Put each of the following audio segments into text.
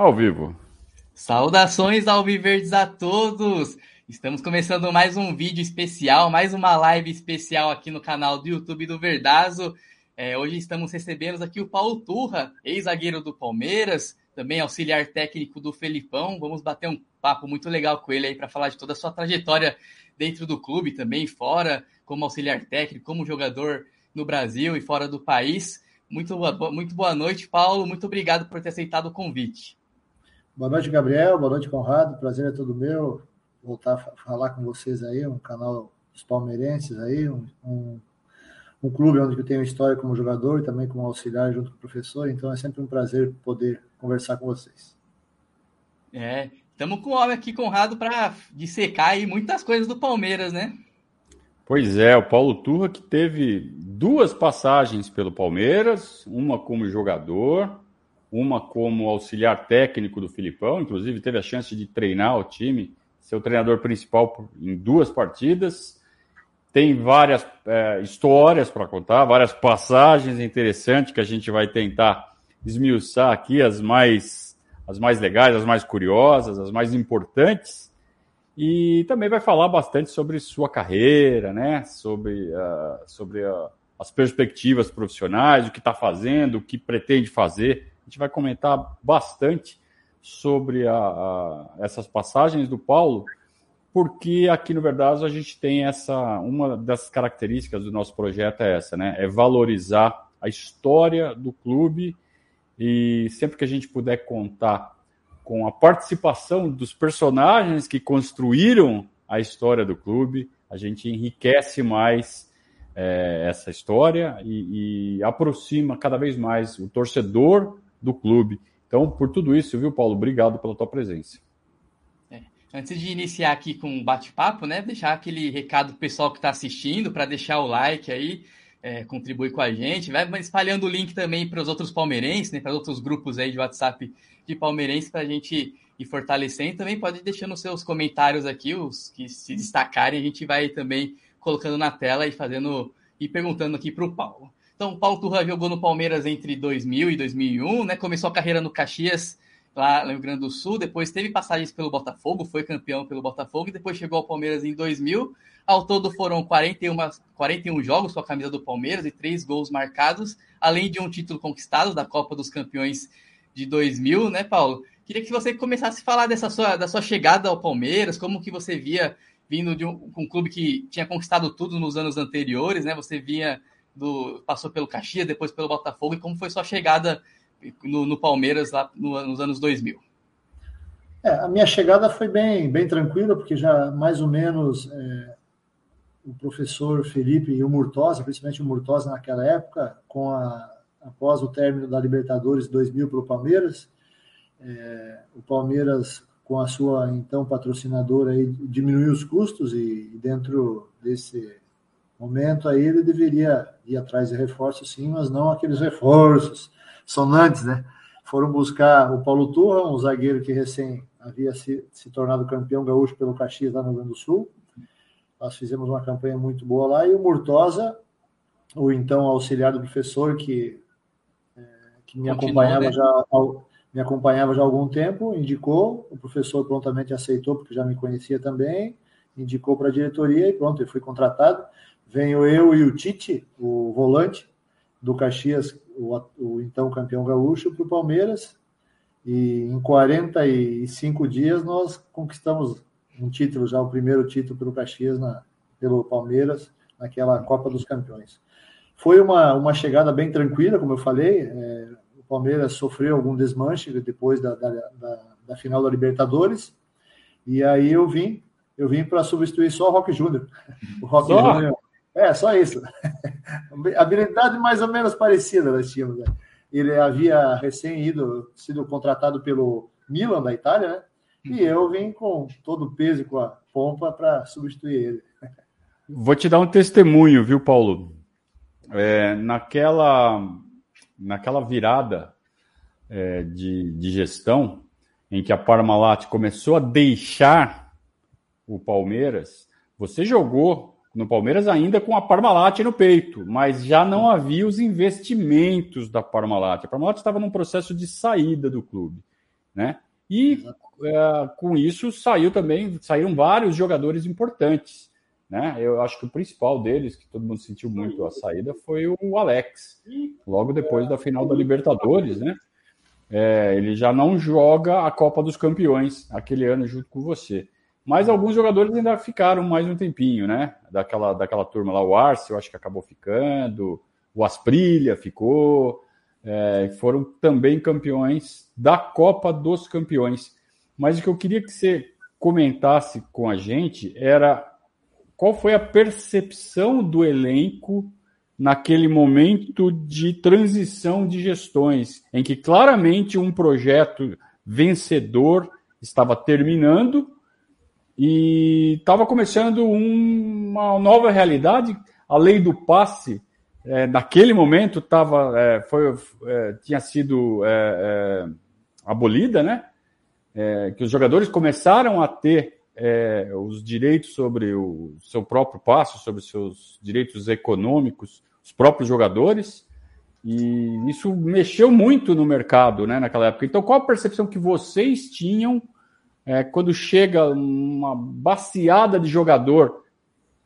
Ao vivo. Saudações alviverdes a todos! Estamos começando mais um vídeo especial, mais uma live especial aqui no canal do YouTube do Verdazo. É, hoje estamos recebendo aqui o Paulo Turra, ex-zagueiro do Palmeiras, também auxiliar técnico do Felipão. Vamos bater um papo muito legal com ele aí para falar de toda a sua trajetória dentro do clube, também fora, como auxiliar técnico, como jogador no Brasil e fora do país. Muito, muito boa noite, Paulo. Muito obrigado por ter aceitado o convite. Boa noite, Gabriel. Boa noite, Conrado. Prazer é todo meu voltar a falar com vocês aí, um canal dos palmeirenses aí, um, um, um clube onde eu tenho história como jogador e também como auxiliar junto com o professor, então é sempre um prazer poder conversar com vocês. É, estamos com o homem aqui, Conrado, para dissecar aí muitas coisas do Palmeiras, né? Pois é, o Paulo Turra que teve duas passagens pelo Palmeiras, uma como jogador, uma como auxiliar técnico do Filipão, inclusive teve a chance de treinar o time, ser o treinador principal em duas partidas. Tem várias é, histórias para contar, várias passagens interessantes que a gente vai tentar esmiuçar aqui, as mais, as mais legais, as mais curiosas, as mais importantes. E também vai falar bastante sobre sua carreira, né? Sobre, uh, sobre uh, as perspectivas profissionais, o que está fazendo, o que pretende fazer. Gente vai comentar bastante sobre a, a, essas passagens do Paulo, porque aqui no Verdade a gente tem essa uma das características do nosso projeto é essa, né? É valorizar a história do clube e sempre que a gente puder contar com a participação dos personagens que construíram a história do clube, a gente enriquece mais é, essa história e, e, aproxima cada vez mais o torcedor do clube. Então, por tudo isso, viu, Paulo? Obrigado pela tua presença. É. Antes de iniciar aqui com um bate-papo, né, deixar aquele recado pessoal que está assistindo para deixar o like aí, é, contribuir com a gente, vai espalhando o link também para os outros palmeirenses, né, para outros grupos aí de WhatsApp de palmeirense para a gente ir fortalecendo. Também pode deixar nos seus comentários aqui, os que se destacarem, a gente vai também colocando na tela e fazendo e perguntando aqui para o Paulo. Então, Paulo Turra jogou no Palmeiras entre 2000 e 2001, né? Começou a carreira no Caxias, lá no Rio Grande do Sul, depois teve passagens pelo Botafogo, foi campeão pelo Botafogo e depois chegou ao Palmeiras em 2000. Ao todo foram 41, 41 jogos com a camisa do Palmeiras e três gols marcados, além de um título conquistado da Copa dos Campeões de 2000, né, Paulo? Queria que você começasse a falar dessa sua, da sua chegada ao Palmeiras, como que você via vindo de um, um clube que tinha conquistado tudo nos anos anteriores, né? Você vinha do passou pelo Caxias, depois pelo Botafogo, e como foi sua chegada no, no Palmeiras lá no, nos anos 2000? É, a minha chegada foi bem, bem tranquila, porque já mais ou menos é, o professor Felipe e o Murtosa, principalmente o Murtosa naquela época, com a após o término da Libertadores 2000 para o Palmeiras. É, o Palmeiras, com a sua então patrocinadora, aí, diminuiu os custos e, e, dentro desse momento aí ele deveria ir atrás de reforços, sim, mas não aqueles reforços sonantes, né? Foram buscar o Paulo Turra, um zagueiro que recém havia se, se tornado campeão gaúcho pelo Caxias lá no Rio Grande do Sul. Nós fizemos uma campanha muito boa lá e o Murtosa, o então auxiliar do professor, que que me acompanhava né? já me acompanhava já há algum tempo, indicou, o professor prontamente aceitou, porque já me conhecia também, indicou para a diretoria e pronto, eu fui contratado. Venho eu e o Tite, o volante do Caxias, o, o então campeão gaúcho, para o Palmeiras. E em 45 dias nós conquistamos um título, já o primeiro título pelo Caxias, na, pelo Palmeiras, naquela Copa dos Campeões. Foi uma, uma chegada bem tranquila, como eu falei. É, o Palmeiras sofreu algum desmanche depois da, da, da, da, final da Libertadores. E aí eu vim, eu vim para substituir só o Rock Júnior. O Rock Júnior. É, só isso. Habilidade mais ou menos parecida nós tínhamos. Né? Ele havia recém ido, sido contratado pelo Milan da Itália, né? E uhum. eu vim com todo o peso e com a pompa para substituir ele. Vou te dar um testemunho, viu, Paulo? é, naquela, naquela virada é, de, de gestão, em que a Parmalat começou a deixar o Palmeiras, você jogou no Palmeiras ainda com a Parmalat no peito, mas já não havia os investimentos da Parmalat. A Parmalat estava num processo de saída do clube. né? E é, com isso saiu também, saíram vários jogadores importantes, né? Eu acho que o principal deles, que todo mundo sentiu muito a saída, foi o Alex, logo depois da final da Libertadores, né? É, ele já não joga a Copa dos Campeões aquele ano junto com você. Mas alguns jogadores ainda ficaram mais um tempinho, né? Daquela, daquela turma lá, o Arce, eu acho que acabou ficando, o Asprilha ficou, é, foram também campeões da Copa dos Campeões. Mas o que eu queria que você comentasse com a gente era qual foi a percepção do elenco naquele momento de transição de gestões, em que claramente um projeto vencedor estava terminando e estava começando uma nova realidade. A lei do passe, é, naquele momento, tava, é, foi, é, tinha sido é, é, abolida, né? É, que os jogadores começaram a ter os direitos sobre o seu próprio passo, sobre seus direitos econômicos, os próprios jogadores. E isso mexeu muito no mercado né, naquela época. Então, qual a percepção que vocês tinham é, quando chega uma baciada de jogador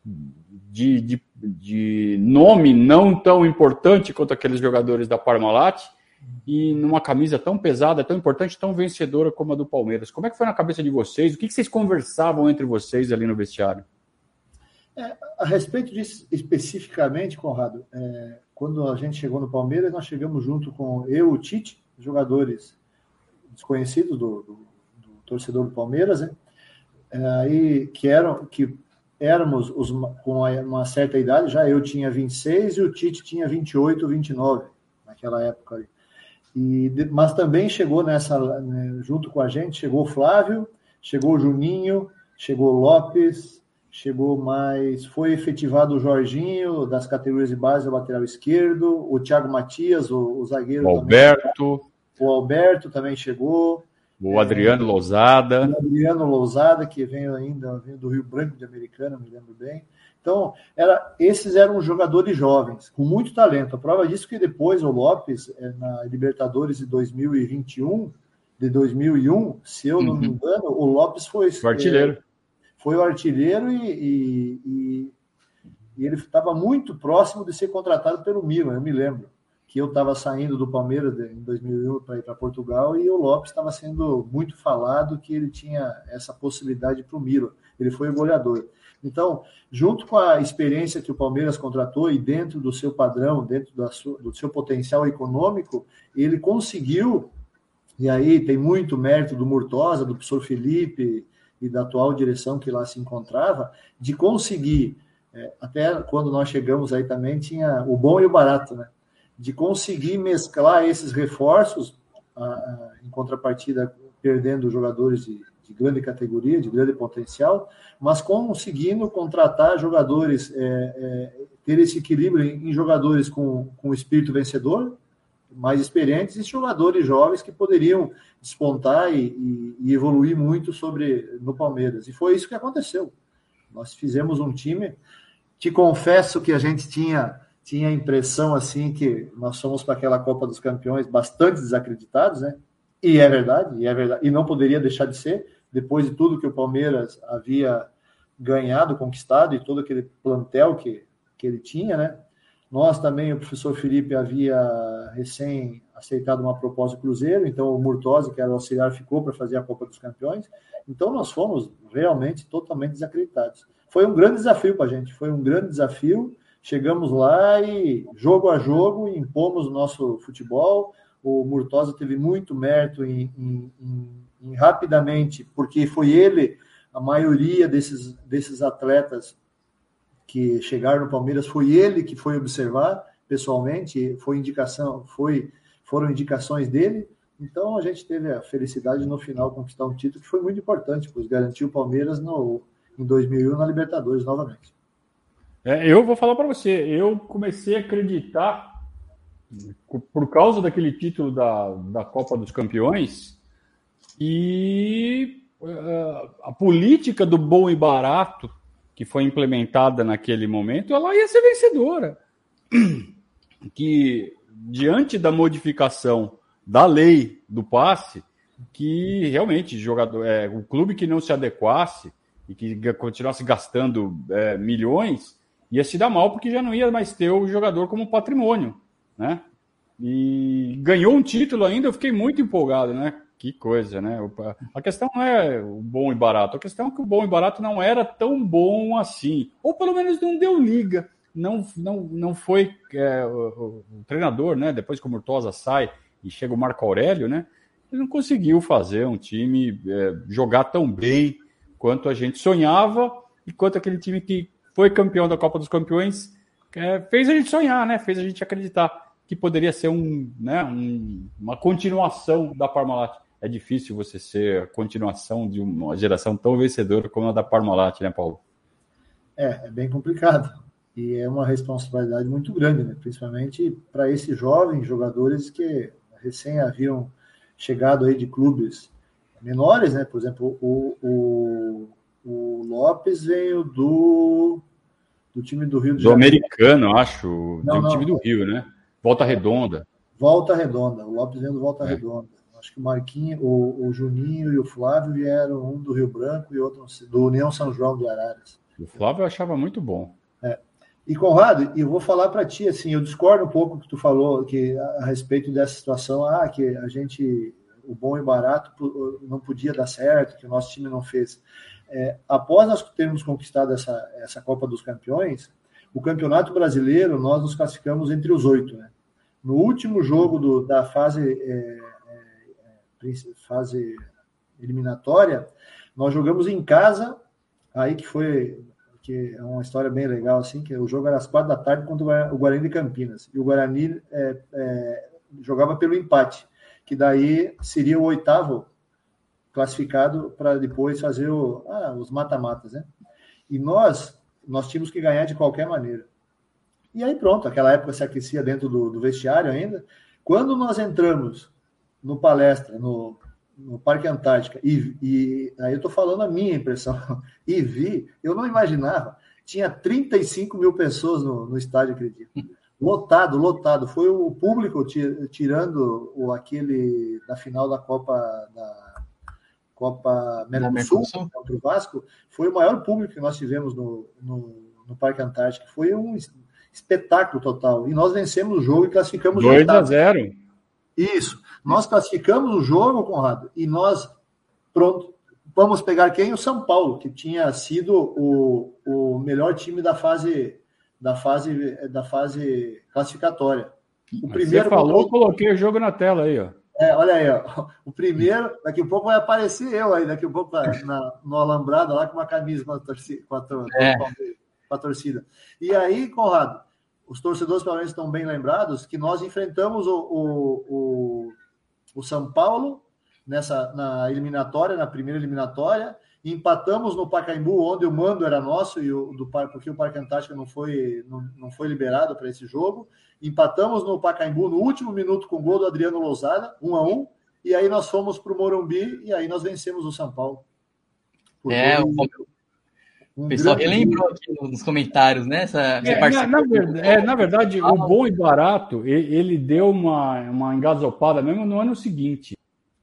de, de, de, nome não tão importante quanto aqueles jogadores da Parmalat e numa camisa tão pesada, tão importante, tão vencedora como a do Palmeiras. Como é que foi na cabeça de vocês? O que, que vocês conversavam entre vocês ali no vestiário? É, a respeito disso especificamente, Conrado, é, quando a gente chegou no Palmeiras, nós chegamos junto com eu, o Tite, jogadores desconhecidos do, do torcedor do Palmeiras, né? É, aí que eram que éramos os, com uma certa idade, já eu tinha 26 e o Tite tinha 28, 29 naquela época ali. E, mas também chegou nessa, né, junto com a gente, chegou o Flávio, chegou o Juninho, chegou o Lopes, chegou mais, foi efetivado o Jorginho, das categorias de base, o lateral esquerdo, o Thiago Matias, o, o zagueiro. O Alberto. Também, o Alberto também chegou. O Adriano Lousada. O Adriano Lousada, que vem ainda vem do Rio Branco de Americana, me lembro bem. Então, era, esses eram jogadores jovens, com muito talento. A prova disso é que depois o Lopes, eh, na Libertadores de 2021, de 2001, se eu não me uhum. engano, o Lopes foi o artilheiro. É, foi o artilheiro e, e, e, e ele estava muito próximo de ser contratado pelo Milan, eu me lembro que eu estava saindo do Palmeiras em 2001 para ir para Portugal e o Lopes estava sendo muito falado que ele tinha essa possibilidade para o Milan. Ele foi o goleador. Então, junto com a experiência que o Palmeiras contratou e dentro do seu padrão, dentro sua, do seu potencial econômico, ele conseguiu, e aí tem muito mérito do Murtosa, do professor Felipe e da atual direção que lá se encontrava, de conseguir, é, até quando nós chegamos aí também tinha o bom e o barato, né? De conseguir mesclar esses reforços, em contrapartida perdendo jogadores de, de, grande categoria, de grande potencial, mas conseguindo contratar jogadores, é, é, ter esse equilíbrio em, em jogadores com, com espírito vencedor, mais experientes, e jogadores jovens que poderiam despontar e, e, e evoluir muito sobre no Palmeiras. E foi isso que aconteceu. Nós fizemos um time. Te confesso que a gente tinha tinha a impressão assim que nós fomos para aquela Copa dos Campeões bastante desacreditados, né? E é verdade, e é verdade, e não poderia deixar de ser depois de tudo que o Palmeiras havia ganhado, conquistado e todo aquele plantel que, que ele tinha, né? Nós também, o professor Felipe havia recém aceitado uma proposta do Cruzeiro, então o Murtosa, que era o auxiliar, ficou para fazer a Copa dos Campeões. Então nós fomos realmente totalmente desacreditados. Foi um grande desafio para a gente, foi um grande desafio Chegamos lá e, jogo a jogo, impomos o nosso futebol. O Murtosa teve muito mérito em, em, em, em rapidamente, porque foi ele, a maioria desses, desses atletas que chegaram no Palmeiras, foi ele que foi observar pessoalmente, foi indicação, foi, foram indicações dele. Então a gente teve a felicidade no final conquistar um título que foi muito importante, pois garantiu o Palmeiras no, em 2001 na Libertadores novamente. É, eu vou falar para você, eu comecei a acreditar, por causa daquele título da, da Copa dos Campeões, e uh, a política do bom e barato que foi implementada naquele momento, ela ia ser vencedora. Que diante da modificação da lei do passe, que realmente jogador, é, o clube que não se adequasse e que continuasse gastando é, milhões ia se dar mal porque já não ia mais ter o jogador como patrimônio, né? E ganhou um título ainda, eu fiquei muito empolgado, né? Que coisa, né? A questão não é o bom e barato, a questão é que o bom e barato não era tão bom assim, ou pelo menos não deu liga, não, não, não foi é, o, o, treinador, né? Depois que o Murtosa sai e chega o Marco Aurélio, né? Ele não conseguiu fazer um time é, jogar tão bem quanto a gente sonhava e quanto aquele time que foi campeão da Copa dos Campeões é, fez a gente sonhar, né? Fez a gente acreditar que poderia ser um, né, um, uma continuação da Parmalat. É difícil você ser a continuação de uma geração tão vencedora como a da Parmalat, né, Paulo? É, é bem complicado. E é uma responsabilidade muito grande, né? principalmente para esses jovens jogadores que recém haviam chegado aí de clubes menores, né? Por exemplo, o, o, o Lopes veio do, do time do Rio de Janeiro. Do americano, acho. Não, do time do Rio, né? Volta Redonda. Volta Redonda. O Lopes veio do Volta é. Redonda. Acho que o Marquinhos, o, o, Juninho e o Flávio vieram, um do Rio Branco e outro do União São João de Araras. O Flávio eu achava muito bom. É. E Conrado, eu vou falar para ti assim, eu discordo um pouco que tu falou que a, respeito dessa situação, ah, que a gente o bom e barato não podia dar certo, que o nosso time não fez. É, após nós termos conquistado essa, essa Copa dos Campeões, o Campeonato Brasileiro nós nos classificamos entre os oito, né? No último jogo do, da fase, é, é, fase eliminatória, nós jogamos em casa, aí que foi que é uma história bem legal, assim, que o jogo era às quatro da tarde contra o Guarani de Campinas. E o Guarani é, é, jogava pelo empate, que daí seria o oitavo classificado para depois fazer o, ah, os mata-matas, né? E nós, nós tínhamos que ganhar de qualquer maneira. E aí pronto, aquela época se aquecia dentro do, do vestiário ainda. Quando nós entramos no palestra, no, no Parque Antártica, e, e aí eu estou falando a minha impressão, e vi, eu não imaginava, tinha 35 mil pessoas no, no estádio, acredito. Lotado, lotado. Foi o público tirando o, aquele da final da Copa da Copa Mercosul contra o Vasco, foi o maior público que nós tivemos no, no, no Parque Antártico. Foi um espetáculo total. E nós vencemos o jogo e classificamos 2 a 0. Isso. Nós classificamos o jogo, Conrado, e nós pronto, vamos pegar quem? O São Paulo, que tinha sido o, o melhor time da fase da fase da fase classificatória. O primeiro Você falou, coloquei o jogo na tela aí, ó. É, olha aí, ó. o primeiro, daqui a pouco vai aparecer eu aí, daqui a pouco na, no Alambrado lá com uma camisa com a torcida. Com a, é para a torcida. E aí, Conrado, os torcedores palmeirenses estão bem lembrados que nós enfrentamos o, o, o, o São Paulo nessa na eliminatória, na primeira eliminatória, empatamos no Pacaembu, onde o mando era nosso e o do porque o Parque Antártico não foi não, não foi liberado para esse jogo. Empatamos no Pacaembu no último minuto com o gol do Adriano Lousada, um a um, e aí nós fomos para o Morumbi e aí nós vencemos o São Paulo. É, o, o pessoal relembrou aqui nos comentários, né? Essa, é, na, na, verdade, é, na verdade, o bom e barato, ele deu uma, uma engasopada mesmo no ano seguinte,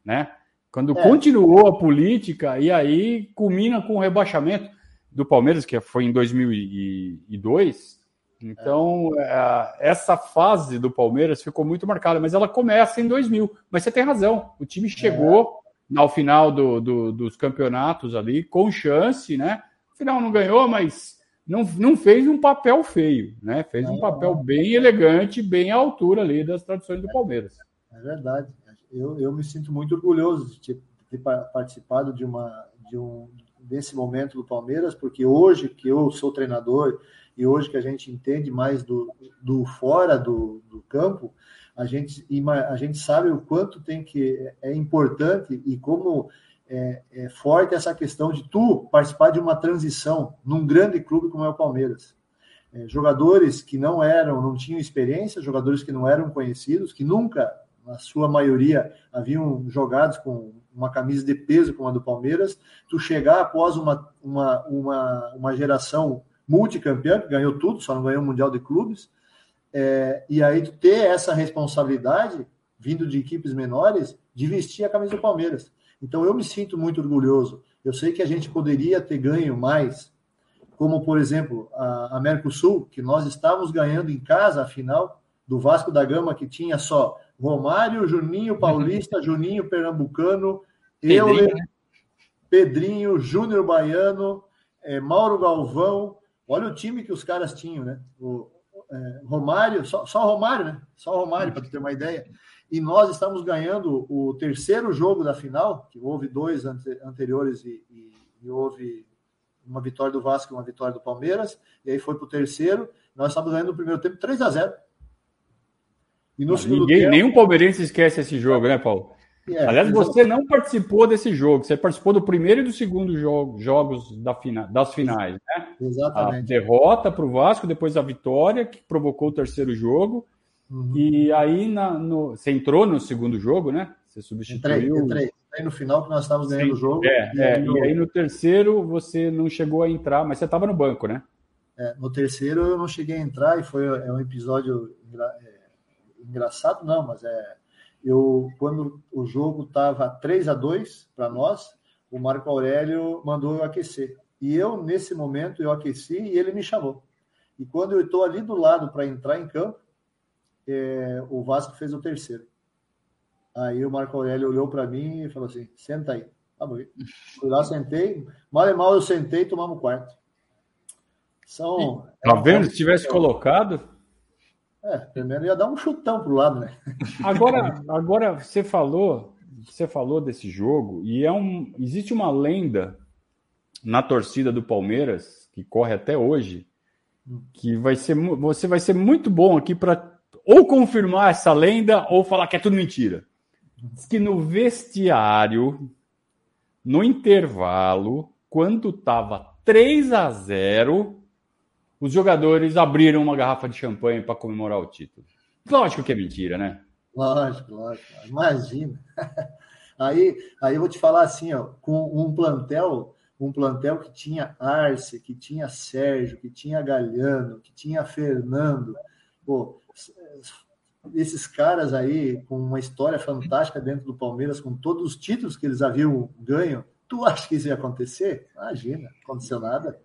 né? Quando é. continuou a política, e aí culmina com o rebaixamento do Palmeiras, que foi em 2002. Então, é. essa fase do Palmeiras ficou muito marcada, mas ela começa em 2000. Mas você tem razão, o time chegou é. ao final do, do, dos campeonatos ali com chance, né? Final não ganhou, mas não, não fez um papel feio, né? Fez um papel bem elegante, bem à altura ali das tradições do Palmeiras. É verdade. Eu, eu me sinto muito orgulhoso de ter participado de uma de um desse momento do Palmeiras, porque hoje que eu sou treinador e hoje que a gente entende mais do, do fora do, do campo, a gente, a gente sabe o quanto tem que é importante e como é, é, forte essa questão de tu participar de uma transição num grande clube como é o Palmeiras. É, jogadores que não eram, não tinham experiência, jogadores que não eram conhecidos, que nunca, na sua maioria, haviam jogados com uma camisa de peso como a do Palmeiras, tu chegar após uma, uma, uma, uma geração multicampeã, que ganhou tudo, só não ganhou o Mundial de Clubes, é, e aí tu ter essa responsabilidade, vindo de equipes menores, de vestir a camisa do Palmeiras. Então eu me sinto muito orgulhoso. Eu sei que a gente poderia ter ganho mais, como por exemplo a, a Mercosul, que nós estávamos ganhando em casa a final do Vasco da Gama, que tinha só Romário, Juninho Paulista, Juninho Pernambucano, Pedrinho, eu, né? Pedrinho, Júnior Baiano, é, Mauro Galvão. Olha o time que os caras tinham, né? O, é, Romário, só, só Romário, né? Só Romário, para ter uma ideia. E nós estamos ganhando o terceiro jogo da final, que houve dois ante, anteriores e, e, e, houve uma vitória do Vasco e uma vitória do Palmeiras, e aí foi para o terceiro. Nós estamos ganhando no primeiro tempo 3 a 0 e no Ninguém, tempo... Nenhum palmeirense esquece esse jogo, né, Paulo? É, Aliás, você não participou desse jogo, você participou do primeiro e do segundo jogo, jogos da fina, das finais, né? Exatamente. A derrota para o Vasco, depois a vitória, que provocou o terceiro jogo. Uhum. E aí na, no, você entrou no segundo jogo, né? Você substituiu. Entrei, entrei. entrei no final que nós estávamos ganhando o jogo. É, e, é, aí no... e aí no terceiro você não chegou a entrar, mas você estava no banco, né? É, no terceiro eu não cheguei a entrar e foi é um episódio engraçado, não, mas é eu quando o jogo estava 3 a 2 para nós, o Marco Aurélio mandou eu aquecer. E eu, nesse momento, eu aqueci e ele me chamou. E quando eu estou ali do lado para entrar em campo, é, o Vasco fez o terceiro. Aí o Marco Aurélio olhou para mim e falou assim: senta aí. Tá bom. Fui lá, sentei. Mal e mal eu sentei e tomamos quarto. São. Tá vendo? Se tivesse colocado. É, primeiro ia dar um chutão pro lado, né? Agora, agora você falou, você falou desse jogo e é um, existe uma lenda na torcida do Palmeiras que corre até hoje que vai ser você vai ser muito bom aqui para ou confirmar essa lenda ou falar que é tudo mentira. Diz que no vestiário, no intervalo, quando tava 3 a 0, os jogadores abriram uma garrafa de champanhe para comemorar o título. Lógico que é mentira, né? Lógico, lógico. Imagina. Aí, aí eu vou te falar assim, ó, com um plantel, um plantel que tinha Arce, que tinha Sérgio, que tinha Galhano, que tinha Fernando, pô, esses caras aí com uma história fantástica dentro do Palmeiras, com todos os títulos que eles haviam ganho, tu acha que isso ia acontecer? Imagina, aconteceu nada.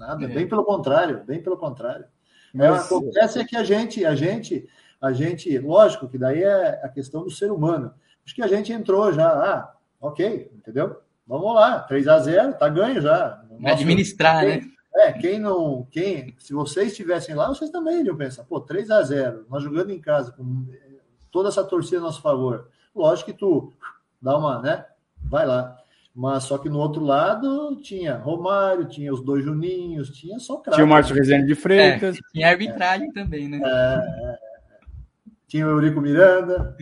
Nada, é. bem pelo contrário, bem pelo contrário. Mas... Acontece é que a gente, a gente, a gente, lógico que daí é a questão do ser humano. Acho que a gente entrou já, ah, ok, entendeu? Vamos lá, 3 a 0 tá ganho já. Administrar, quem, né? É, quem não, quem, se vocês estivessem lá, vocês também iriam pensar, pô, 3 a 0 nós jogando em casa, com toda essa torcida a nosso favor. Lógico que tu dá uma, né? Vai lá. Mas só que no outro lado tinha Romário, tinha os dois Juninhos, tinha só craque. Tinha o Márcio Rezende de Freitas. É, tinha arbitragem é. também, né? É, é, tinha o Eurico Miranda.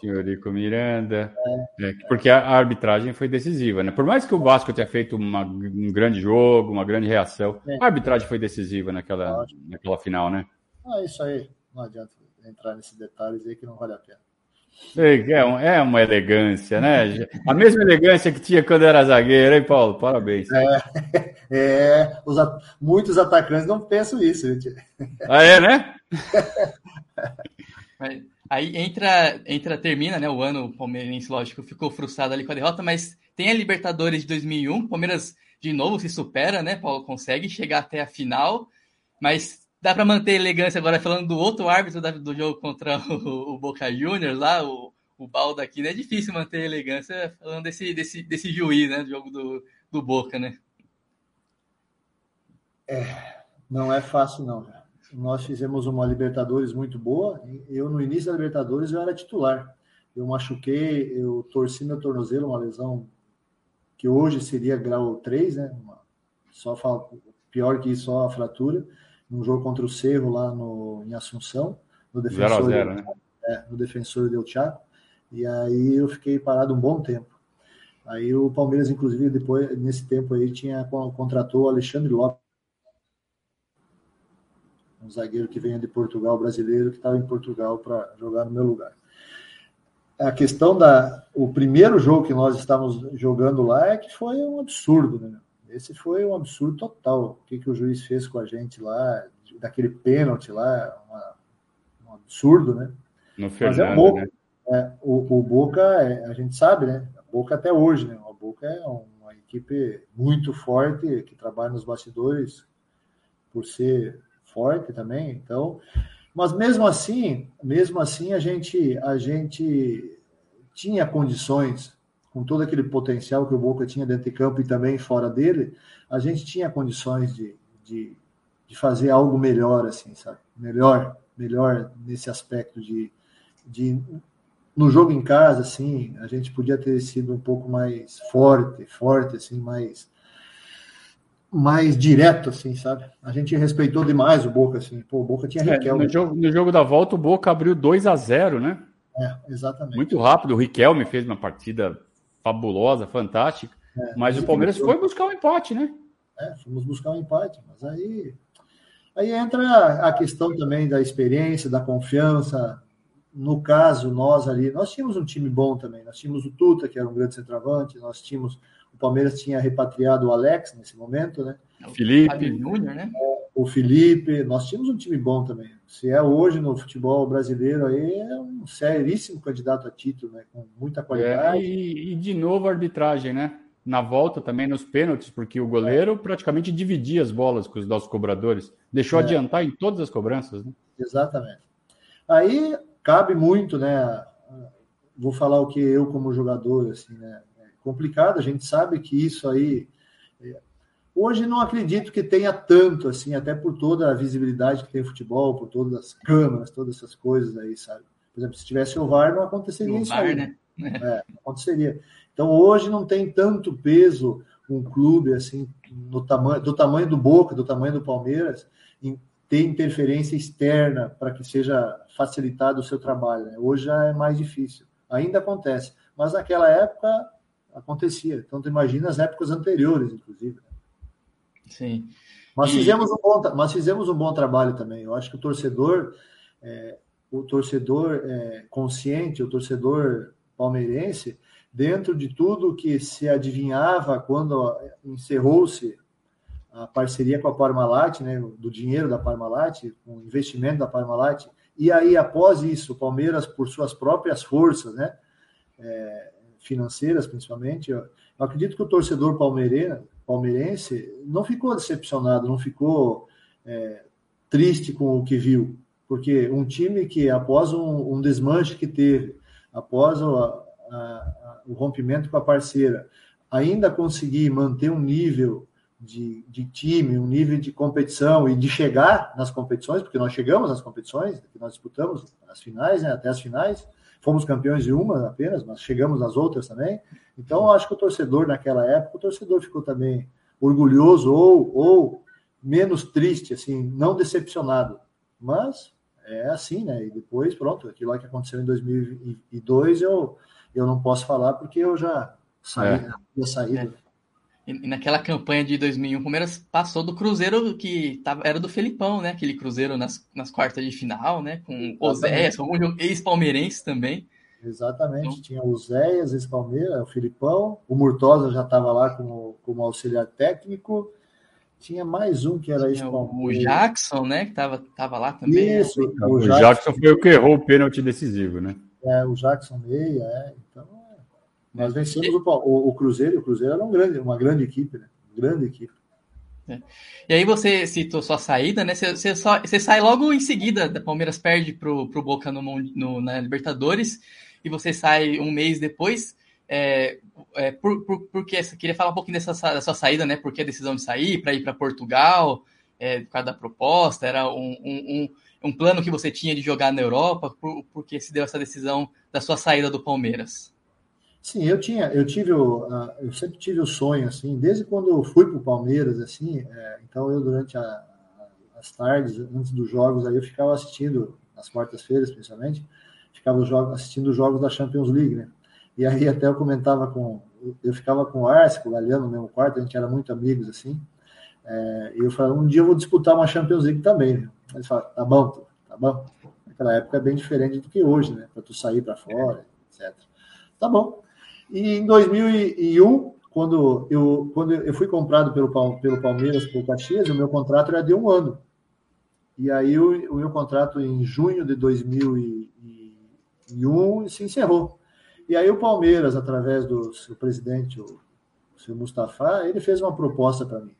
Tinha o Eurico Miranda. É. porque a arbitragem foi decisiva, né? Por mais que o Vasco tenha feito uma, um grande jogo, uma grande reação, a arbitragem foi decisiva naquela, naquela final, né? Ah, isso aí. Não adianta entrar nesses detalhes aí que não vale a pena. É, é uma elegância, né? A mesma elegância que tinha quando era zagueiro, hein, Paulo? Parabéns. É, é os, muitos atacantes não pensam isso, gente. Ah, é, né? Aí entra, entra, termina, né? O ano palmeirense, lógico, ficou frustrado ali com a derrota, mas tem a Libertadores de 2001, Palmeiras de novo se supera, né? Paulo consegue chegar até a final, mas dá para manter elegância agora falando do outro árbitro do jogo contra o, Boca Juniors lá, o, o Balda aqui, né? É difícil manter elegância falando desse, desse, desse juiz, né? Do jogo do, do Boca, né? É, não é fácil, não. Nós fizemos uma Libertadores muito boa. Eu, no início da Libertadores, eu era titular. Eu machuquei, eu torci meu tornozelo, uma lesão que hoje seria grau 3, né? Só pior que só a fratura num jogo contra o Cerro lá no, em Assunção, no defensor, 0 0, né? é, no defensor Del Chaco, e aí eu fiquei parado um bom tempo. Aí o Palmeiras, inclusive, depois, nesse tempo aí, tinha, contratou o Alexandre Lopes, um zagueiro que venha de Portugal, brasileiro, que estava em Portugal para jogar no meu lugar. A questão da. O primeiro jogo que nós estávamos jogando lá é que foi um absurdo, né? Esse foi um absurdo total. O que, que o juiz fez com a gente lá, daquele pênalti lá, uma, um absurdo, né? No Fernando, Mas é um, né? É, o, o, Boca, é, a gente sabe, né? A Boca até hoje, né? A Boca é uma equipe muito forte que trabalha nos bastidores por ser forte também. Então, mas mesmo assim, mesmo assim a gente a gente tinha condições com todo aquele potencial que o Boca tinha dentro de campo e também fora dele, a gente tinha condições de, de, de fazer algo melhor, assim, sabe? Melhor, melhor nesse aspecto de, de no jogo em casa, assim, a gente podia ter sido um pouco mais forte, forte, assim, mais mais direto, assim, sabe? A gente respeitou demais o Boca, assim. Pô, o Boca tinha é, Riquelme. No jogo, no jogo da volta, o Boca abriu 2 a 0 né? É, exatamente. Muito rápido. O Riquelme fez uma partida fabulosa, fantástica. É, mas o Palmeiras foi buscar um empate, né? É, fomos buscar um empate. Mas aí, aí entra a questão também da experiência, da confiança. No caso, nós ali, nós tínhamos um time bom também. Nós tínhamos o Tuta, que era um grande centroavante. Nós tínhamos o Palmeiras tinha repatriado o Alex nesse momento, né? O Felipe. Júnior, né? O Felipe. Nós tínhamos um time bom também. Se é hoje no futebol brasileiro, aí é um seríssimo candidato a título, né? Com muita qualidade. É, e, e, de novo a arbitragem, né? Na volta também nos pênaltis, porque o goleiro praticamente dividia as bolas com os nossos cobradores. Deixou é. adiantar em todas as cobranças, né? Exatamente. Aí cabe muito, né? Vou falar o que eu como jogador, assim, né? complicado, a gente sabe que isso aí. Hoje não acredito que tenha tanto, assim, até por toda a visibilidade que tem o futebol, por todas as câmeras, todas essas coisas aí, sabe? Por exemplo, se tivesse o VAR, não aconteceria o isso VAR, aí. Né? É, não aconteceria. Então, hoje não tem tanto peso um clube, assim, no tamanho, do tamanho do Boca, do tamanho do Palmeiras, em ter interferência externa para que seja facilitado o seu trabalho. Né? Hoje já é mais difícil. Ainda acontece. Mas naquela época acontecia. Então, tu imagina as épocas anteriores, inclusive. Né? Sim. Mas, e... fizemos um bom, mas fizemos um bom trabalho também. Eu acho que o torcedor, é, o torcedor é, consciente, o torcedor palmeirense, dentro de tudo que se adivinhava quando encerrou-se a parceria com a Parmalat, né, do dinheiro da Parmalat, com o investimento da Parmalat, e aí após isso, o Palmeiras, por suas próprias forças, né, é, financeiras, principalmente, eu, eu acredito que o torcedor palmeirense, palmeirense não ficou decepcionado, não ficou é, triste com o que viu, porque um time que, após um, um desmanche que teve, após o, a, a, o rompimento com a parceira, ainda conseguir manter um nível de, de, time, um nível de competição e de chegar nas competições, porque nós chegamos nas competições, nós disputamos as finais, né, até as finais, Fomos campeões de uma apenas, mas chegamos nas outras também. Então, acho que o torcedor, naquela época, o torcedor ficou também orgulhoso ou, ou menos triste, assim, não decepcionado. Mas é assim, né? E depois, pronto, aquilo lá que aconteceu em 2002, eu, eu não posso falar porque eu já saí, é. tinha saído. É. E naquela campanha de 2001, o Palmeiras passou do Cruzeiro que tava, era do Felipão, né? Aquele Cruzeiro nas, nas quartas de final, né? Com o Zéias, com ex-palmeirense também. Exatamente, então, tinha o Zéias, ex-palmeiras, o Filipão, o Murtosa já estava lá como, como auxiliar técnico, tinha mais um que era ex-palmeiras. O Jackson, né? Que estava tava lá também. Isso, né? o, o Jackson, Jackson foi o que errou o pênalti decisivo, né? É, o Jackson Meia, é. Então, nós vencemos o, o, o Cruzeiro, o Cruzeiro era um grande, uma grande equipe, né? Grande equipe. É. E aí você citou sua saída, né? Você, você, só, você sai logo em seguida, da Palmeiras perde pro, pro Boca no, no, na Libertadores, e você sai um mês depois. É, é, por, por, porque você queria falar um pouquinho dessa, dessa saída, né? Por que a decisão de sair para ir para Portugal, é, por causa da proposta, era um, um, um, um, plano que você tinha de jogar na Europa, por, por que se deu essa decisão da sua saída do Palmeiras? Sim, eu tinha, eu tive, o, eu sempre tive o sonho assim, desde quando eu fui para o Palmeiras, assim, é, então eu durante a, as tardes, antes dos jogos, aí eu ficava assistindo nas quartas-feiras, principalmente, ficava jogos, assistindo os jogos da Champions League, né? E aí até eu comentava com, eu ficava com o Arce, com o Galeano no mesmo quarto, a gente era muito amigos assim. É, e eu falava, um dia eu vou disputar uma Champions League também. Né? Ele fala, tá bom, tá bom. Naquela época é bem diferente do que hoje, né? Para tu sair para fora, etc. Tá bom. E em 2001, quando eu, quando eu fui comprado pelo, pelo Palmeiras, pelo Caxias, o meu contrato era de um ano. E aí o, o meu contrato em junho de 2001 2001 se encerrou. E aí o Palmeiras, através do seu presidente, o seu Mustafa, ele fez uma proposta para mim.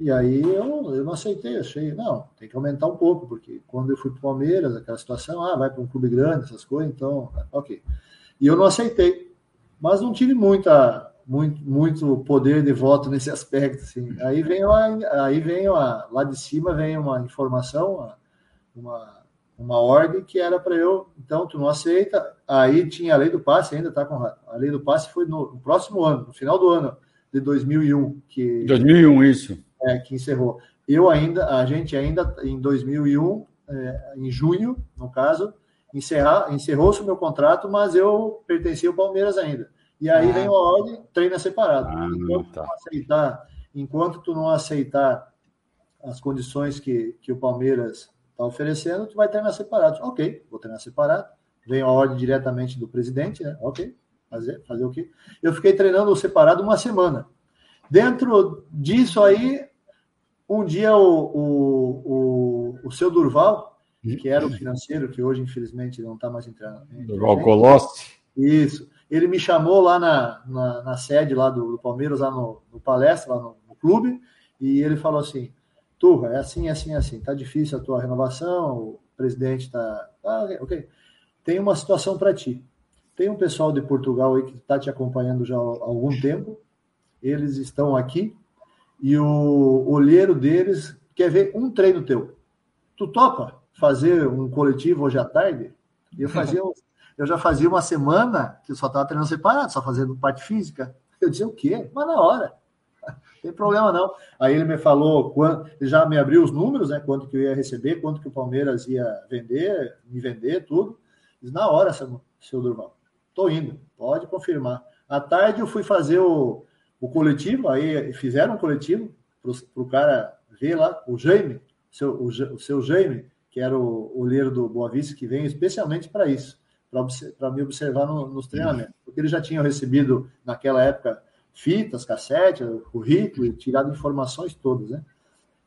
E aí eu, eu não aceitei, achei, não, tem que aumentar um pouco, porque quando eu fui para o Palmeiras, aquela situação, ah, vai para um clube grande, essas coisas, então, ok. E eu não aceitei, mas não tive muita, muito, muito poder de voto nesse aspecto. Assim. Aí vem, uma, aí vem uma, lá de cima vem uma informação, uma, uma ordem que era para eu, então tu não aceita. Aí tinha a lei do passe, ainda está com a lei do passe foi no, no, próximo ano, no final do ano de 2001 que 2001 isso é, que encerrou. Eu ainda, a gente ainda em 2001, é, em junho, no caso, encerrou-se o meu contrato, mas eu pertencia ao Palmeiras ainda. E aí ah. vem a ordem, treina separado. Ah, enquanto, tá. tu aceitar, enquanto tu não aceitar as condições que, que o Palmeiras está oferecendo, tu vai treinar separado. Ok, vou treinar separado. Vem a ordem diretamente do presidente, né? Ok, fazer, fazer o quê? Eu fiquei treinando separado uma semana. Dentro disso aí, um dia o, o, o, o seu Durval, que era o financeiro, que hoje infelizmente não está mais entrando. Colossi. Isso ele me chamou lá na, na, na sede lá do, do, Palmeiras, lá no, no palestra, lá no, no, clube, e ele falou assim, Turra, é assim, é assim, é assim, tá difícil a tua renovação, o presidente tá... Ah, ok, tem uma situação para ti. Tem um pessoal de Portugal aí que está te acompanhando já há algum tempo, eles estão aqui, e o olheiro deles quer ver um treino teu. Tu topa fazer um coletivo hoje à tarde? Eu fazia eu já fazia uma semana que eu só estava treinando separado, só fazendo parte física. Eu dizia o quê? Mas na hora. Não tem problema não. Aí ele me falou, já me abriu os números, né? Quanto que eu ia receber, quanto que o Palmeiras ia vender, me vender, tudo. Diz, na hora, seu, seu Durval. Tô indo, pode confirmar. À tarde eu fui fazer o, o coletivo, aí fizeram um coletivo para o cara ver lá, o Jaime, seu, o, o seu Jaime, que era o olheiro do Boa Vista, que veio especialmente para isso para me observar no, nos treinamentos. Porque eles já tinham recebido, naquela época, fitas, cassete, currículo, tirado informações todas, né?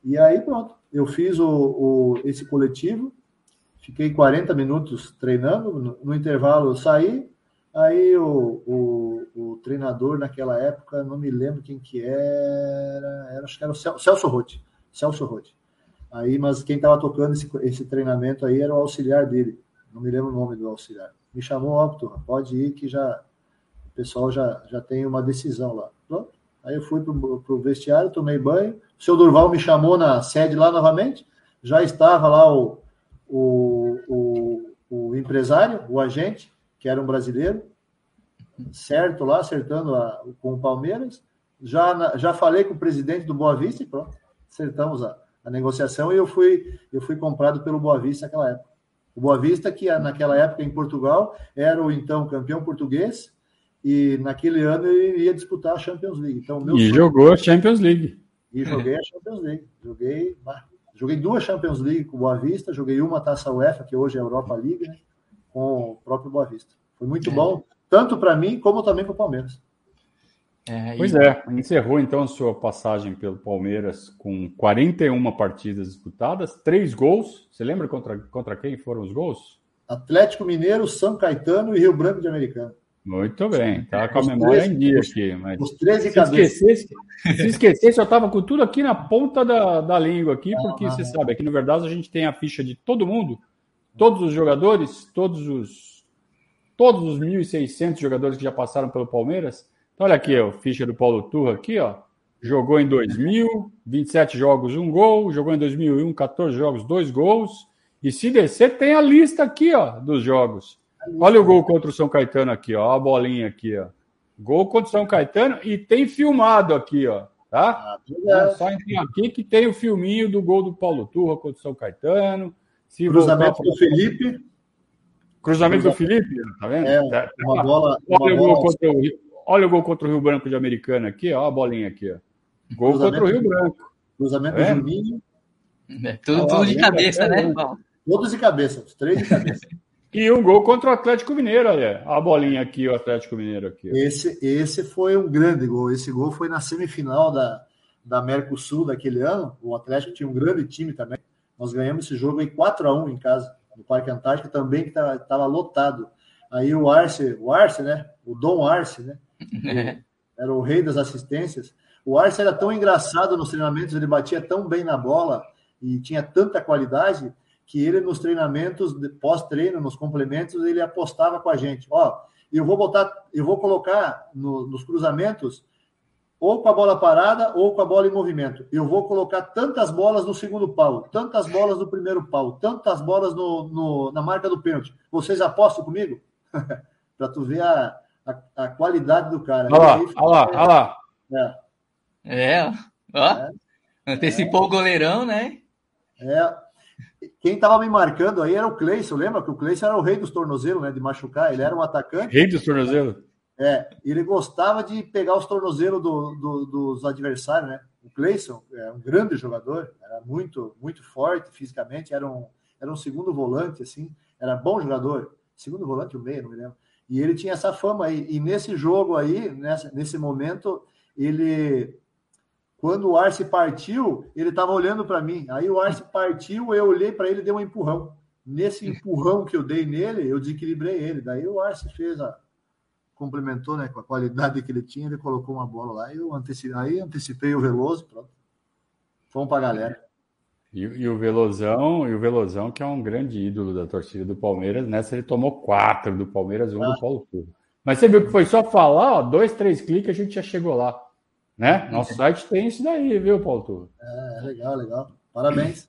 E aí, pronto, eu fiz o, o, esse coletivo, fiquei 40 minutos treinando, no, no intervalo eu saí, aí o, o, o, treinador naquela época, não me lembro quem que era, era acho que era o Celso Rotti, Celso Rotti. Aí, mas quem estava tocando esse, esse treinamento aí era o auxiliar dele não me lembro o nome do auxiliar. Me chamou, ó, pode ir que já o pessoal já, já tem uma decisão lá. Pronto. Aí eu fui para o vestiário, tomei banho. O seu Durval me chamou na sede lá novamente. Já estava lá o, o, o, o empresário, o agente, que era um brasileiro, certo lá, acertando a, com o Palmeiras. Já, já falei com o presidente do Boa Vista e pronto, acertamos a, a negociação e eu fui, eu fui comprado pelo Boa Vista naquela época. O Boa Vista, que naquela época em Portugal era o então campeão português, e naquele ano ele ia disputar a Champions League. Então, e sonho... jogou a Champions League. E joguei a Champions League. Joguei, joguei duas Champions League com o Boa Vista, joguei uma taça UEFA, que hoje é a Europa League, né, com o próprio Boa Vista. Foi muito é. bom, tanto para mim como também para o Palmeiras. É, pois é, encerrou então sua passagem pelo Palmeiras com 41 partidas disputadas, três gols. Você lembra contra, contra quem foram os gols? Atlético Mineiro, São Caetano e Rio Branco de Americano. Muito bem, tá com a memória 13, em dia aqui. Mas os 13 se esquecesse, se esquecesse, eu estava com tudo aqui na ponta da, da língua aqui, porque ah, você sabe, aqui no Verdade a gente tem a ficha de todo mundo, todos os jogadores, todos os todos os 1.600 jogadores que já passaram pelo Palmeiras. Então, olha aqui, ó, ficha do Paulo Turra aqui, ó. Jogou em 2000, 27 jogos, um gol. Jogou em 2001, 14 jogos, dois gols. E se descer, tem a lista aqui, ó, dos jogos. Olha o gol contra o São Caetano aqui, ó. A bolinha aqui, ó. Gol contra o São Caetano e tem filmado aqui, ó. Tá? Ah, Só entrar aqui que tem o filminho do gol do Paulo Turra contra o São Caetano. Se Cruzamento do Felipe. Cruzamento do Felipe, tá vendo? É, uma bola. Uma Olha bola... o gol contra o Olha o gol contra o Rio Branco de Americana aqui, ó, a bolinha aqui, ó. Gol contra o Rio Branco. Cruzamento é? do Juninho. É, tudo, tudo de cabeça, né? Todos de cabeça, os três de cabeça. e um gol contra o Atlético Mineiro, olha. A bolinha aqui, o Atlético Mineiro aqui. Ó. Esse, esse foi um grande gol. Esse gol foi na semifinal da, da Mercosul daquele ano. O Atlético tinha um grande time também. Nós ganhamos esse jogo em 4 a 1 em casa. no Parque Antártica, também que estava lotado. Aí o Arce, o Arce, né? O Dom Arce, né? Era o rei das assistências. O Arce era tão engraçado nos treinamentos, ele batia tão bem na bola e tinha tanta qualidade que ele nos treinamentos, pós-treino, nos complementos, ele apostava com a gente. Ó, eu vou botar, eu vou colocar no, nos cruzamentos ou com a bola parada ou com a bola em movimento. Eu vou colocar tantas bolas no segundo pau, tantas bolas no primeiro pau, tantas bolas no, no na marca do pênalti. Vocês apostam comigo? para tu ver a, a, a, qualidade do cara. Olha lá, olha lá, olha lá. É, é ó. É. Antecipou é. o goleirão, né? É. Quem estava me marcando aí era o Cleison, lembra que o Cleison era o rei dos tornozelos, né? De machucar, ele era um atacante. Rei dos tornozelos? É, ele gostava de pegar os tornozelos do, do, dos adversários, né? O Cleison é um grande jogador, era muito, muito forte fisicamente, era um, era um segundo volante, assim, era bom jogador, segundo volante, o meio, não me lembro. E ele tinha essa fama aí. E nesse jogo aí, nessa, nesse momento, ele quando o Arce partiu, ele estava olhando para mim. Aí o Arce partiu, eu olhei para ele e dei um empurrão. Nesse empurrão que eu dei nele, eu desequilibrei ele. Daí o Arce fez a. complementou né, com a qualidade que ele tinha, ele colocou uma bola lá. Eu antecipei, aí antecipei o Veloso, pronto. Fomos para a galera. E, e, o Velozão, e o Velozão, que é um grande ídolo da torcida do Palmeiras, nessa ele tomou quatro do Palmeiras, um ah. do Paulo Turro. Mas você viu que foi só falar, ó, dois, três cliques, a gente já chegou lá. Né? Nosso site tem isso daí, viu, Paulo Turro? É, legal, legal. Parabéns.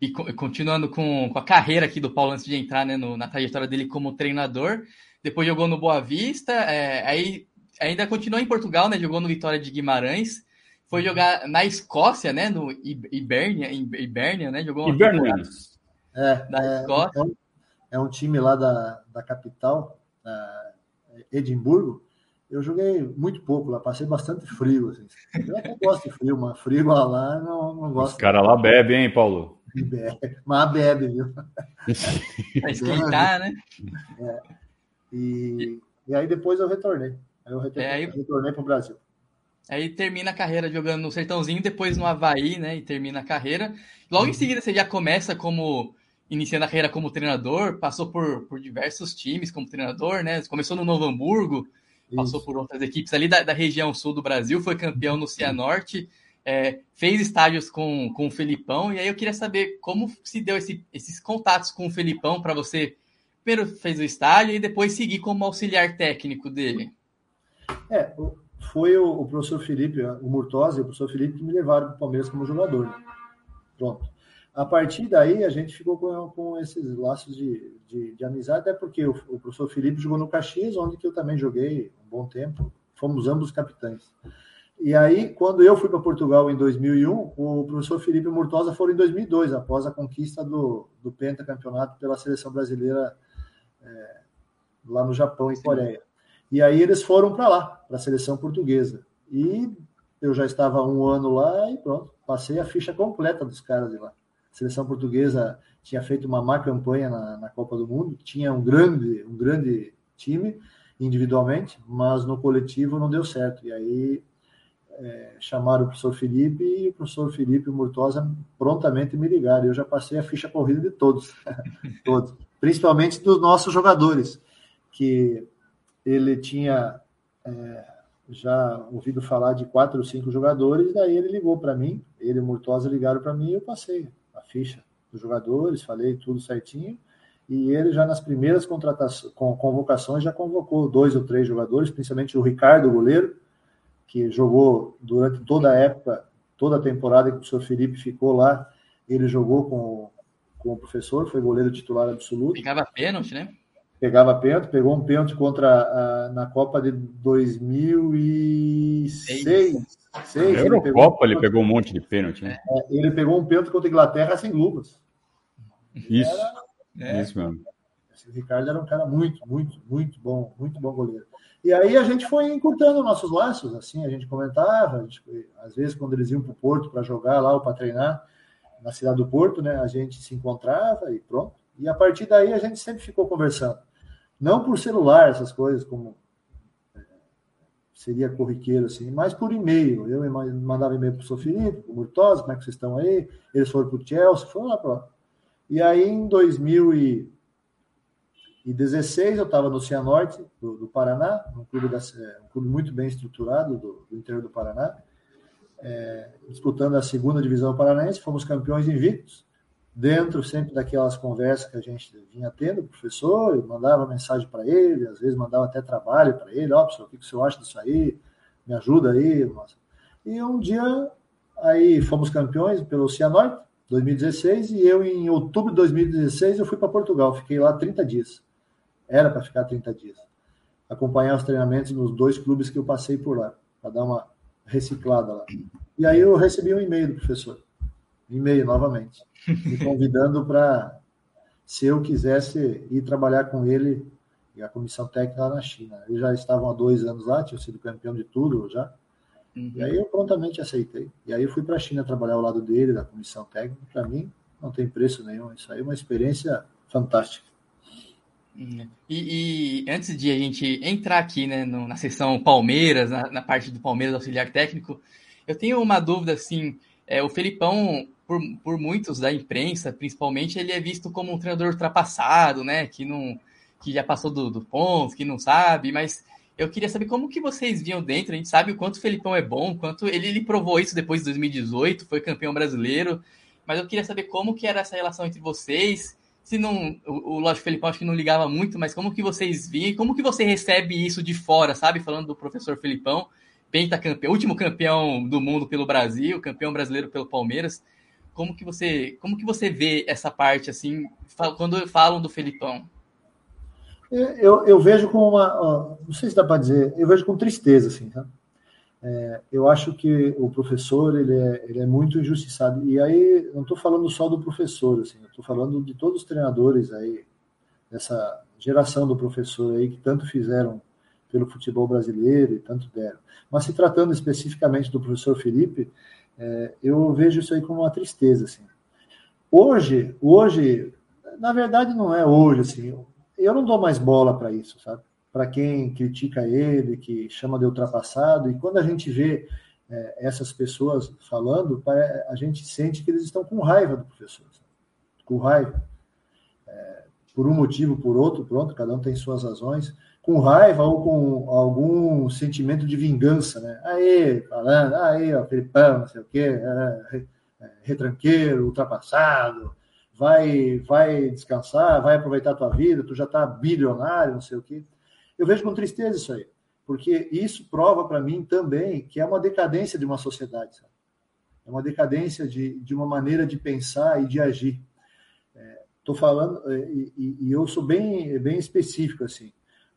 E continuando com, com a carreira aqui do Paulo antes de entrar né, no, na trajetória dele como treinador, depois jogou no Boa Vista, é, aí ainda continuou em Portugal, né? Jogou no Vitória de Guimarães, foi jogar na Escócia, né? No Ibernia, Ibernia né? Jogou Ibernia. É, da é, Escócia. É, é um time lá da, da capital, Edimburgo, eu joguei muito pouco lá, passei bastante frio. Assim. Eu até gosto de frio, mas frio lá não, não gosto. Os caras lá bebem, hein, Paulo? Bebe, mas bebe, viu? Pra esquentar, né? É. E, e aí depois eu retornei. Aí eu retornei, é, aí... retornei para o Brasil. Aí termina a carreira jogando no Sertãozinho, depois no Havaí, né? E termina a carreira. Logo em seguida você já começa como iniciando a carreira como treinador, passou por, por diversos times como treinador, né? Começou no Novo Hamburgo, passou por outras equipes ali da, da, região sul do Brasil, foi campeão no Cianorte, é, fez estágios com, com o Felipão, e aí eu queria saber como se deu esse, esses contatos com o Felipão para você primeiro fez o estágio e depois seguir como auxiliar técnico dele. É, foi o, o professor Felipe, o Murtosa e o professor Felipe que me levaram para o Palmeiras como jogador. Pronto. A partir daí, a gente ficou com, com esses laços de, de, de, amizade, até porque o, o, professor Felipe jogou no Caxias, onde que eu também joguei um bom tempo. Fomos ambos capitães. E aí, quando eu fui para Portugal em 2001, o professor Felipe e o Murtosa foram em 2002, após a conquista do, do pentacampeonato pela seleção brasileira é, lá no Japão e Coreia. E aí eles foram para lá, para a seleção portuguesa. E eu já estava um ano lá e pronto, passei a ficha completa dos caras de lá seleção portuguesa tinha feito uma má campanha na, na, Copa do Mundo, tinha um grande, um grande time individualmente, mas no coletivo não deu certo. E aí é, chamaram o professor Felipe e o professor Felipe Murtosa prontamente me ligaram. Eu já passei a ficha corrida de todos, todos, principalmente dos nossos jogadores, que ele tinha é, já ouvido falar de quatro ou cinco jogadores, daí ele ligou para mim, ele e o Murtosa ligaram para mim e eu passei a ficha dos jogadores, falei tudo certinho. E ele já nas primeiras convocações já convocou dois ou três jogadores, principalmente o Ricardo, o goleiro, que jogou durante toda a época, toda a temporada que o professor Felipe ficou lá, ele jogou com, com o professor, foi goleiro titular absoluto. Pegava pênalti, né? Pegava pênalti, pegou um pênalti contra a, na Copa de 2006. Seis, na Eurocopa ele, ele pegou um monte de pênalti, né? É, ele pegou um pênalti contra a Inglaterra sem luvas. Isso, era, é, isso mesmo. Esse Ricardo era um cara muito, muito, muito bom, muito bom goleiro. E aí a gente foi encurtando nossos laços, assim, a gente comentava, a gente, às vezes quando eles iam para o Porto para jogar lá ou para treinar na cidade do Porto, né, a gente se encontrava e pronto. E a partir daí a gente sempre ficou conversando. Não por celular, essas coisas, como seria corriqueiro assim, mas por e-mail. Eu mandava e-mail para o Sofia, para o Murtosa, como é que vocês estão aí? Eles foram para o Chelsea, foram lá para lá. E aí, em 2016, eu estava no Cianorte, do, do Paraná, um clube, da, um clube muito bem estruturado do, do interior do Paraná, é, disputando a segunda divisão paranaense, fomos campeões invictos, dentro sempre daquelas conversas que a gente vinha tendo, o professor, mandava mensagem para ele, às vezes mandava até trabalho para ele, ó, oh, professor, o que, que o senhor acha disso aí? Me ajuda aí, nossa. E um dia, aí fomos campeões pelo Cianorte, 2016, e eu, em outubro de 2016, eu fui para Portugal, fiquei lá 30 dias. Era para ficar 30 dias. Acompanhar os treinamentos nos dois clubes que eu passei por lá, para dar uma reciclada lá. E aí eu recebi um e-mail do professor e-mail novamente, me convidando para, se eu quisesse ir trabalhar com ele e a comissão técnica lá na China. Eles já estavam há dois anos lá, tinham sido campeão de tudo já. Uhum. E aí eu prontamente aceitei. E aí eu fui para a China trabalhar ao lado dele, da comissão técnica. Para mim, não tem preço nenhum. Isso aí é uma experiência fantástica. Uhum. E, e, antes de a gente entrar aqui né, no, na sessão Palmeiras, na, na, parte do Palmeiras auxiliar técnico, eu tenho uma dúvida assim. É, o Felipão por, por muitos da imprensa, principalmente, ele é visto como um treinador ultrapassado, né? Que não que já passou do, do ponto, que não sabe, mas eu queria saber como que vocês viam dentro. A gente sabe o quanto o Felipão é bom, quanto ele, ele provou isso depois de 2018, foi campeão brasileiro. Mas eu queria saber como que era essa relação entre vocês. Se não, o, o lógico Felipão acho que não ligava muito, mas como que vocês viam, como que você recebe isso de fora, sabe? Falando do professor Felipão, pentacampeão, último campeão do mundo pelo Brasil, campeão brasileiro pelo Palmeiras. Como que você, como que você vê essa parte assim, quando falam do Felipão? Eu, eu vejo com uma, não sei se dá para dizer, eu vejo com tristeza, assim, tá? É, eu acho que o professor ele é, ele é muito injustiçado. E aí, não estou falando só do professor, assim, estou falando de todos os treinadores aí, dessa geração do professor aí, que tanto fizeram pelo futebol brasileiro e tanto deram. Mas se tratando especificamente do professor Felipe, é, eu vejo isso aí como uma tristeza, assim. Hoje, hoje, na verdade não é hoje, assim, eu não dou mais bola para isso, sabe? Para quem critica ele, que chama de ultrapassado, e quando a gente vê é, essas pessoas falando, a gente sente que eles estão com raiva do professor, sabe? com raiva. É, por um motivo, por outro, pronto, cada um tem suas razões, com raiva ou com algum sentimento de vingança, né? Aí, falando, aí, ó, Felipão, não sei o quê, é, é, retranqueiro, ultrapassado, vai, vai descansar, vai aproveitar a tua vida, tu já tá bilionário, não sei o quê. Eu vejo com tristeza isso aí, porque isso prova para mim também que é uma decadência de uma sociedade, sabe? É uma decadência de, de uma maneira de pensar e de agir. Estou é, falando, é, e, e, eu sou bem, bem específico, assim.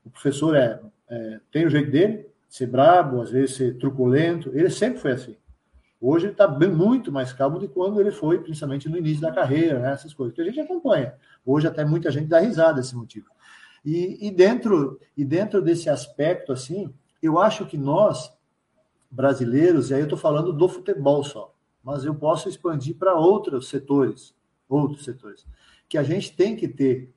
O professor é, é, tem o jeito dele, ser brabo, às vezes ser truculento. Ele sempre foi assim. Hoje ele está muito mais calmo do que quando ele foi, principalmente no início da carreira, né, essas coisas que a gente acompanha. Hoje até muita gente dá risada desse motivo. E, e, dentro, e dentro desse aspecto, assim, eu acho que nós, brasileiros, e aí eu estou falando do futebol só, mas eu posso expandir para outros setores, outros setores, que a gente tem que ter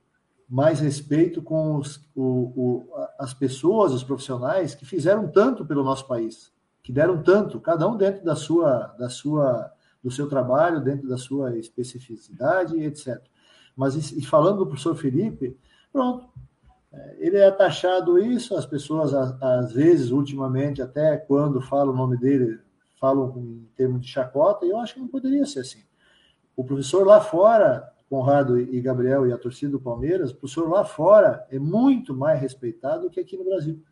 mais respeito com os, o, o, as pessoas, os profissionais que fizeram tanto pelo nosso país, que deram tanto, cada um dentro da sua, da sua, do seu trabalho, dentro da sua especificidade, etc. Mas e falando do professor Felipe, pronto, é, ele é taxado isso, as pessoas às vezes, ultimamente, até quando falam o nome dele, falam em termos de chacota, e eu acho que não poderia ser assim. O professor lá fora Conrado e Gabriel e a torcida do Palmeiras, o professor lá fora é muito mais respeitado que aqui no Brasil.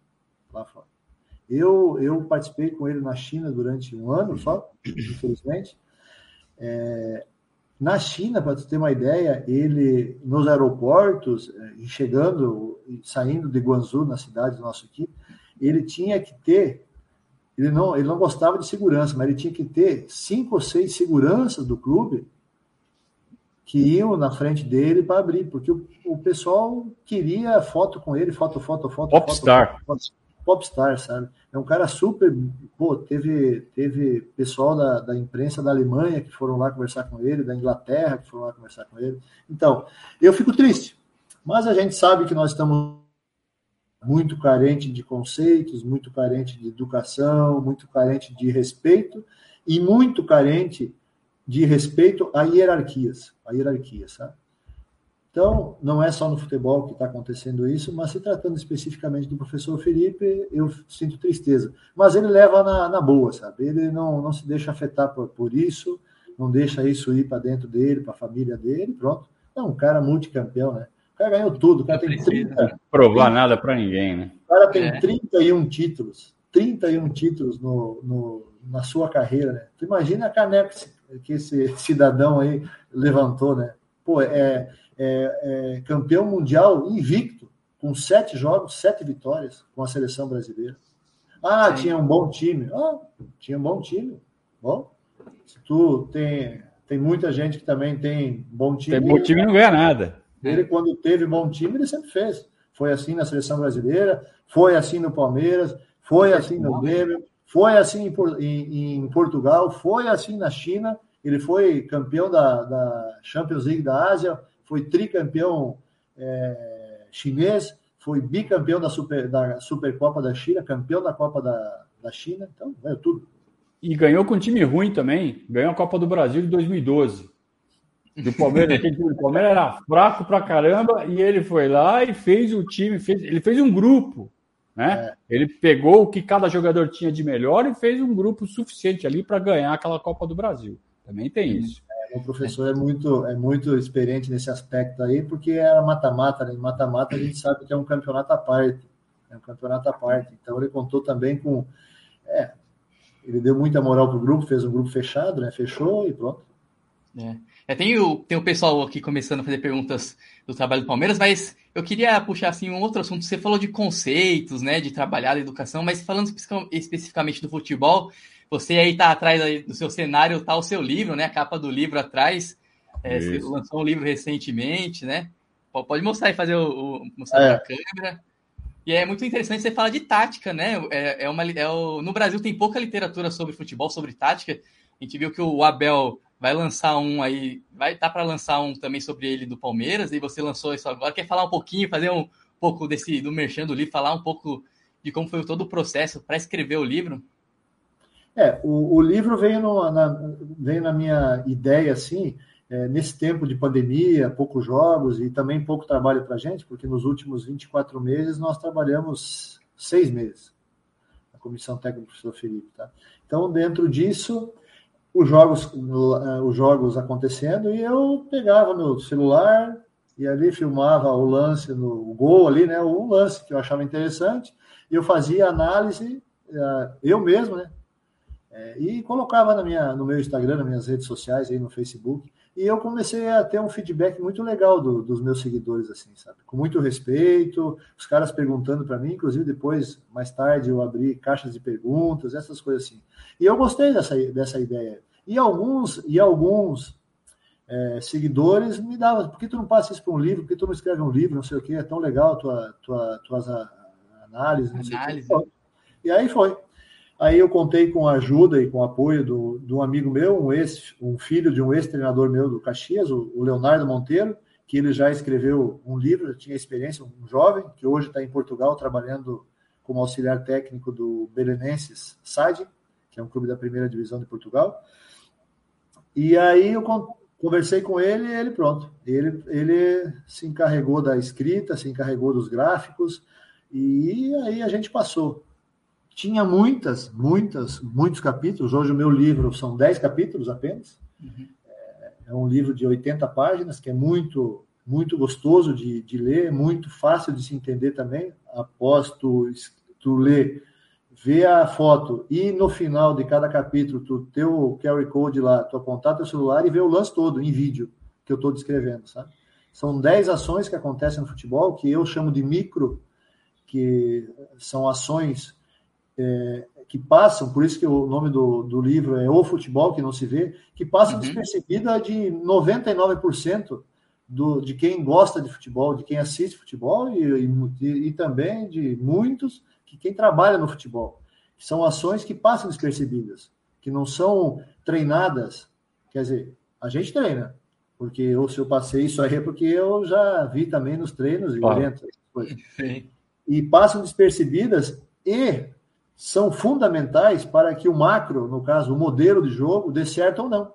Lá fora. Eu, eu participei com ele na China durante um ano só, infelizmente. É, na China, para você ter uma ideia, ele nos aeroportos, é, chegando, saindo de Guangzhou, na cidade do nosso aqui, ele tinha que ter, ele não, ele não gostava de segurança, mas ele tinha que ter cinco ou seis seguranças do clube que iam na frente dele para abrir, porque o, o, pessoal queria foto com ele, foto, foto, foto. Popstar. Popstar, sabe? É um cara super. Pô, teve, teve pessoal da, da imprensa da Alemanha que foram lá conversar com ele, da Inglaterra que foram lá conversar com ele. Então, eu fico triste, mas a gente sabe que nós estamos muito carente de conceitos, muito carente de educação, muito carente de respeito e muito carente de respeito a hierarquias, a hierarquia, sabe? Então, não é só no futebol que está acontecendo isso, mas se tratando especificamente do professor Felipe, eu sinto tristeza. Mas ele leva na, na boa, sabe? Ele não, não se deixa afetar por, por isso, não deixa isso ir para dentro dele, para a família dele, pronto. É um cara multicampeão, né? O cara ganhou tudo, o cara tem 30. Não provar nada para ninguém, né? O cara tem é. 31 títulos, 31 títulos no, no, na sua carreira, né? Tu imagina a caneca que esse cidadão aí levantou, né? Pô, é, é, é campeão mundial invicto, com sete jogos, sete vitórias com a seleção brasileira. Ah, Sim. tinha um bom time. Ah, tinha um bom time. Bom, se tu tem, tem muita gente que também tem bom time. Tem bom time e não ganha nada. Ele, quando teve bom time, ele sempre fez. Foi assim na seleção brasileira, foi assim no Palmeiras, foi assim no Grêmio, foi assim em, em, Portugal, foi assim na China. Ele foi campeão da, da Champions League da Ásia, foi tricampeão é, chinês, foi bicampeão da, Super, da Supercopa da China, campeão da Copa da, da China. Então, é tudo. E ganhou com um time ruim também. Ganhou a Copa do Brasil de 2012. Do Palmeiras, aquele Palmeiras era fraco pra caramba, e ele foi lá e fez o time, fez, ele fez um grupo. Né? É. Ele pegou o que cada jogador tinha de melhor e fez um grupo suficiente ali para ganhar aquela Copa do Brasil. Também tem isso. É, o professor é muito, é muito experiente nesse aspecto aí, porque era mata-mata, né? Mata-mata a gente sabe que é um campeonato à parte. É um campeonato à parte. Então ele contou também com. É, ele deu muita moral pro grupo, fez um grupo fechado, né? Fechou e pronto. É. É, tem, o, tem o pessoal aqui começando a fazer perguntas do trabalho do Palmeiras, mas eu queria puxar assim, um outro assunto. Você falou de conceitos, né, de trabalhar a educação, mas falando especificamente do futebol, você aí está atrás do seu cenário, está o seu livro, né, a capa do livro atrás. É, você lançou um livro recentemente, né? Pode mostrar e fazer o, o mostrar é. a câmera. E é muito interessante você falar de tática, né? É, é uma, é o, no Brasil tem pouca literatura sobre futebol, sobre tática. A gente viu que o Abel vai lançar um aí, vai tá para lançar um também sobre ele do Palmeiras, e você lançou isso agora. Quer falar um pouquinho, fazer um pouco desse do merchan do livro, falar um pouco de como foi todo o processo para escrever o livro? É, o, o livro veio, no, na, veio na minha ideia, assim, é, nesse tempo de pandemia, poucos jogos e também pouco trabalho para a gente, porque nos últimos 24 meses nós trabalhamos seis meses, a comissão técnica do professor Felipe. Tá? Então, dentro disso, os jogos, eh, os jogos acontecendo e eu pegava meu celular e ali filmava o lance no gol ali, né? Um lance que eu achava interessante e eu fazia análise eh, eu mesmo, né? É, e colocava na minha, no meu Instagram, nas minhas redes sociais, aí no Facebook, e eu comecei a ter um feedback muito legal do, dos meus seguidores, assim, sabe? Com muito respeito, os caras perguntando para mim, inclusive depois, mais tarde, eu abri caixas de perguntas, essas coisas assim. E eu gostei dessa, dessa ideia. E alguns, e alguns é, seguidores me davam, por que tu não passa isso para um livro? Por que tu não escreve um livro? Não sei o que, é tão legal tua, tua, tuas análises. Não Análise. Sei o que. E aí foi. Aí eu contei com a ajuda e com o apoio do, um amigo meu, um, ex, um filho de um ex-treinador meu do Caxias, o, o, Leonardo Monteiro, que ele já escreveu um livro, tinha experiência, um jovem, que hoje está em Portugal trabalhando como auxiliar técnico do Belenenses SAD, que é um clube da primeira divisão de Portugal. E aí eu conversei com ele e ele pronto. Ele, ele se encarregou da escrita, se encarregou dos gráficos, e aí a gente passou tinha muitas, muitas, muitos capítulos. Hoje o meu livro são 10 capítulos apenas. Uhum. É um livro de 80 páginas, que é muito, muito gostoso de, de ler, muito fácil de se entender também. Após tu, tu ler, ver a foto e no final de cada capítulo, tu ter o QR Code lá, tu apontar teu celular e ver o lance todo em vídeo que eu estou descrevendo, sabe? São 10 ações que acontecem no futebol, que eu chamo de micro, que são ações é, que passam, por isso que o nome do, do livro é O Futebol que Não Se Vê, que passam uhum. despercebida de 99% do, de quem gosta de futebol, de quem assiste futebol e, e, e também de muitos que quem trabalha no futebol. São ações que passam despercebidas, que não são treinadas. Quer dizer, a gente treina, porque eu, se eu passei isso aí é porque eu já vi também nos treinos e coisas. E passam despercebidas e são fundamentais para que o macro, no caso, o modelo de jogo, dê certo ou não.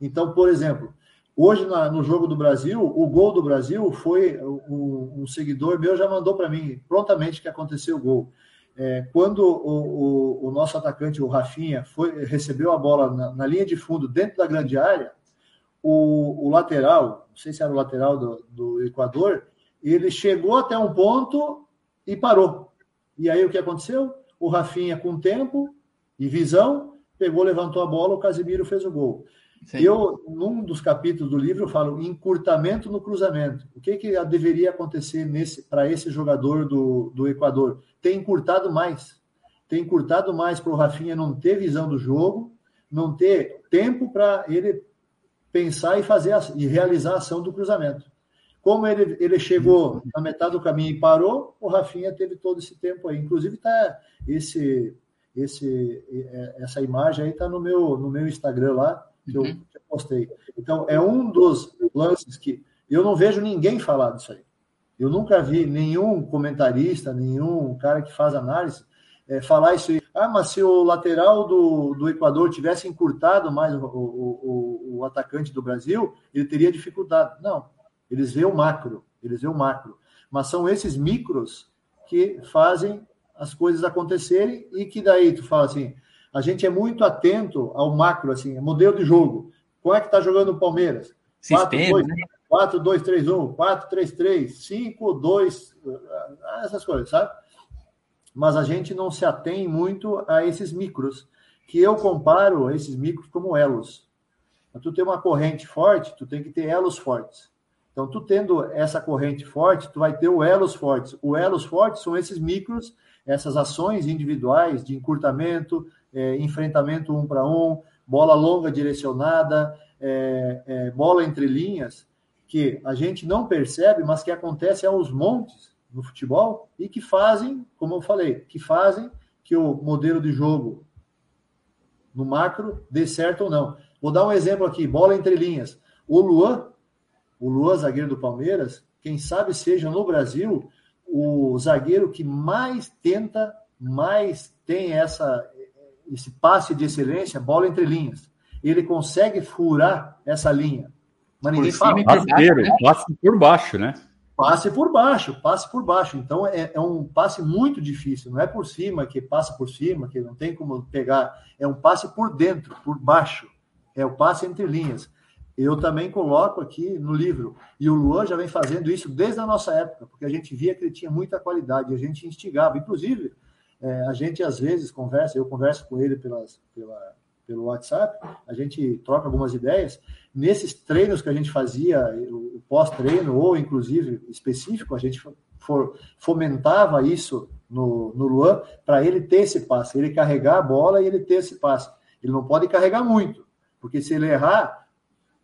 Então, por exemplo, Hoje, na, no jogo do Brasil, o gol do Brasil foi. Um, um seguidor meu já mandou para mim prontamente que aconteceu o gol. É, quando o, o, o, nosso atacante, o Rafinha, foi, recebeu a bola na, na, linha de fundo, dentro da grande área, o, o lateral, não sei se era o lateral do, do Equador, ele chegou até um ponto e parou. E aí o que aconteceu? O Rafinha, com tempo e visão, pegou, levantou a bola, o Casimiro fez o gol. Sim. Eu, num dos capítulos do livro, eu falo encurtamento no cruzamento. O que, que deveria acontecer para esse jogador do, do Equador? Tem encurtado mais. Tem encurtado mais para o Rafinha não ter visão do jogo, não ter tempo para ele pensar e fazer a, e realizar a ação do cruzamento. Como ele, ele chegou na metade do caminho e parou, o Rafinha teve todo esse tempo aí. Inclusive, está esse, esse, é, essa imagem aí está no meu, no meu Instagram lá que eu, uhum. que eu postei. Então, é um dos lances que eu não vejo ninguém falar disso aí. Eu nunca vi nenhum comentarista, nenhum cara que faz análise é, falar isso aí. Ah, mas se o lateral do, do Equador tivesse encurtado mais o, o, o, o atacante do Brasil, ele teria dificuldade. Não, eles veem o macro, eles veem o macro. Mas são esses micros que fazem as coisas acontecerem e que daí tu fala assim, a gente é muito atento ao macro, assim, modelo de jogo. Como é que está jogando o Palmeiras? Sistema, 4, 2, 3, 1, 4, 3, 3, 5, 2, essas coisas, sabe? Mas a gente não se atém muito a esses micros, que eu comparo esses micros como elos. Para tu ter uma corrente forte, tu tem que ter elos fortes. Então, tu tendo essa corrente forte, tu vai ter o elos fortes. O elos fortes são esses micros, essas ações individuais de encurtamento, é, enfrentamento um para um, bola longa direcionada, é, é, bola entre linhas, que a gente não percebe, mas que acontece aos montes no futebol e que fazem, como eu falei, que fazem que o modelo de jogo no macro dê certo ou não. Vou dar um exemplo aqui, bola entre linhas. O Luan, o Luan, zagueiro do Palmeiras, quem sabe seja no Brasil o zagueiro que mais tenta, mais tem essa esse passe de excelência, bola entre linhas. Ele consegue furar essa linha. Mas ninguém por fala. Passe, né? passe por baixo, né? Passe por baixo, passe por baixo. Então é, é, um passe muito difícil. Não é por cima que passa por cima, que não tem como pegar. É um passe por dentro, por baixo. É o passe entre linhas. Eu também coloco aqui no livro. E o Luan já vem fazendo isso desde a nossa época, porque a gente via que ele tinha muita qualidade, a gente instigava. Inclusive, é, a gente às vezes conversa, eu converso com ele pelas, pela, pelo WhatsApp, a gente troca algumas ideias. Nesses treinos que a gente fazia, o pós-treino, ou inclusive específico, a gente for, fomentava isso no, no Luan para ele ter esse passe, ele carregar a bola e ele ter esse passe. Ele não pode carregar muito, porque se ele errar,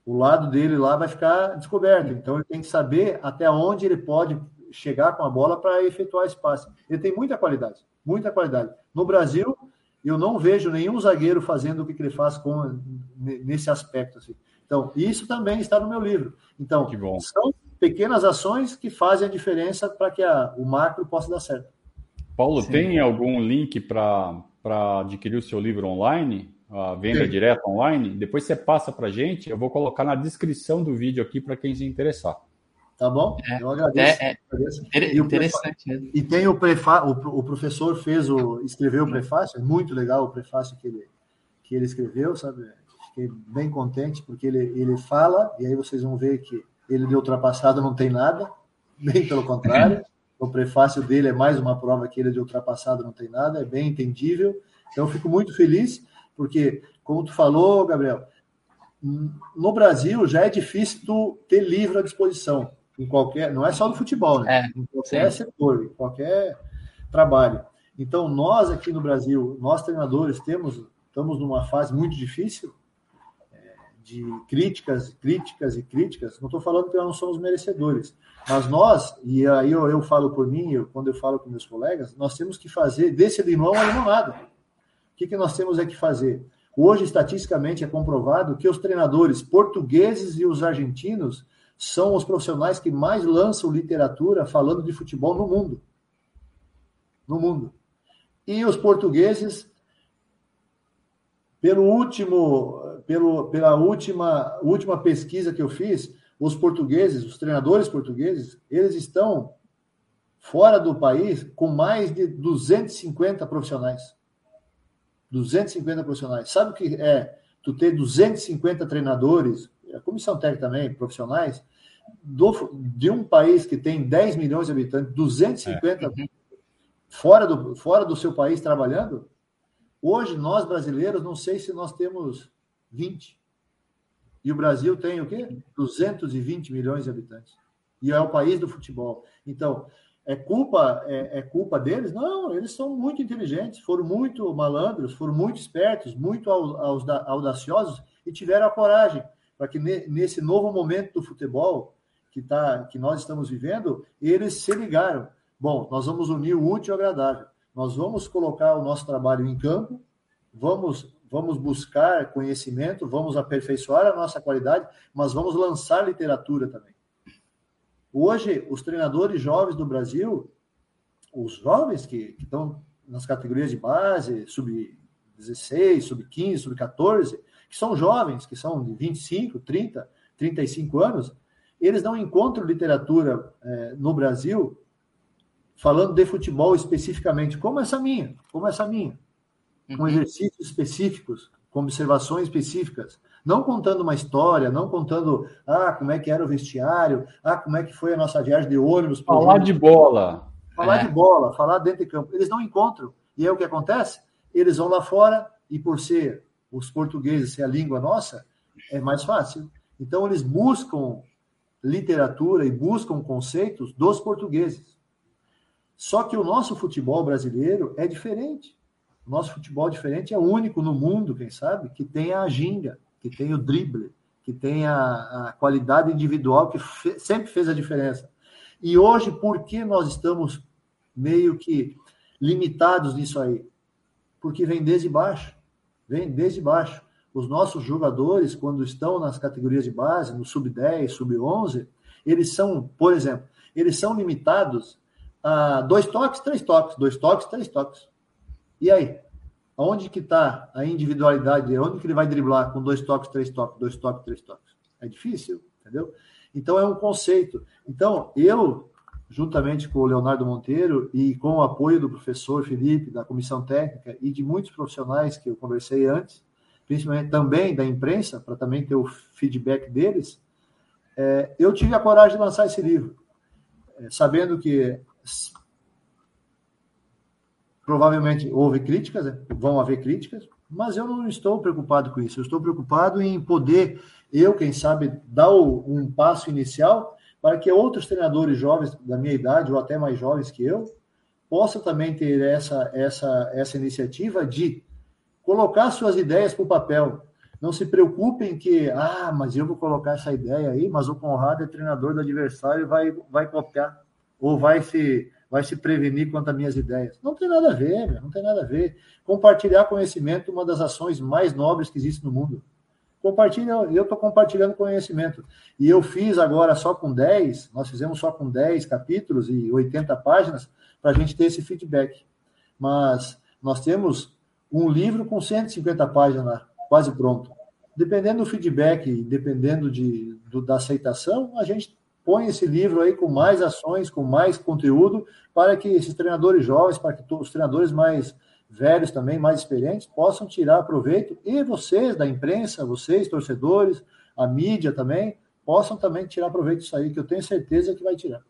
o lado dele lá vai ficar descoberto. Então ele tem que saber até onde ele pode chegar com a bola para efetuar esse passe. Ele tem muita qualidade muita qualidade. No Brasil, eu não vejo nenhum zagueiro fazendo o que ele faz com, nesse aspecto. Assim. Então, isso também está no meu livro. Então, são pequenas ações que fazem a diferença para que a, o macro possa dar certo. Paulo, Sim. tem algum link para adquirir o seu livro online? A venda Sim. direta online? Depois você passa para a gente, eu vou colocar na descrição do vídeo aqui para quem se interessar. Tá bom? É, eu agradeço. É, é agradeço. E interessante. Prefa... E tem o prefácio, o, o, professor fez o, escreveu o prefácio, é muito legal o prefácio que ele, que ele escreveu, sabe? Fiquei bem contente, porque ele, ele fala, e aí vocês vão ver que ele de ultrapassado não tem nada, bem pelo contrário. O prefácio dele é mais uma prova que ele de ultrapassado não tem nada, é bem entendível. Então, eu fico muito feliz, porque, como tu falou, Gabriel, no Brasil já é difícil tu ter livro à disposição em qualquer, não é só no futebol, né? É, em qualquer sim. setor, em qualquer trabalho. Então, nós aqui no Brasil, nós treinadores, temos, estamos numa fase muito difícil é, de críticas, críticas e críticas. Não estou falando que nós não somos merecedores, mas nós, e aí eu, eu falo por mim, eu, quando eu falo com meus colegas, nós temos que fazer desse limão a limonada. Que, que nós temos é que fazer? Hoje, estatisticamente, é comprovado que os treinadores portugueses e os argentinos são os profissionais que mais lançam literatura falando de futebol no mundo. No mundo. E os portugueses, pelo último, pelo, pela última, última pesquisa que eu fiz, os portugueses, os treinadores portugueses, eles estão fora do país com mais de 250 profissionais. 250 profissionais. Sabe o que é tu ter 250 treinadores, a comissão técnica também, profissionais, do, de um país que tem 10 milhões de habitantes, 250 é. fora, do, fora do seu país trabalhando? Hoje, nós brasileiros, não sei se nós temos 20. E o Brasil tem o quê? 220 milhões de habitantes. E é o país do futebol. Então, é culpa é, é, culpa deles? Não, eles são muito inteligentes, foram muito malandros, foram muito espertos, muito audaciosos e tiveram a coragem para que nesse novo momento do futebol que tá que nós estamos vivendo, eles se ligaram. Bom, nós vamos unir o útil ao agradável. Nós vamos colocar o nosso trabalho em campo, vamos vamos buscar conhecimento, vamos aperfeiçoar a nossa qualidade, mas vamos lançar literatura também. Hoje, os treinadores jovens do Brasil, os jovens que, que estão nas categorias de base, sub-16, sub-15, sub-14, que são jovens, que são de 25, 30, 35 anos, eles não encontram literatura é, no Brasil falando de futebol especificamente, como essa minha, como essa minha, com uhum. exercícios específicos, com observações específicas, não contando uma história, não contando ah, como é que era o vestiário, ah, como é que foi a nossa viagem de ônibus. Falar de bola. Falar é. de bola, falar dentro de campo. Eles não encontram. E é o que acontece? Eles vão lá fora e por ser os portugueses, ser a língua nossa, é mais fácil. Então eles buscam literatura e buscam conceitos dos portugueses. Só que o nosso futebol brasileiro é diferente. O nosso futebol diferente é único no mundo, quem sabe, que tem a ginga que tem o drible, que tem a, a qualidade individual que fe, sempre fez a diferença. E hoje, por que nós estamos meio que limitados nisso aí? Porque vem desde baixo, vem desde baixo. Os nossos jogadores, quando estão nas categorias de base, no sub-10, sub-11, eles são, por exemplo, eles são limitados a dois toques, três toques, dois toques, três toques. E aí? Onde que está a individualidade? Onde que ele vai driblar com dois toques, três toques, dois toques, três toques? É difícil, entendeu? Então é um conceito. Então eu, juntamente com o Leonardo Monteiro e com o apoio do professor Felipe, da comissão técnica e de muitos profissionais que eu conversei antes, principalmente também da imprensa, para também ter o feedback deles, é, eu tive a coragem de lançar esse livro, é, sabendo que Provavelmente houve críticas, né? vão haver críticas, mas eu não estou preocupado com isso. Eu estou preocupado em poder, eu, quem sabe, dar um passo inicial para que outros treinadores jovens da minha idade, ou até mais jovens que eu, possam também ter essa, essa, essa iniciativa de colocar suas ideias para o papel. Não se preocupem que, ah, mas eu vou colocar essa ideia aí, mas o Conrado é treinador do adversário vai, vai copiar, ou vai se vai se prevenir quanto às minhas ideias. Não tem nada a ver, meu, não tem nada a ver. Compartilhar conhecimento é uma das ações mais nobres que existe no mundo. Compartilha, eu estou compartilhando conhecimento. E eu fiz agora só com 10, nós fizemos só com 10 capítulos e 80 páginas para a gente ter esse feedback. Mas nós temos um livro com 150 páginas lá, quase pronto. Dependendo do feedback, dependendo de, do, da aceitação, a gente põe esse livro aí com mais ações, com mais conteúdo, para que esses treinadores jovens, para que os treinadores mais velhos também, mais experientes, possam tirar proveito, e vocês da imprensa, vocês, torcedores, a mídia também, possam também tirar proveito disso aí, que eu tenho certeza que vai tirar.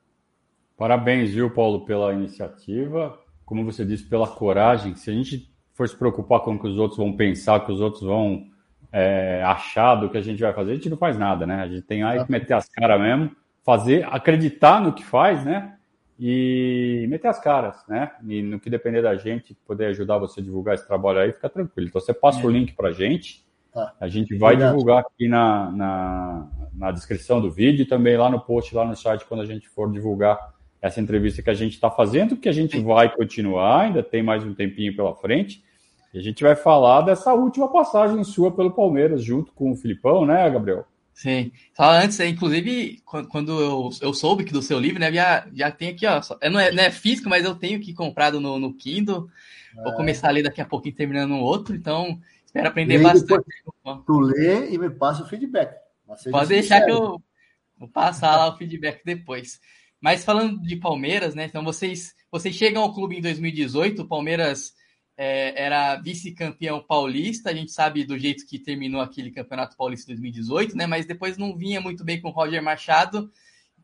Parabéns, viu, Paulo, pela iniciativa, como você disse, pela coragem. Se a gente for se preocupar com o que os outros vão pensar, o que os outros vão é, achar do que a gente vai fazer, a gente não faz nada, né? A gente tem aí que meter as caras mesmo fazer, acreditar no que faz, né? E meter as caras, né? E no que depender da gente, poder ajudar você a divulgar esse trabalho aí, fica tranquilo. Então você passa é. o link para a gente, tá. a gente vai Obrigado. divulgar aqui na, na, na, descrição do vídeo e também lá no post, lá no site, quando a gente for divulgar essa entrevista que a gente está fazendo, que a gente vai continuar, ainda tem mais um tempinho pela frente. E a gente vai falar dessa última passagem sua pelo Palmeiras, junto com o Filipão, né, Gabriel? Sim. Só antes, inclusive, quando eu, eu soube que do seu livro, né, já, já tem aqui, ó. Só, não, é, não é físico, mas eu tenho que comprado no, no Kindle. Vou é. começar a ler daqui a pouquinho, terminando um outro. Então, Espero aprender bastante. Tu lê e me passa o feedback. Pode deixar sincero. que eu vou passar lá o feedback depois. Mas falando de Palmeiras, né? Então vocês, vocês chegam ao clube em 2018, o Palmeiras é, era vice-campeão paulista, a gente sabe do jeito que terminou aquele campeonato paulista 2018, né? Mas depois não vinha muito bem com o Roger Machado.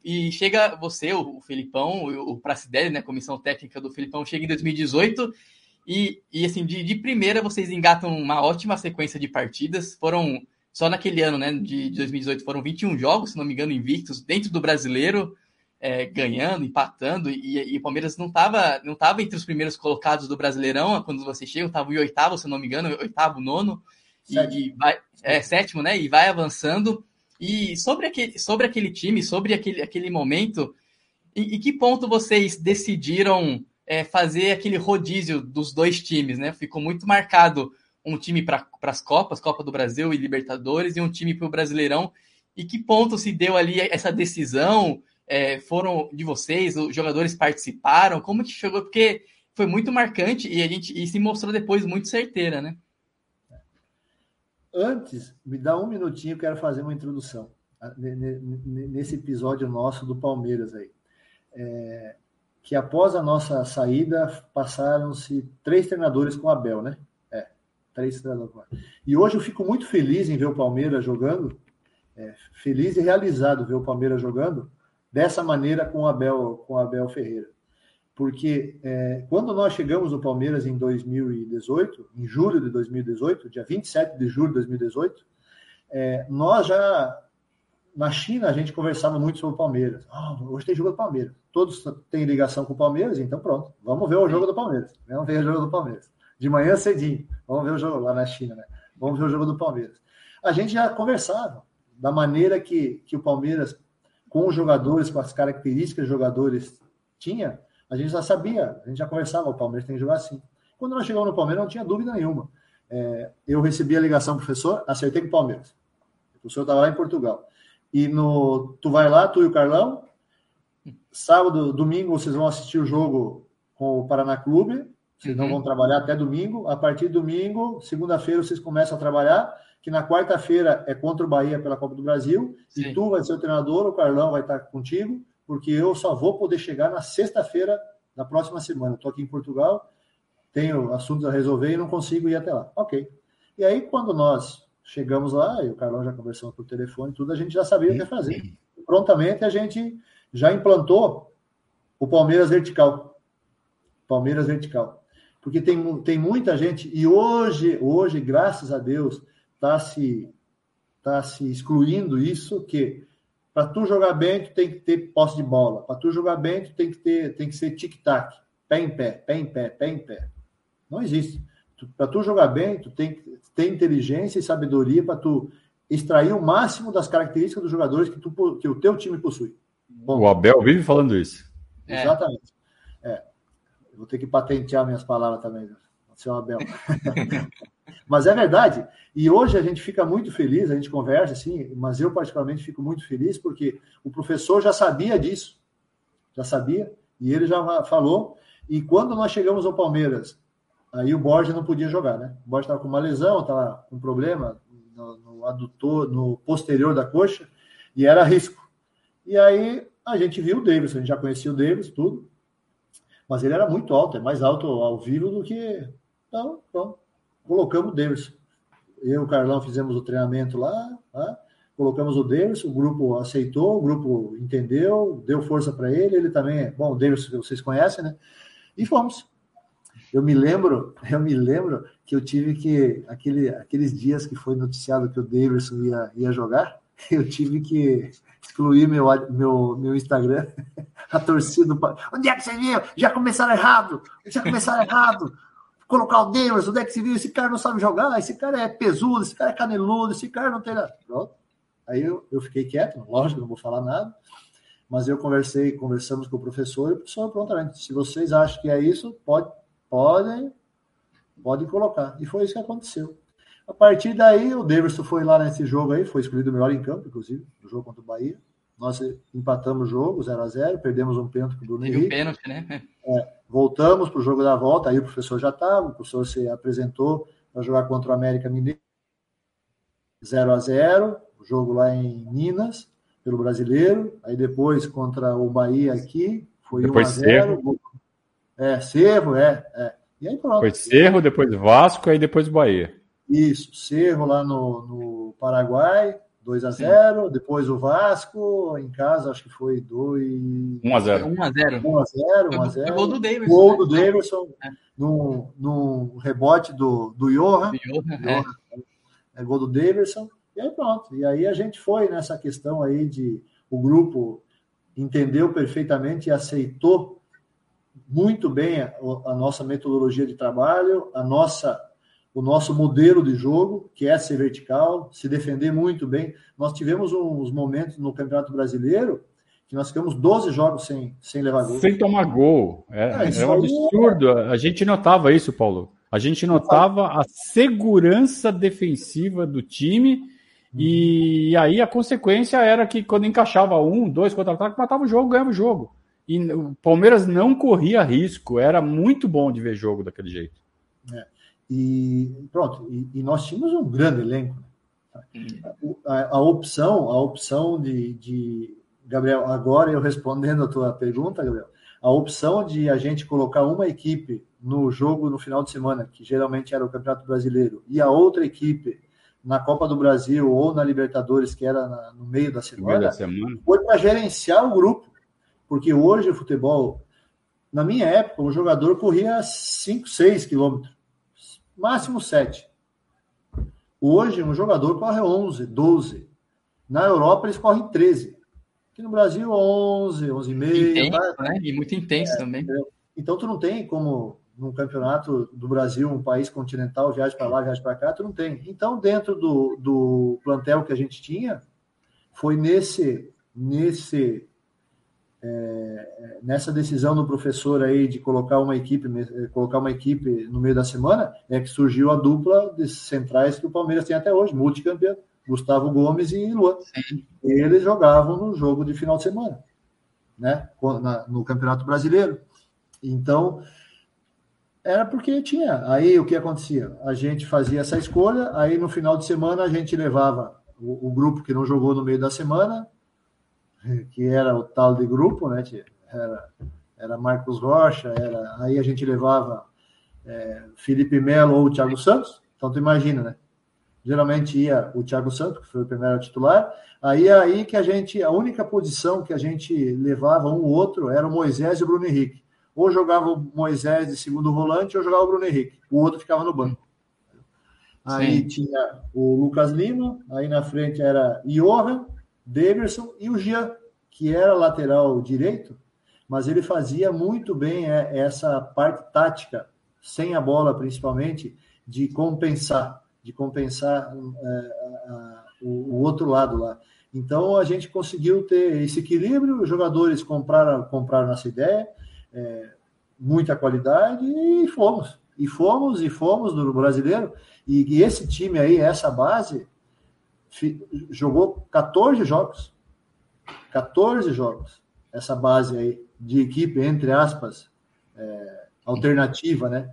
E chega você, o, Felipão, o, o Pracidelli, né? Comissão técnica do Felipão, chega em 2018 e, e assim, de, de, primeira vocês engatam uma ótima sequência de partidas. Foram, só naquele ano, né, de, de 2018, foram 21 jogos, se não me engano, invictos, dentro do brasileiro é, ganhando, empatando, e, o Palmeiras não estava não tava entre os primeiros colocados do Brasileirão quando você chega, estava em oitavo, se não me engano, oitavo, nono, sétimo. e, vai, é, sétimo, né? E vai avançando. E sobre aquele, sobre aquele time, sobre aquele, aquele momento, em, em que ponto vocês decidiram é, fazer aquele rodízio dos dois times, né? Ficou muito marcado um time para as Copas, Copa do Brasil e Libertadores, e um time para o Brasileirão. E que ponto se deu ali essa decisão? É, foram de vocês, os jogadores participaram? Como que chegou? Porque foi muito marcante e a gente e se mostrou depois muito certeira, né? Antes, me dá um minutinho, eu quero fazer uma introdução nesse episódio nosso do Palmeiras aí. É, que após a nossa saída, passaram-se três treinadores com o Abel, né? É, três treinadores com Abel. E hoje eu fico muito feliz em ver o Palmeiras jogando, é, feliz e realizado ver o Palmeiras jogando, dessa maneira com Abel, com Abel Ferreira. Porque é, quando nós chegamos no Palmeiras em 2018, em julho de 2018, dia 27 de julho de 2018, é, nós já, na China, a gente conversava muito sobre o Palmeiras. Oh, hoje tem jogo do Palmeiras. Todos têm ligação com o Palmeiras, então pronto, vamos ver o jogo do Palmeiras. Vamos ver o jogo do Palmeiras. De manhã cedinho, vamos ver o jogo lá na China, né? Vamos ver o jogo do Palmeiras. A gente já conversava da maneira que, que o Palmeiras com os jogadores, com as características que os jogadores tinha, a gente já sabia, a gente já conversava, o Palmeiras tem que jogar assim. Quando nós chegamos no Palmeiras, não tinha dúvida nenhuma. É, eu recebi a ligação do professor, acertei com o Palmeiras. O professor estava lá em Portugal. E no, tu vai lá, tu e o Carlão, sábado, domingo, vocês vão assistir o jogo com o Paraná Clube, vocês uhum. não vão trabalhar até domingo. A partir de domingo, segunda-feira, vocês começam a trabalhar que na quarta-feira é contra o Bahia pela Copa do Brasil, Sim. e tu vai ser o treinador, o Carlão vai estar contigo, porque eu só vou poder chegar na sexta-feira da próxima semana. Estou aqui em Portugal, tenho assuntos a resolver e não consigo ir até lá. Ok. E aí, quando nós chegamos lá, e o Carlão já conversou por telefone, tudo, a gente já sabia o que fazer. Prontamente a gente já implantou o Palmeiras vertical. Palmeiras vertical. Porque tem, tem muita gente, e hoje, hoje, graças a Deus, está se, tá se excluindo isso, que para tu jogar bem, tu tem que ter posse de bola. Para tu jogar bem, tu tem que ter, tem que ser tic-tac, pé em pé, pé em pé, pé em pé. Não existe. Para tu jogar bem, tu tem que ter inteligência e sabedoria para tu extrair o máximo das características dos jogadores que, tu, que o teu time possui. Bom, o Abel vive falando isso. É. Exatamente. É. Vou ter que patentear minhas palavras também, seu Abel. Mas é verdade. E hoje a gente fica muito feliz, a gente conversa assim, mas eu particularmente fico muito feliz porque o professor já sabia disso. Já sabia, e ele já falou. E quando nós chegamos ao Palmeiras, aí o Borges não podia jogar, né? O Borges estava com uma lesão, estava com um problema no, no adutor, no posterior da coxa, e era risco. E aí a gente viu o Davis, a gente já conhecia o Davis, tudo. Mas ele era muito alto, é mais alto ao vivo do que. Então, pronto colocamos o Davidson. Eu e o Carlão fizemos o treinamento lá, tá? colocamos o Davidson, o grupo aceitou, o grupo entendeu, deu força para ele, ele também, bom, o Davidson vocês conhecem, né? E fomos. Eu me lembro, eu me lembro que eu tive que, aquele, aqueles dias que foi noticiado que o Davidson ia, ia jogar, eu tive que excluir meu, meu, meu Instagram, a torcida. Onde é que você viu? Já começaram errado! Já começaram errado! Colocar o Davis, onde é que se viu? Esse cara não sabe jogar, esse cara é pesudo, esse cara é caneludo, esse cara não tem nada. Pronto. Aí eu, eu fiquei quieto, lógico, não vou falar nada, mas eu conversei, conversamos com o professor e o professor, prontamente, se vocês acham que é isso, pode, podem, podem colocar. E foi isso que aconteceu. A partir daí, o Davidson foi lá nesse jogo aí, foi escolhido o melhor em campo, inclusive, no jogo contra o Bahia. Nós empatamos o jogo 0 a 0 perdemos um pênalti para o Bruno Henrique. Um pênalti, né? É, voltamos para o jogo da volta, aí o professor já estava, o professor se apresentou para jogar contra o América Mineiro. 0 a 0 o jogo lá em Minas, pelo brasileiro. Aí depois contra o Bahia aqui, foi depois 1 a 0 Cerro. É, Cerro, é, é. E aí pronto. Foi Cerro, depois Vasco, aí depois Bahia. Isso, Cerro lá no, no Paraguai, 2 a 0 Sim. depois o Vasco, em casa, acho que foi 2... 1 a 0 1 a 0 1 a 0 1 a 0 Gol do Davidson. Gol do né? Davidson, é. no, no rebote do, do Johan. Do Johan, é. é. Gol do Davidson. E aí pronto. E aí a gente foi nessa questão aí de o grupo entendeu perfeitamente e aceitou muito bem a, a nossa metodologia de trabalho, a nossa o nosso modelo de jogo, que é ser vertical, se defender muito bem. Nós tivemos uns momentos no Campeonato Brasileiro que nós ficamos 12 jogos sem, sem levar gol. Sem tomar gol. É, ah, é um absurdo. A gente notava isso, Paulo. A gente notava a segurança defensiva do time e aí a consequência era que quando encaixava um, dois contra-ataques, matava o jogo, ganhava o jogo. E o Palmeiras não corria risco, era muito bom de ver jogo daquele jeito. É. E pronto, e, e, nós tínhamos um grande elenco. A, a opção, a opção de, de, Gabriel, agora eu respondendo a tua pergunta, Gabriel, a opção de a gente colocar uma equipe no jogo no final de semana, que geralmente era o Campeonato Brasileiro, e a outra equipe na Copa do Brasil ou na Libertadores, que era na, no meio da semana, da semana. foi para gerenciar o grupo. Porque hoje o futebol, na minha época, o jogador corria 5, 6 quilômetros, máximo 7. Hoje, um jogador corre 11, 12. Na Europa, eles correm 13. Aqui no Brasil, 11, 11,5. Intenso, tá? né? E muito intenso é, também. Então, tu não tem como num campeonato do Brasil, um país continental, viaja para lá, viaja para cá, tu não tem. Então, dentro do, do plantel que a gente tinha, foi nesse, nesse é, nessa decisão do professor aí de colocar uma equipe, é, colocar uma equipe no meio da semana, é que surgiu a dupla de centrais que o Palmeiras tem até hoje, multicampeão, Gustavo Gomes e Luan. Eles jogavam no jogo de final de semana, né, no Campeonato Brasileiro. Então, era porque tinha. Aí o que acontecia? A gente fazia essa escolha, aí no final de semana a gente levava o, o grupo que não jogou no meio da semana, que era o tal de grupo, né? Era, era Marcos Rocha, era, aí a gente levava é, Felipe Melo ou o Thiago Santos. Então tu imagina, né? Geralmente ia o Thiago Santos, que foi o primeiro titular. Aí aí que a gente, a única posição que a gente levava um ou outro era o Moisés e o Bruno Henrique ou jogava o Moisés de segundo volante ou jogava o Bruno Henrique. O outro ficava no banco. Aí Sim. tinha o Lucas Lima, aí na frente era Johan, Deverson e o Jean, que era lateral direito, mas ele fazia muito bem é, essa parte tática, sem a bola principalmente, de compensar, de compensar é, o, outro lado lá. Então a gente conseguiu ter esse equilíbrio, os jogadores compraram, compraram nossa ideia, é, muita qualidade e fomos. E fomos, e fomos no brasileiro. E, e esse time aí, essa base, jogou 14 jogos. 14 jogos. Essa base aí de equipe, entre aspas, é, alternativa, né?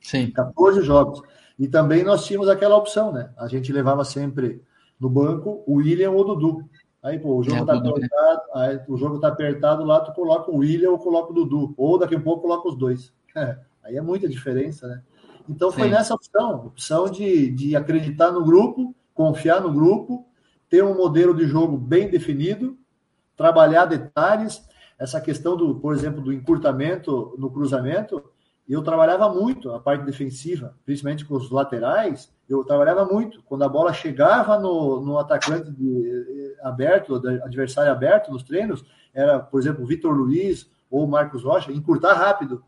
Sim. 14 jogos. E também nós tínhamos aquela opção, né? A gente levava sempre no banco o William ou o Dudu. Aí, pô, o jogo é, tá Dudu, apertado, né? aí, o jogo tá apertado lá, tu coloca o William ou coloca o Dudu. Ou daqui a pouco coloca os dois. É, aí é muita diferença, né? Então foi Sim. nessa opção, opção de, de acreditar no grupo, confiar no grupo, ter um modelo de jogo bem definido, trabalhar detalhes, essa questão do, por exemplo, do encurtamento no cruzamento, eu trabalhava muito a parte defensiva, principalmente com os laterais, eu trabalhava muito. Quando a bola chegava no, no atacante de, aberto, adversário aberto nos treinos, era, por exemplo, Vitor Luiz ou Marcos Rocha, encurtar rápido.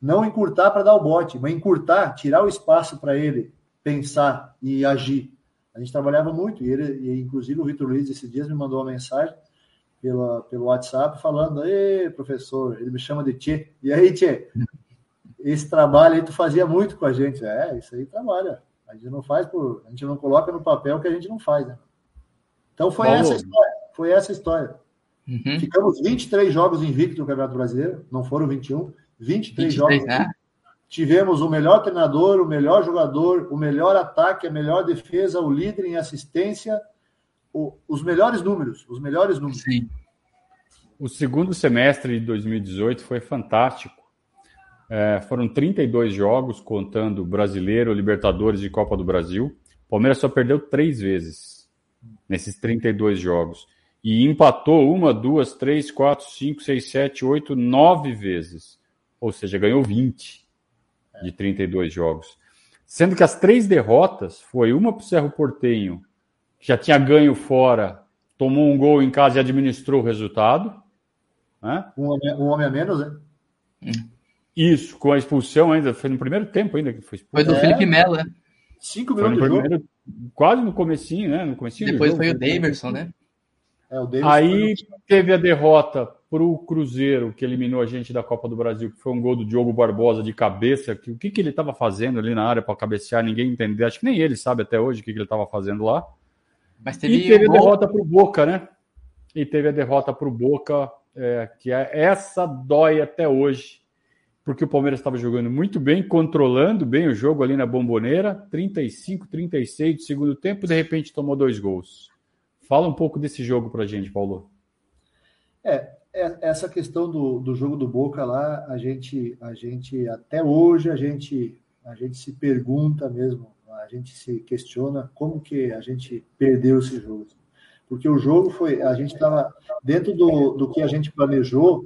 Não encurtar para dar o bote, mas encurtar, tirar o espaço para ele pensar e agir. A gente trabalhava muito, e ele, e inclusive o Vitor Luiz, esses dias, me mandou uma mensagem pela, pelo WhatsApp falando: Ei, professor, ele me chama de Tchê. E aí, Tchê, esse trabalho aí tu fazia muito com a gente. É, isso aí trabalha. A gente não faz por. A gente não coloca no papel que a gente não faz, né? Então foi Paulo. essa história. Foi essa história. Uhum. Ficamos 23 jogos invictos no Campeonato Brasileiro, não foram 21. 23, 23 jogos. Né? Tivemos o melhor treinador, o melhor jogador, o melhor ataque, a melhor defesa, o líder em assistência, o, os melhores números, os melhores números. Sim. O segundo semestre de 2018 foi fantástico. É, foram 32 jogos, contando Brasileiro, Libertadores e Copa do Brasil. O Palmeiras só perdeu três vezes nesses 32 jogos. E empatou uma, duas, três, quatro, cinco, seis, sete, oito, nove vezes. Ou seja, ganhou 20 de 32 jogos. Sendo que as três derrotas foi uma para o Cerro Portenho, que já tinha ganho fora, tomou um gol em casa e administrou o resultado. Né? Um, homem, um homem a menos, né? Isso, com a expulsão ainda, foi no primeiro tempo ainda que foi expulso. Foi do é. Felipe Melo, né? Cinco minutos no primeiro, jogo. Quase no comecinho, né? No comecinho Depois foi o Daverson, né? É, Aí foi... teve a derrota para o Cruzeiro, que eliminou a gente da Copa do Brasil, que foi um gol do Diogo Barbosa de cabeça. Que, o que, que ele estava fazendo ali na área para cabecear, ninguém entendeu. Acho que nem ele sabe até hoje o que, que ele estava fazendo lá. Mas teve e teve a derrota para o Boca, né? E teve a derrota para o Boca é, que é, essa dói até hoje, porque o Palmeiras estava jogando muito bem, controlando bem o jogo ali na bomboneira, 35, 36 do segundo tempo, de repente tomou dois gols. Fala um pouco desse jogo para a gente, Paulo. É, essa questão do, do jogo do Boca lá, a gente, a gente até hoje a gente, a gente se pergunta mesmo, a gente se questiona como que a gente perdeu esse jogo porque o jogo foi, a gente estava dentro do, do que a gente planejou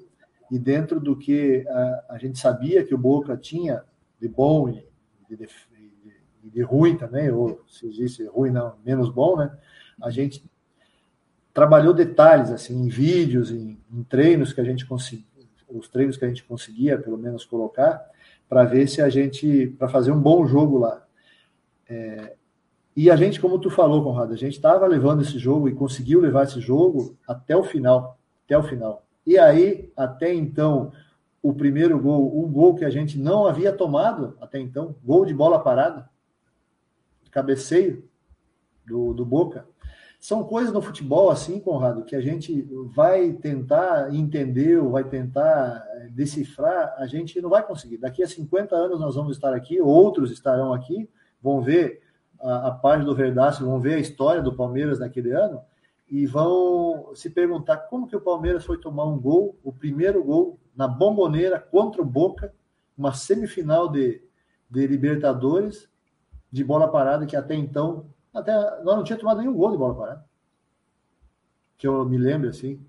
e dentro do que a, a gente sabia que o Boca tinha de bom e de, de, de, de ruim também, ou se existe ruim não, menos bom, né? A gente trabalhou detalhes assim em vídeos, em, em treinos que a gente conseguia, os treinos que a gente conseguia pelo menos colocar para ver se a gente para fazer um bom jogo lá. É, e a gente, como tu falou, Conrado, a gente estava levando esse jogo e conseguiu levar esse jogo até o final, até o final. E aí, até então, o primeiro gol, um gol que a gente não havia tomado até então, gol de bola parada, cabeceio do, do Boca. São coisas no futebol assim, Conrado, que a gente vai tentar entender vai tentar eh, decifrar, a gente não vai conseguir. Daqui a 50 anos nós vamos estar aqui, outros estarão aqui, vão ver a, a página do Verdácio, vão ver a história do Palmeiras naquele ano e vão se perguntar como que o Palmeiras foi tomar um gol, o primeiro gol na bomboneira contra o Boca, uma semifinal de, de Libertadores de bola parada que até então até nós não tinha tomado nenhum gol de bola parada. Que eu me lembro assim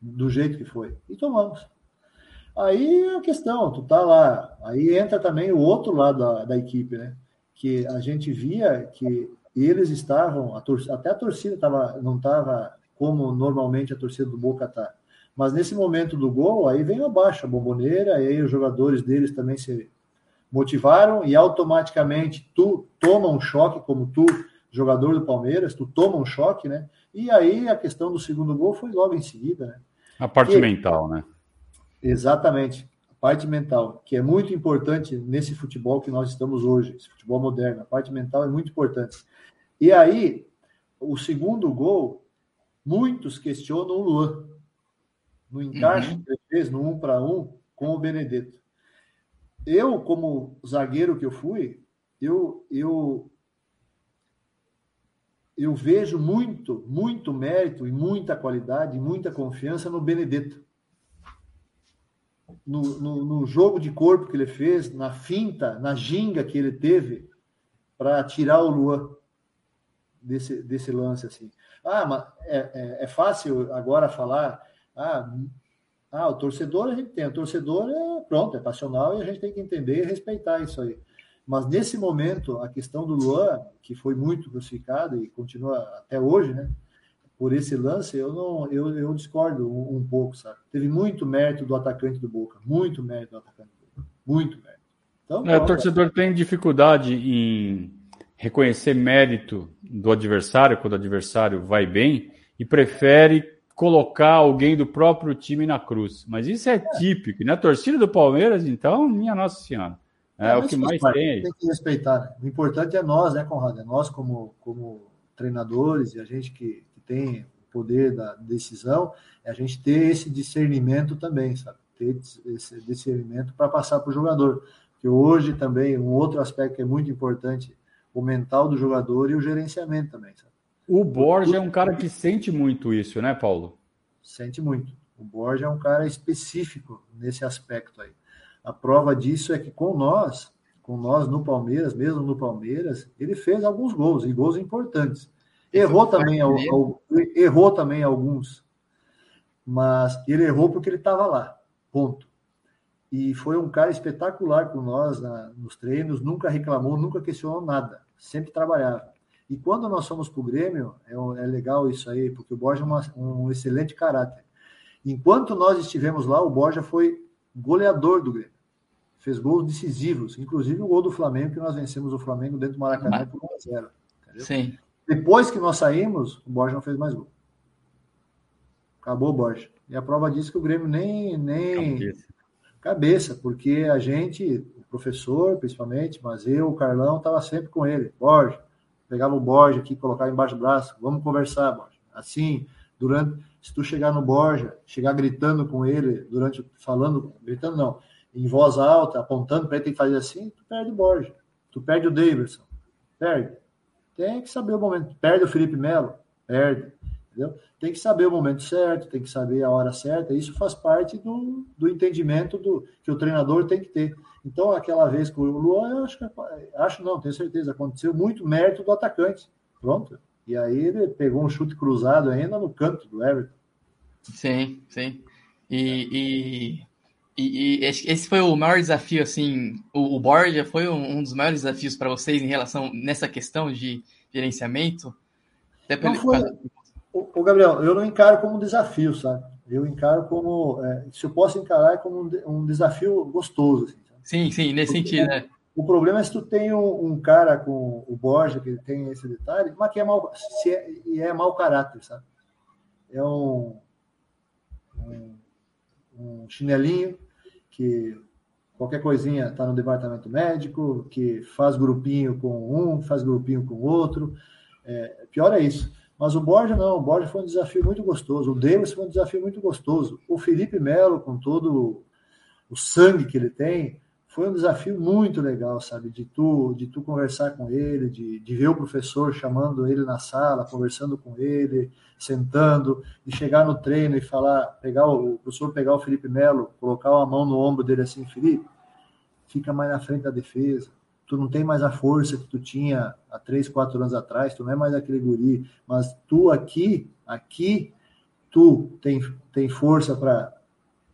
do jeito que foi. E tomamos. Aí a questão tu tá lá. Aí entra também o outro lado da, da equipe né? Que a gente via que eles estavam, a torcida, até a torcida tava, não estava como normalmente a torcida do Boca está. Mas nesse momento do gol, aí abaixo a bomboneira, e aí os jogadores deles também se motivaram e automaticamente tu toma um choque, como tu, jogador do Palmeiras, tu toma um choque, né? E aí a questão do segundo gol foi logo em seguida, né? A parte e, mental, né? Exatamente parte mental, que é muito importante nesse futebol que nós estamos hoje, esse futebol moderno. A parte mental é muito importante. E aí, o segundo gol, muitos questionam o Luan, no encaixe uhum. que ele fez no um para um com o Benedetto. Eu, como zagueiro que eu fui, eu, eu, eu vejo muito, muito mérito e muita qualidade, muita confiança no Benedetto no, no, no, jogo de corpo que ele fez, na finta, na ginga que ele teve para tirar o Luan desse, desse lance assim. Ah, mas é, é, é, fácil agora falar. Ah, ah, o torcedor a gente tem, o torcedor é pronto, é passional e a gente tem que entender e respeitar isso aí. Mas nesse momento, a questão do Luan, que foi muito crucificado e continua até hoje, né? por esse lance, eu não eu, eu discordo um, um, pouco, sabe? Teve muito mérito do atacante do Boca, muito mérito do atacante do Boca, muito mérito. Então, é, o torcedor tem dificuldade em reconhecer mérito do adversário quando o adversário vai bem e prefere colocar alguém do próprio time na cruz. Mas isso é, é. típico. Na torcida do Palmeiras, então, minha Nossa Senhora. É, é o que mais tem aí. Tem que respeitar. Né? O importante é nós, né, Conrado? É nós como, como treinadores e a gente que tem o poder da decisão, é a gente ter esse discernimento também, sabe? Ter esse discernimento para passar para o jogador. que hoje também um outro aspecto que é muito importante, o mental do jogador e o gerenciamento também. Sabe? O Borja é um cara que sente muito isso, né, Paulo? Sente muito. O Borja é um cara específico nesse aspecto aí. A prova disso é que com nós, com nós no Palmeiras, mesmo no Palmeiras, ele fez alguns gols, e gols importantes. Errou também, errou também alguns, mas ele errou porque ele estava lá, ponto e foi um cara espetacular com nós na, nos treinos, nunca reclamou, nunca questionou nada, sempre trabalhava. E quando nós fomos para o Grêmio, é, é, legal isso aí, porque o Borja é uma, um excelente caráter. Enquanto nós estivemos lá, o Borja foi goleador do Grêmio. Fez gols decisivos, inclusive o gol do Flamengo, que nós vencemos o Flamengo dentro do Maracanã por 1 a 0 Sim. Depois que nós saímos, o Borja não fez mais gol. Acabou o Borja. E a prova disso é que o Grêmio nem, nem, cabeça, porque a gente, o professor principalmente, mas eu, o Carlão, estava sempre com ele. Borja, pegava o Borja aqui, colocava embaixo do braço, vamos conversar, Borja. Assim, durante, se tu chegar no Borja, chegar gritando com ele, durante, falando, gritando não, em voz alta, apontando para ele, tem que fazer assim, tu perde o Borja. Tu perde o Davidson, perde. Tem que saber o momento. Perde o Felipe Melo, perde. Entendeu? Tem que saber o momento certo, tem que saber a hora certa, isso faz parte do, do entendimento do, que o treinador tem que ter. Então, aquela vez com o Luan, eu acho, que, acho não, tenho certeza, aconteceu muito mérito do atacante. Pronto. E aí ele pegou um chute cruzado ainda no canto do Everton. Sim, sim. E, e, e, e esse foi o maior desafio, assim, o, o Borja foi um, um dos maiores desafios para vocês em relação nessa questão de gerenciamento? Até não foi, o, Gabriel, eu não encaro como um desafio, sabe? Eu encaro como, é, se eu posso encarar, é como um, um desafio gostoso. Assim, sim, sim, nesse Porque, sentido, né? O problema é se tu tem um, um, cara com o Borja, que tem esse detalhe, mas que é mau, se é, e é mau caráter, sabe? É um, um, chinelinho que qualquer coisinha está no departamento médico, que faz grupinho com um, faz grupinho com outro. É, pior é isso. Mas o Borja não, o Borja foi um desafio muito gostoso. O Davis foi um desafio muito gostoso. O Felipe Melo, com todo o sangue que ele tem, foi um desafio muito legal, sabe? De tu, de tu conversar com ele, de, de ver o professor chamando ele na sala, conversando com ele, sentando, de chegar no treino e falar, pegar o, o professor pegar o Felipe Melo, colocar a mão no ombro dele assim, Felipe, fica mais na frente da defesa tu não tem mais a força que tu tinha há três, quatro anos atrás, tu não é mais aquele guri, mas tu aqui, aqui, tu tem, tem força para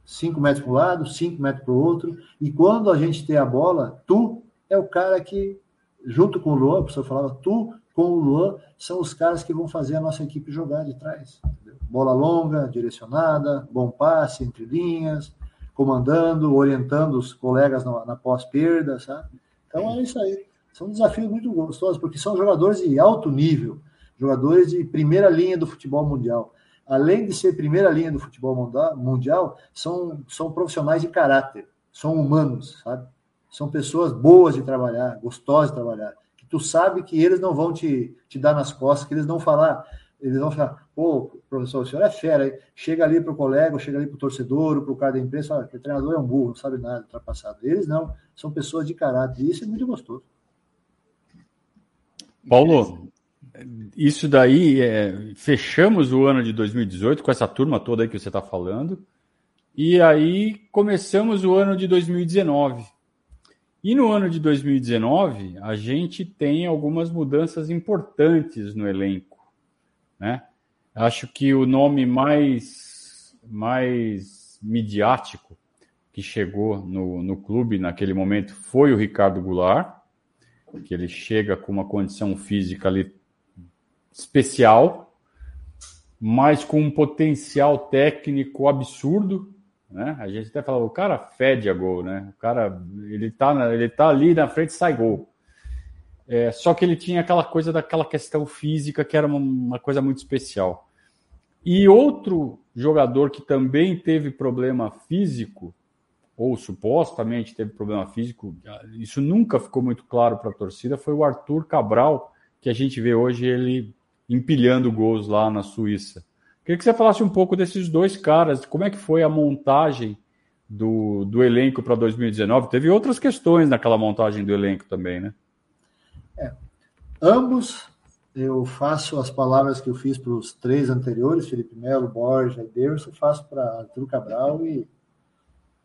cinco metros para um lado, cinco metros para o outro, e quando a gente tem a bola, tu é o cara que, junto com o Luan, o professor falava, tu com o Luan são os caras que vão fazer a nossa equipe jogar de trás. Entendeu? Bola longa, direcionada, bom passe entre linhas, comandando, orientando os colegas na, na pós-perda, sabe? Então é isso aí. São desafios muito gostosos, porque são jogadores de alto nível, jogadores de primeira linha do futebol mundial. Além de ser primeira linha do futebol mundial, são, são profissionais de caráter, são humanos, sabe? São pessoas boas de trabalhar, gostosas de trabalhar. Que tu sabe que eles não vão te, te dar nas costas, que eles não falar, eles vão falar, pô, professor, o senhor é fera, aí. chega ali para o colega, chega ali para o torcedor, para o cara da imprensa, olha, o treinador é um burro, não sabe nada, ultrapassado. Eles não, são pessoas de caráter, e isso é muito gostoso. Paulo, isso daí, é, fechamos o ano de 2018 com essa turma toda aí que você está falando, e aí começamos o ano de 2019. E no ano de 2019, a gente tem algumas mudanças importantes no elenco. Né? Acho que o nome mais, mais midiático que chegou no, no clube naquele momento foi o Ricardo Goulart, que ele chega com uma condição física ali especial, mas com um potencial técnico absurdo, né? A gente até falava, o cara fede a gol, né? O cara, ele tá, ele tá ali na frente sai gol. É, só que ele tinha aquela coisa daquela questão física que era uma, uma coisa muito especial. E outro jogador que também teve problema físico, ou supostamente teve problema físico, isso nunca ficou muito claro para a torcida, foi o Arthur Cabral, que a gente vê hoje ele empilhando gols lá na Suíça. Queria que você falasse um pouco desses dois caras, como é que foi a montagem do, do elenco para 2019. Teve outras questões naquela montagem do elenco também, né? É. Ambos, eu faço as palavras que eu fiz para os três anteriores, Felipe Melo, Borja e Derson, faço para Arthur Cabral e,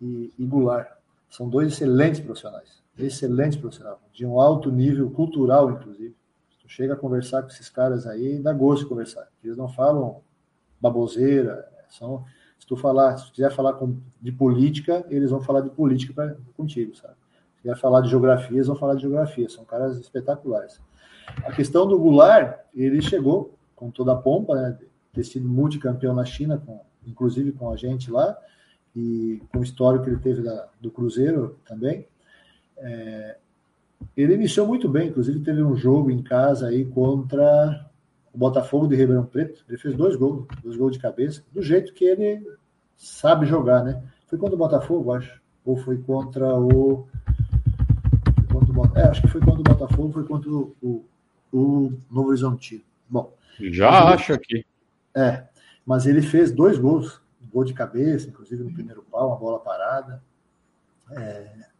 e, e Goulart. São dois excelentes profissionais, excelentes profissionais, de um alto nível cultural, inclusive. Tu chega a conversar com esses caras aí, dá gosto de conversar. Eles não falam baboseira, são se tu falar, se tu quiser falar com, de política, eles vão falar de política pra, contigo, sabe? Se quiser falar de geografia, eles vão falar de geografia. São caras espetaculares. A questão do Goulart, ele chegou com toda a pompa, né? Ter sido multicampeão na China, com, inclusive com a gente lá, e com o histórico que ele teve da, do Cruzeiro também. É, ele iniciou muito bem, inclusive teve um jogo em casa aí contra o Botafogo de Ribeirão Preto. Ele fez dois gols, dois gols de cabeça, do jeito que ele sabe jogar, né? Foi contra o Botafogo, acho. Ou foi contra o. Foi contra o... É, acho que foi contra o Botafogo, foi contra o, o, o Novo Horizonte. Bom. Já acho aqui. É, mas ele fez dois gols, um gol de cabeça, inclusive no primeiro pau, uma bola parada. É,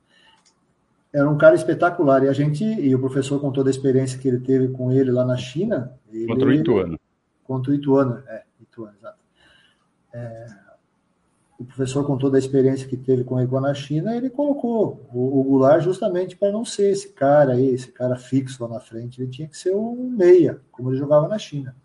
era um cara espetacular. E a gente, e o professor, com toda a experiência que ele teve com ele lá na China. Ele, contra o Ituano. Contra o Ituano, é, Ituano, exato. É, o professor, com toda a experiência que teve com ele lá na China, ele colocou o, o Goulart justamente para não ser esse cara aí, esse cara fixo lá na frente. Ele tinha que ser um meia, como ele jogava na China.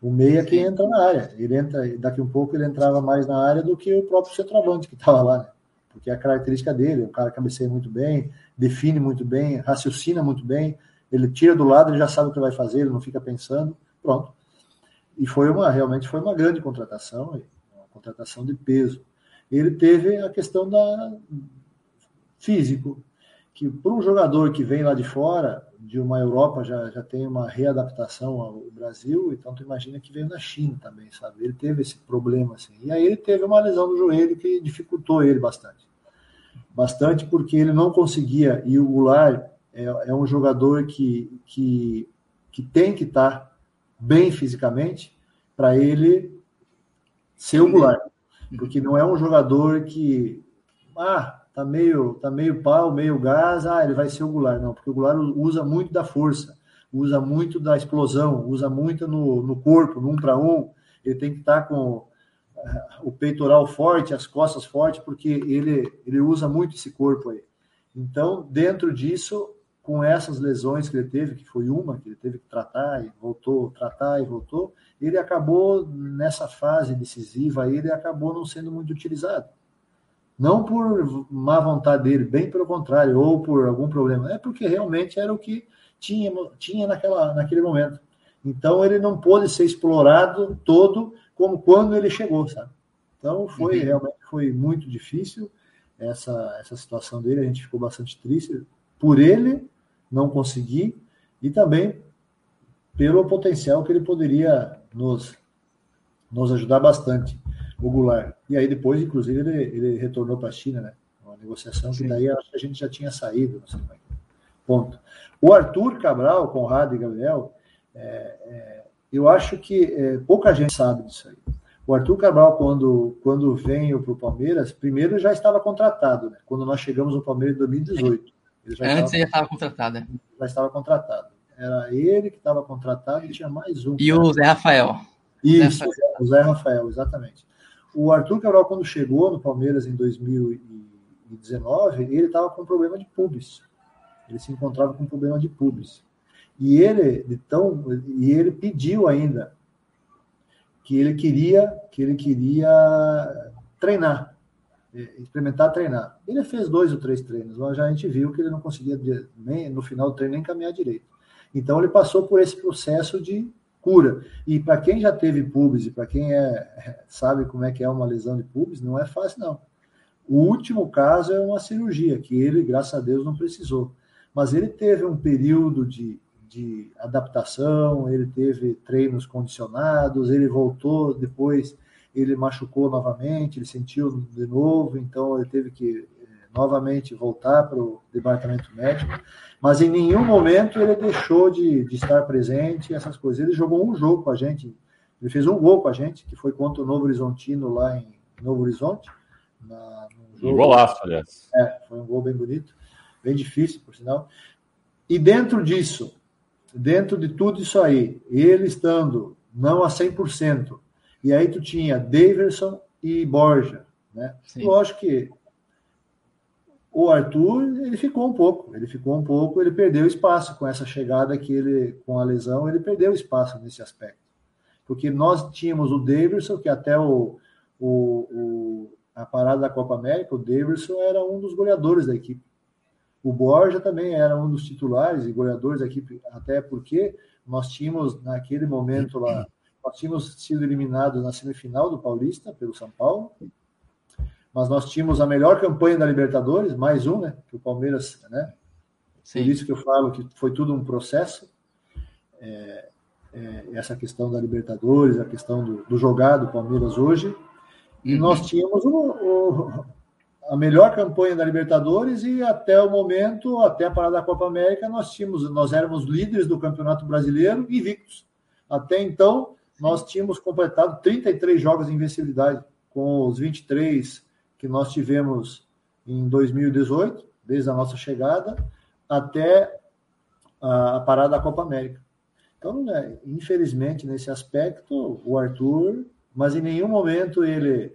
O meia que entra na área. Ele entra, daqui um pouco ele entrava mais na área do que o próprio centroavante que estava lá, né? Porque é a característica dele, o cara cabeceia muito bem, define muito bem, raciocina muito bem, ele tira do lado, ele já sabe o que vai fazer, ele não fica pensando, pronto. E foi uma, realmente foi uma grande contratação, uma contratação de peso. Ele teve a questão da físico, que para um jogador que vem lá de fora, de uma Europa, já, já tem uma readaptação ao Brasil, então tu imagina que veio na China também, sabe? Ele teve esse problema, assim. E aí ele teve uma lesão no joelho que dificultou ele bastante bastante porque ele não conseguia, e o Goulart é, é um jogador que, que, que tem que estar bem fisicamente para ele ser o Goulart, porque não é um jogador que, ah, tá meio, tá meio pau, meio gás, ah, ele vai ser o Goulart, não, porque o Goulart usa muito da força, usa muito da explosão, usa muito no, no corpo, no um para um, ele tem que estar com o peitoral forte, as costas fortes, porque ele, ele usa muito esse corpo aí. Então, dentro disso, com essas lesões que ele teve, que foi uma que ele teve que tratar e voltou, tratar e voltou, ele acabou nessa fase decisiva, ele acabou não sendo muito utilizado. Não por má vontade dele, bem pelo contrário, ou por algum problema, é porque realmente era o que tinha, tinha naquela, naquele momento. Então ele não pôde ser explorado todo como quando ele chegou, sabe? Então foi uhum. realmente foi muito difícil essa essa situação dele, a gente ficou bastante triste por ele não conseguir e também pelo potencial que ele poderia nos nos ajudar bastante, o Goulart. E aí depois, inclusive, ele, ele retornou para a China, né? Uma negociação Sim. que daí acho que a gente já tinha saído, não sei como é. Ponto. O Arthur Cabral, Conrado e Gabriel, é, é, eu acho que é, pouca gente sabe disso aí. O Arthur Cabral, quando, quando veio para o Palmeiras, primeiro já estava contratado, né? quando nós chegamos no Palmeiras em 2018. Ele já Antes estava, ele já estava contratado. Né? Já estava contratado. Era ele que estava contratado e tinha mais um. E cara. o Zé Rafael. Isso, Zé Rafael. o Zé Rafael, exatamente. O Arthur Cabral, quando chegou no Palmeiras em 2019, ele estava com problema de pubis. Ele se encontrava com problema de pubis. E ele, então, e ele pediu ainda que ele queria que ele queria treinar, é, experimentar treinar. Ele fez dois ou três treinos, mas já a gente viu que ele não conseguia nem no final do treino nem caminhar direito. Então ele passou por esse processo de cura. E para quem já teve pubis e para quem é, sabe como é que é uma lesão de pubis, não é fácil não. O último caso é uma cirurgia que ele, graças a Deus, não precisou. Mas ele teve um período de de adaptação, ele teve treinos condicionados, ele voltou, depois ele machucou novamente, ele sentiu de novo, então ele teve que novamente voltar para o departamento médico, mas em nenhum momento ele deixou de, de estar presente, essas coisas. Ele jogou um jogo com a gente, ele fez um gol com a gente, que foi contra o Novo Horizontino lá em Novo Horizonte, na, jogo, golaço, aliás. É, foi um gol bem bonito, bem difícil, por sinal. E dentro disso, dentro de tudo isso aí, ele estando não a 100%, e aí tu tinha Daverson e Borja, né? Sim. Lógico que o Arthur, ele ficou um pouco, ele ficou um pouco, ele perdeu espaço com essa chegada que ele, com a lesão, ele perdeu espaço nesse aspecto. Porque nós tínhamos o Davidson, que até o, o, o, a parada da Copa América, o Davidson era um dos goleadores da equipe. O Borja também era um dos titulares e goleadores da equipe, até porque nós tínhamos, naquele momento lá, nós tínhamos sido eliminados na semifinal do Paulista pelo São Paulo, mas nós tínhamos a melhor campanha da Libertadores, mais um, né? Que o Palmeiras, né? Sim. Por isso que eu falo que foi tudo um processo. É, é, essa questão da Libertadores, a questão do, do jogar do Palmeiras hoje. E uhum. nós tínhamos o, o, a melhor campanha da Libertadores e até o momento, até a parada da Copa América, nós tínhamos, nós éramos líderes do Campeonato Brasileiro invictos. Até então, nós tínhamos completado 33 jogos de invencibilidade, com os 23 que nós tivemos em 2018, desde a nossa chegada, até a, parada da Copa América. Então, né, infelizmente, nesse aspecto, o Arthur, mas em nenhum momento ele,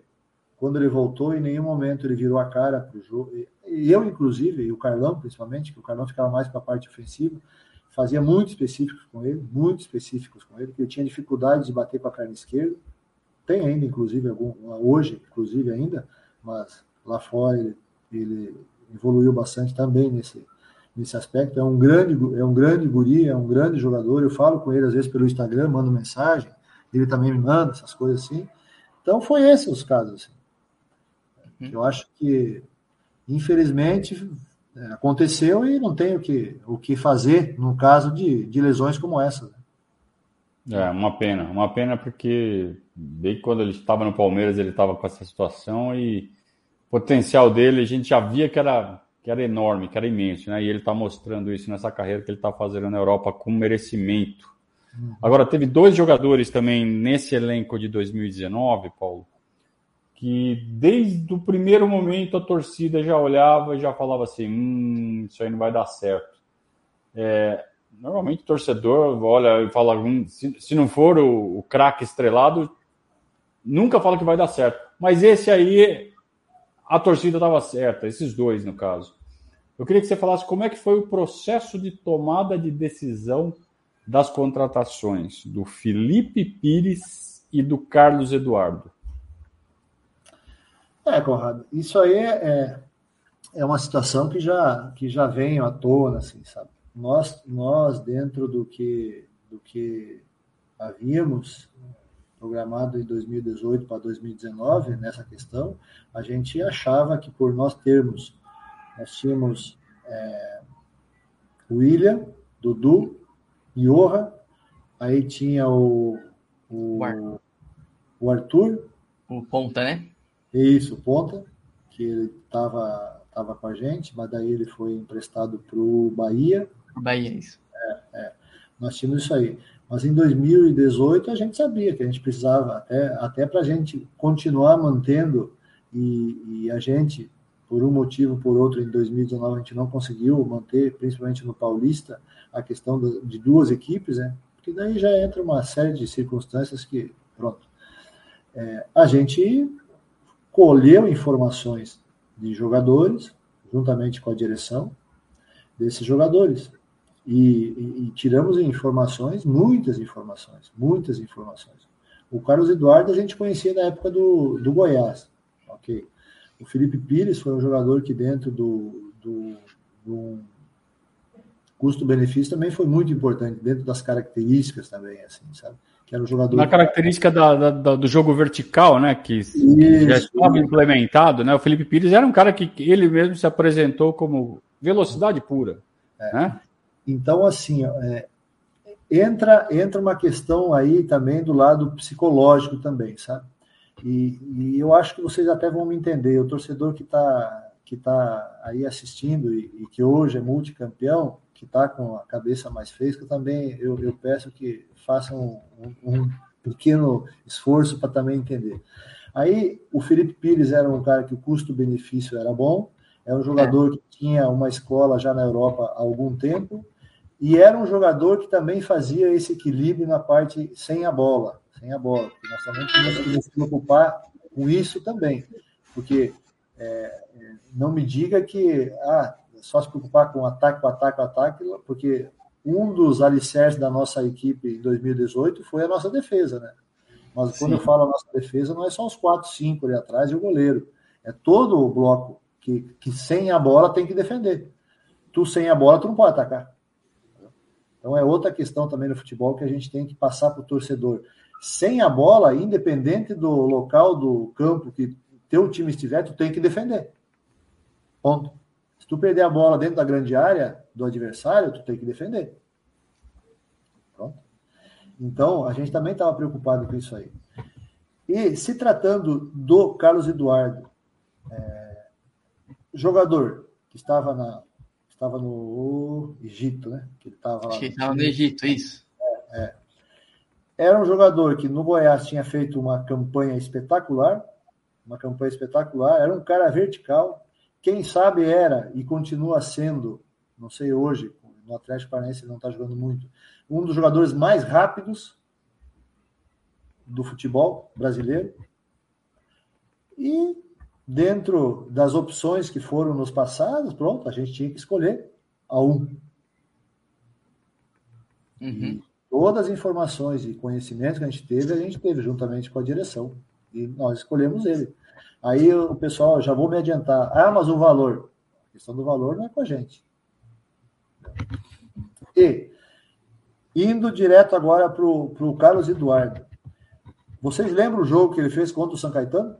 quando ele voltou, em nenhum momento ele virou a cara para o jogo. Eu, inclusive, e o Carlão, principalmente, que o Carlão ficava mais para a parte ofensiva, fazia muito específicos com ele, muito específicos com ele, porque ele tinha dificuldade de bater com a perna esquerda. Tem ainda, inclusive, algum, hoje, inclusive ainda, mas lá fora ele, ele evoluiu bastante também nesse, nesse aspecto. É um grande, é um grande guri, é um grande jogador. Eu falo com ele às vezes pelo Instagram, mando mensagem, ele também me manda essas coisas assim. Então foi esses os casos. Assim. Uhum. Eu acho que infelizmente é, aconteceu e não tem o que, o que fazer no caso de, de lesões como essa. Né? É, uma pena, uma pena porque desde quando ele estava no Palmeiras ele estava com essa situação e potencial dele, a gente já via que era, que era enorme, que era imenso, né? E ele está mostrando isso nessa carreira que ele está fazendo na Europa com merecimento. Uhum. Agora, teve dois jogadores também nesse elenco de 2019, Paulo, que desde o primeiro momento a torcida já olhava e já falava assim: hum, isso aí não vai dar certo. É, normalmente o torcedor olha e fala: hum, se, se não for o, o craque estrelado, nunca fala que vai dar certo. Mas esse aí a torcida estava certa, esses dois no caso. Eu queria que você falasse como é que foi o processo de tomada de decisão das contratações do Felipe Pires e do Carlos Eduardo. É, Conrado, isso aí é, é uma situação que já, que já vem à tona, assim, sabe? Nós, nós dentro do que, do que havíamos programado em 2018 para 2019 nessa questão, a gente achava que por nós termos, nós tínhamos é, William, Dudu, Iorra, aí tinha o, o, o Arthur. O Ponta, né? Isso, o Ponta, que ele estava tava com a gente, mas daí ele foi emprestado para o Bahia. Bahia, isso. É, é. Nós tínhamos isso aí. Mas em 2018 a gente sabia que a gente precisava, até, até para a gente continuar mantendo, e, e, a gente, por um motivo ou por outro, em 2019 a gente não conseguiu manter, principalmente no Paulista, a questão de duas equipes, né? Porque daí já entra uma série de circunstâncias que, pronto. É, a gente colheu informações de jogadores, juntamente com a direção desses jogadores. E, e, e, tiramos informações, muitas informações, muitas informações. O Carlos Eduardo a gente conhecia da época do, do Goiás, ok? O Felipe Pires foi um jogador que dentro do, do, do custo-benefício também foi muito importante, dentro das características também, assim, sabe? Que era um jogador... Na característica da, da, do jogo vertical, né, que, que já estava implementado, né? O Felipe Pires era um cara que ele mesmo se apresentou como velocidade pura, é. né? Então, assim, é, entra, entra uma questão aí também do lado psicológico também, sabe? E, e eu acho que vocês até vão me entender. O torcedor que está que tá aí assistindo e, e, que hoje é multicampeão, que está com a cabeça mais fresca, também eu, eu peço que façam um, um pequeno esforço para também entender. Aí o Felipe Pires era um cara que o custo-benefício era bom, é um jogador é. que tinha uma escola já na Europa há algum tempo, e era um jogador que também fazia esse equilíbrio na parte sem a bola, sem a bola, porque nós também temos que nos preocupar com isso também, porque é, não me diga que ah, só se preocupar com ataque, com ataque, com ataque, porque um dos alicerces da nossa equipe em 2018 foi a nossa defesa, né? Mas quando Sim. eu falo a nossa defesa, não é só os quatro, cinco ali atrás e o goleiro. É todo o bloco que, que sem a bola tem que defender. Tu sem a bola, tu não pode atacar. Então é outra questão também no futebol que a gente tem que passar para o torcedor. Sem a bola, independente do local do campo que teu time estiver, tu tem que defender. Ponto. Se tu perder a bola dentro da grande área do adversário, tu tem que defender. Pronto. Então, a gente também estava preocupado com isso aí. E se tratando do Carlos Eduardo, é, jogador que estava na estava no Egito, né? Que ele estava. Acho que ele estava no Egito, isso. É, é. Era um jogador que no Goiás tinha feito uma campanha espetacular, uma campanha espetacular. Era um cara vertical, quem sabe era e continua sendo, não sei hoje, no Atlético Paranaense ele não está jogando muito, um dos jogadores mais rápidos do futebol brasileiro. E dentro das opções que foram nos passados, pronto, a gente tinha que escolher a um. Uhum. Todas as informações e conhecimentos que a gente teve, a gente teve juntamente com a direção. E nós escolhemos ele. Aí o pessoal, já vou me adiantar. Ah, mas o valor. A questão do valor não é com a gente. E, indo direto agora para o Carlos Eduardo. Vocês lembram o jogo que ele fez contra o São Caetano?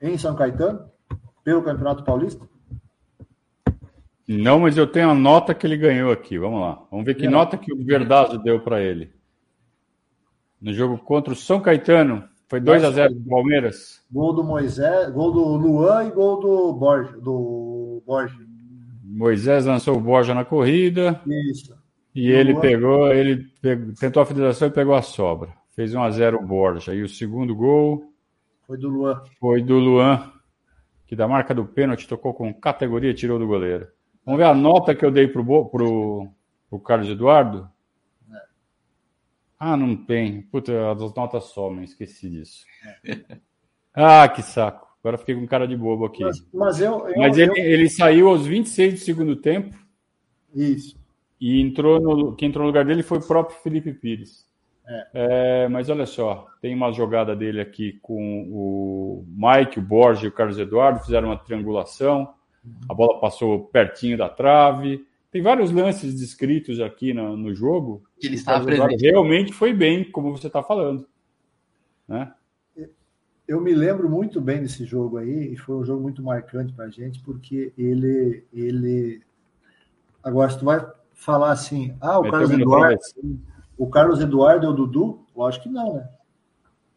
Em São Caetano? Pelo Campeonato Paulista? Não, mas eu tenho a nota que ele ganhou aqui. Vamos lá. Vamos ver que é. nota que o Verdade deu para ele. No jogo contra o São Caetano, foi 2 a 0 do Palmeiras. Gol do Moisés, gol do Luan e gol do Borja, do Borja. Moisés lançou o Borja na corrida. Isso. E ele Luan. pegou, ele pegou, tentou a finalização e pegou a sobra. Fez 1 a 0 o Borja. E o segundo gol foi do Luan. Foi do Luan, que da marca do pênalti tocou com categoria e tirou do goleiro. Vamos ver a nota que eu dei pro, pro, pro Carlos Eduardo? Ah, não tem. Puta, as notas somem, esqueci disso. Ah, que saco. Agora fiquei com cara de bobo aqui. Mas, mas, eu, eu, mas ele, eu... ele saiu aos 26 do segundo tempo. Isso. E entrou no, quem entrou no lugar dele foi o próprio Felipe Pires. É. É, mas olha só, tem uma jogada dele aqui com o Mike, o Borges e o Carlos Eduardo, fizeram uma triangulação, a bola passou pertinho da trave, tem vários lances descritos aqui no, no jogo. Que ele estava presente. Realmente foi bem, como você está falando. Né? Eu me lembro muito bem desse jogo aí, e foi um jogo muito marcante para a gente, porque ele, ele. Agora, se tu vai falar assim, ah, o Carlos Eduardo. O Carlos Eduardo é o Dudu? Lógico que não, né?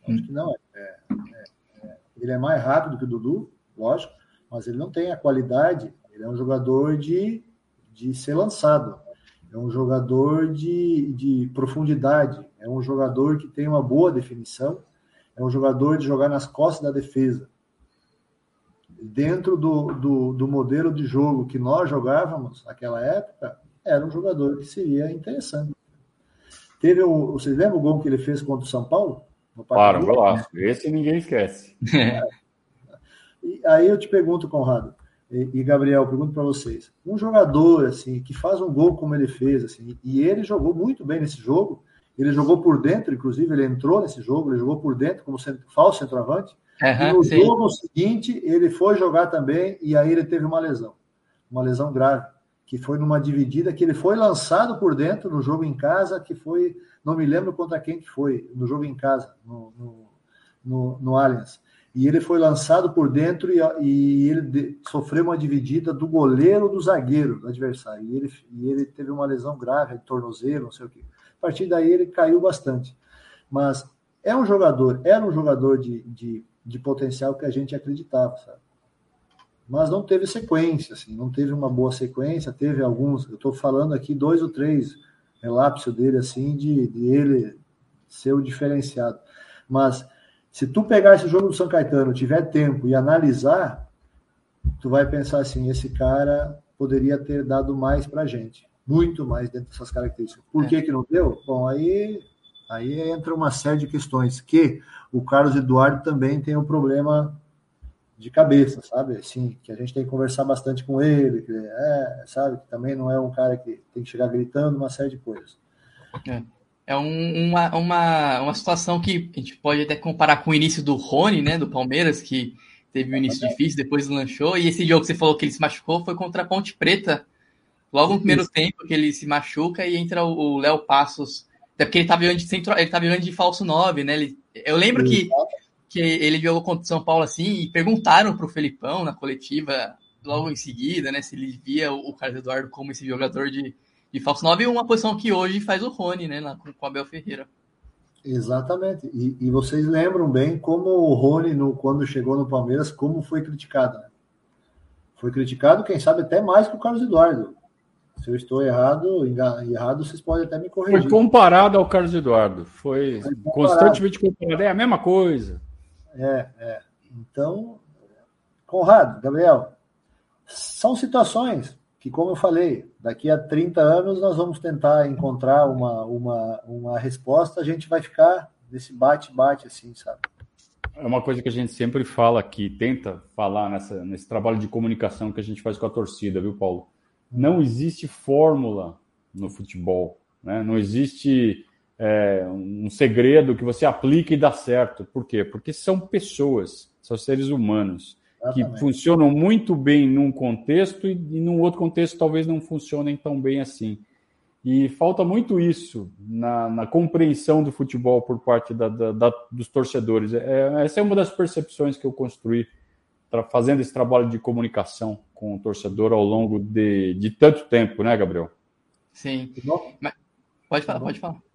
Lógico que não. É, é, é, ele é mais rápido que o Dudu, lógico, mas ele não tem a qualidade. Ele é um jogador de de ser lançado. É um jogador de, de profundidade, é um jogador que tem uma boa definição, é um jogador de jogar nas costas da defesa. Dentro do, do, do modelo de jogo que nós jogávamos naquela época, era um jogador que seria interessante. Teve um, vocês lembram o gol que ele fez contra o São Paulo? Claro, um golaço. Esse ninguém esquece. É. E aí eu te pergunto, Conrado, e, Gabriel, pergunto para vocês, um jogador assim que faz um gol como ele fez, assim, e ele jogou muito bem nesse jogo, ele jogou por dentro, inclusive ele entrou nesse jogo, ele jogou por dentro como centro, falso centroavante. Uhum, e no sim. jogo seguinte ele foi jogar também e aí ele teve uma lesão, uma lesão grave, que foi numa dividida que ele foi lançado por dentro no jogo em casa, que foi, não me lembro contra quem que foi, no jogo em casa, no, no, no, no Allianz e ele foi lançado por dentro e, e ele de, sofreu uma dividida do goleiro do zagueiro do adversário. E ele, e ele teve uma lesão grave, tornozelo, não sei o quê. A partir daí ele caiu bastante. Mas é um jogador, era um jogador de, de, de potencial que a gente acreditava, sabe? Mas não teve sequência, assim, não teve uma boa sequência, teve alguns, eu estou falando aqui dois ou três relapsos dele, assim, de, de ele ser o diferenciado. Mas Se tu pegar esse jogo do São Caetano, tiver tempo e analisar, tu vai pensar assim, esse cara poderia ter dado mais pra gente, muito mais dentro dessas características. Por é. que que não deu? Bom, aí aí entra uma série de questões que o Carlos Eduardo também tem um problema de cabeça, sabe? Assim, que a gente tem que conversar bastante com ele, que é, sabe? Que também não é um cara que tem que chegar gritando uma série de coisas. É, é um, uma, uma, uma situação que a gente pode até comparar com o início do Rony, né? Do Palmeiras, que teve um início difícil, depois lanchou, e esse jogo que você falou que ele se machucou foi contra a Ponte Preta, logo no primeiro Isso. tempo que ele se machuca e entra o Léo Passos, até porque ele estava jogando de centro, ele jogando de falso 9, né? Ele, eu lembro que que ele jogou contra o São Paulo assim, e perguntaram para o Felipão na coletiva, logo em seguida, né, se ele via o Carlos Eduardo como esse jogador de, de falso 9, uma posição que hoje faz o Rony, né, lá com o Abel Ferreira. Exatamente. E, e, vocês lembram bem como o Rony, no, quando chegou no Palmeiras, como foi criticado. Né? Foi criticado, quem sabe, até mais que o Carlos Eduardo. Se eu estou errado, errado, vocês podem até me corrigir. Foi comparado ao Carlos Eduardo. Foi, foi constantemente comparado. É a mesma coisa. É, é. Então, Conrado, Gabriel, são situações que, como eu falei, daqui a 30 anos nós vamos tentar encontrar uma, uma, uma resposta, a gente vai ficar nesse bate-bate assim, sabe? É uma coisa que a gente sempre fala aqui, tenta falar nessa, nesse trabalho de comunicação que a gente faz com a torcida, viu, Paulo? Não existe fórmula no futebol, né? Não existe é, um segredo que você aplica e dá certo. Por quê? Porque são pessoas, são seres humanos que funcionam muito bem num contexto e, e num outro contexto talvez não funcionem tão bem assim. E falta muito isso na, na compreensão do futebol por parte da, da, da, dos torcedores. É, essa é uma das percepções que eu construí fazendo esse trabalho de comunicação com o torcedor ao longo de, de tanto tempo, né, Gabriel? Sim. Mas, pode falar, pode falar.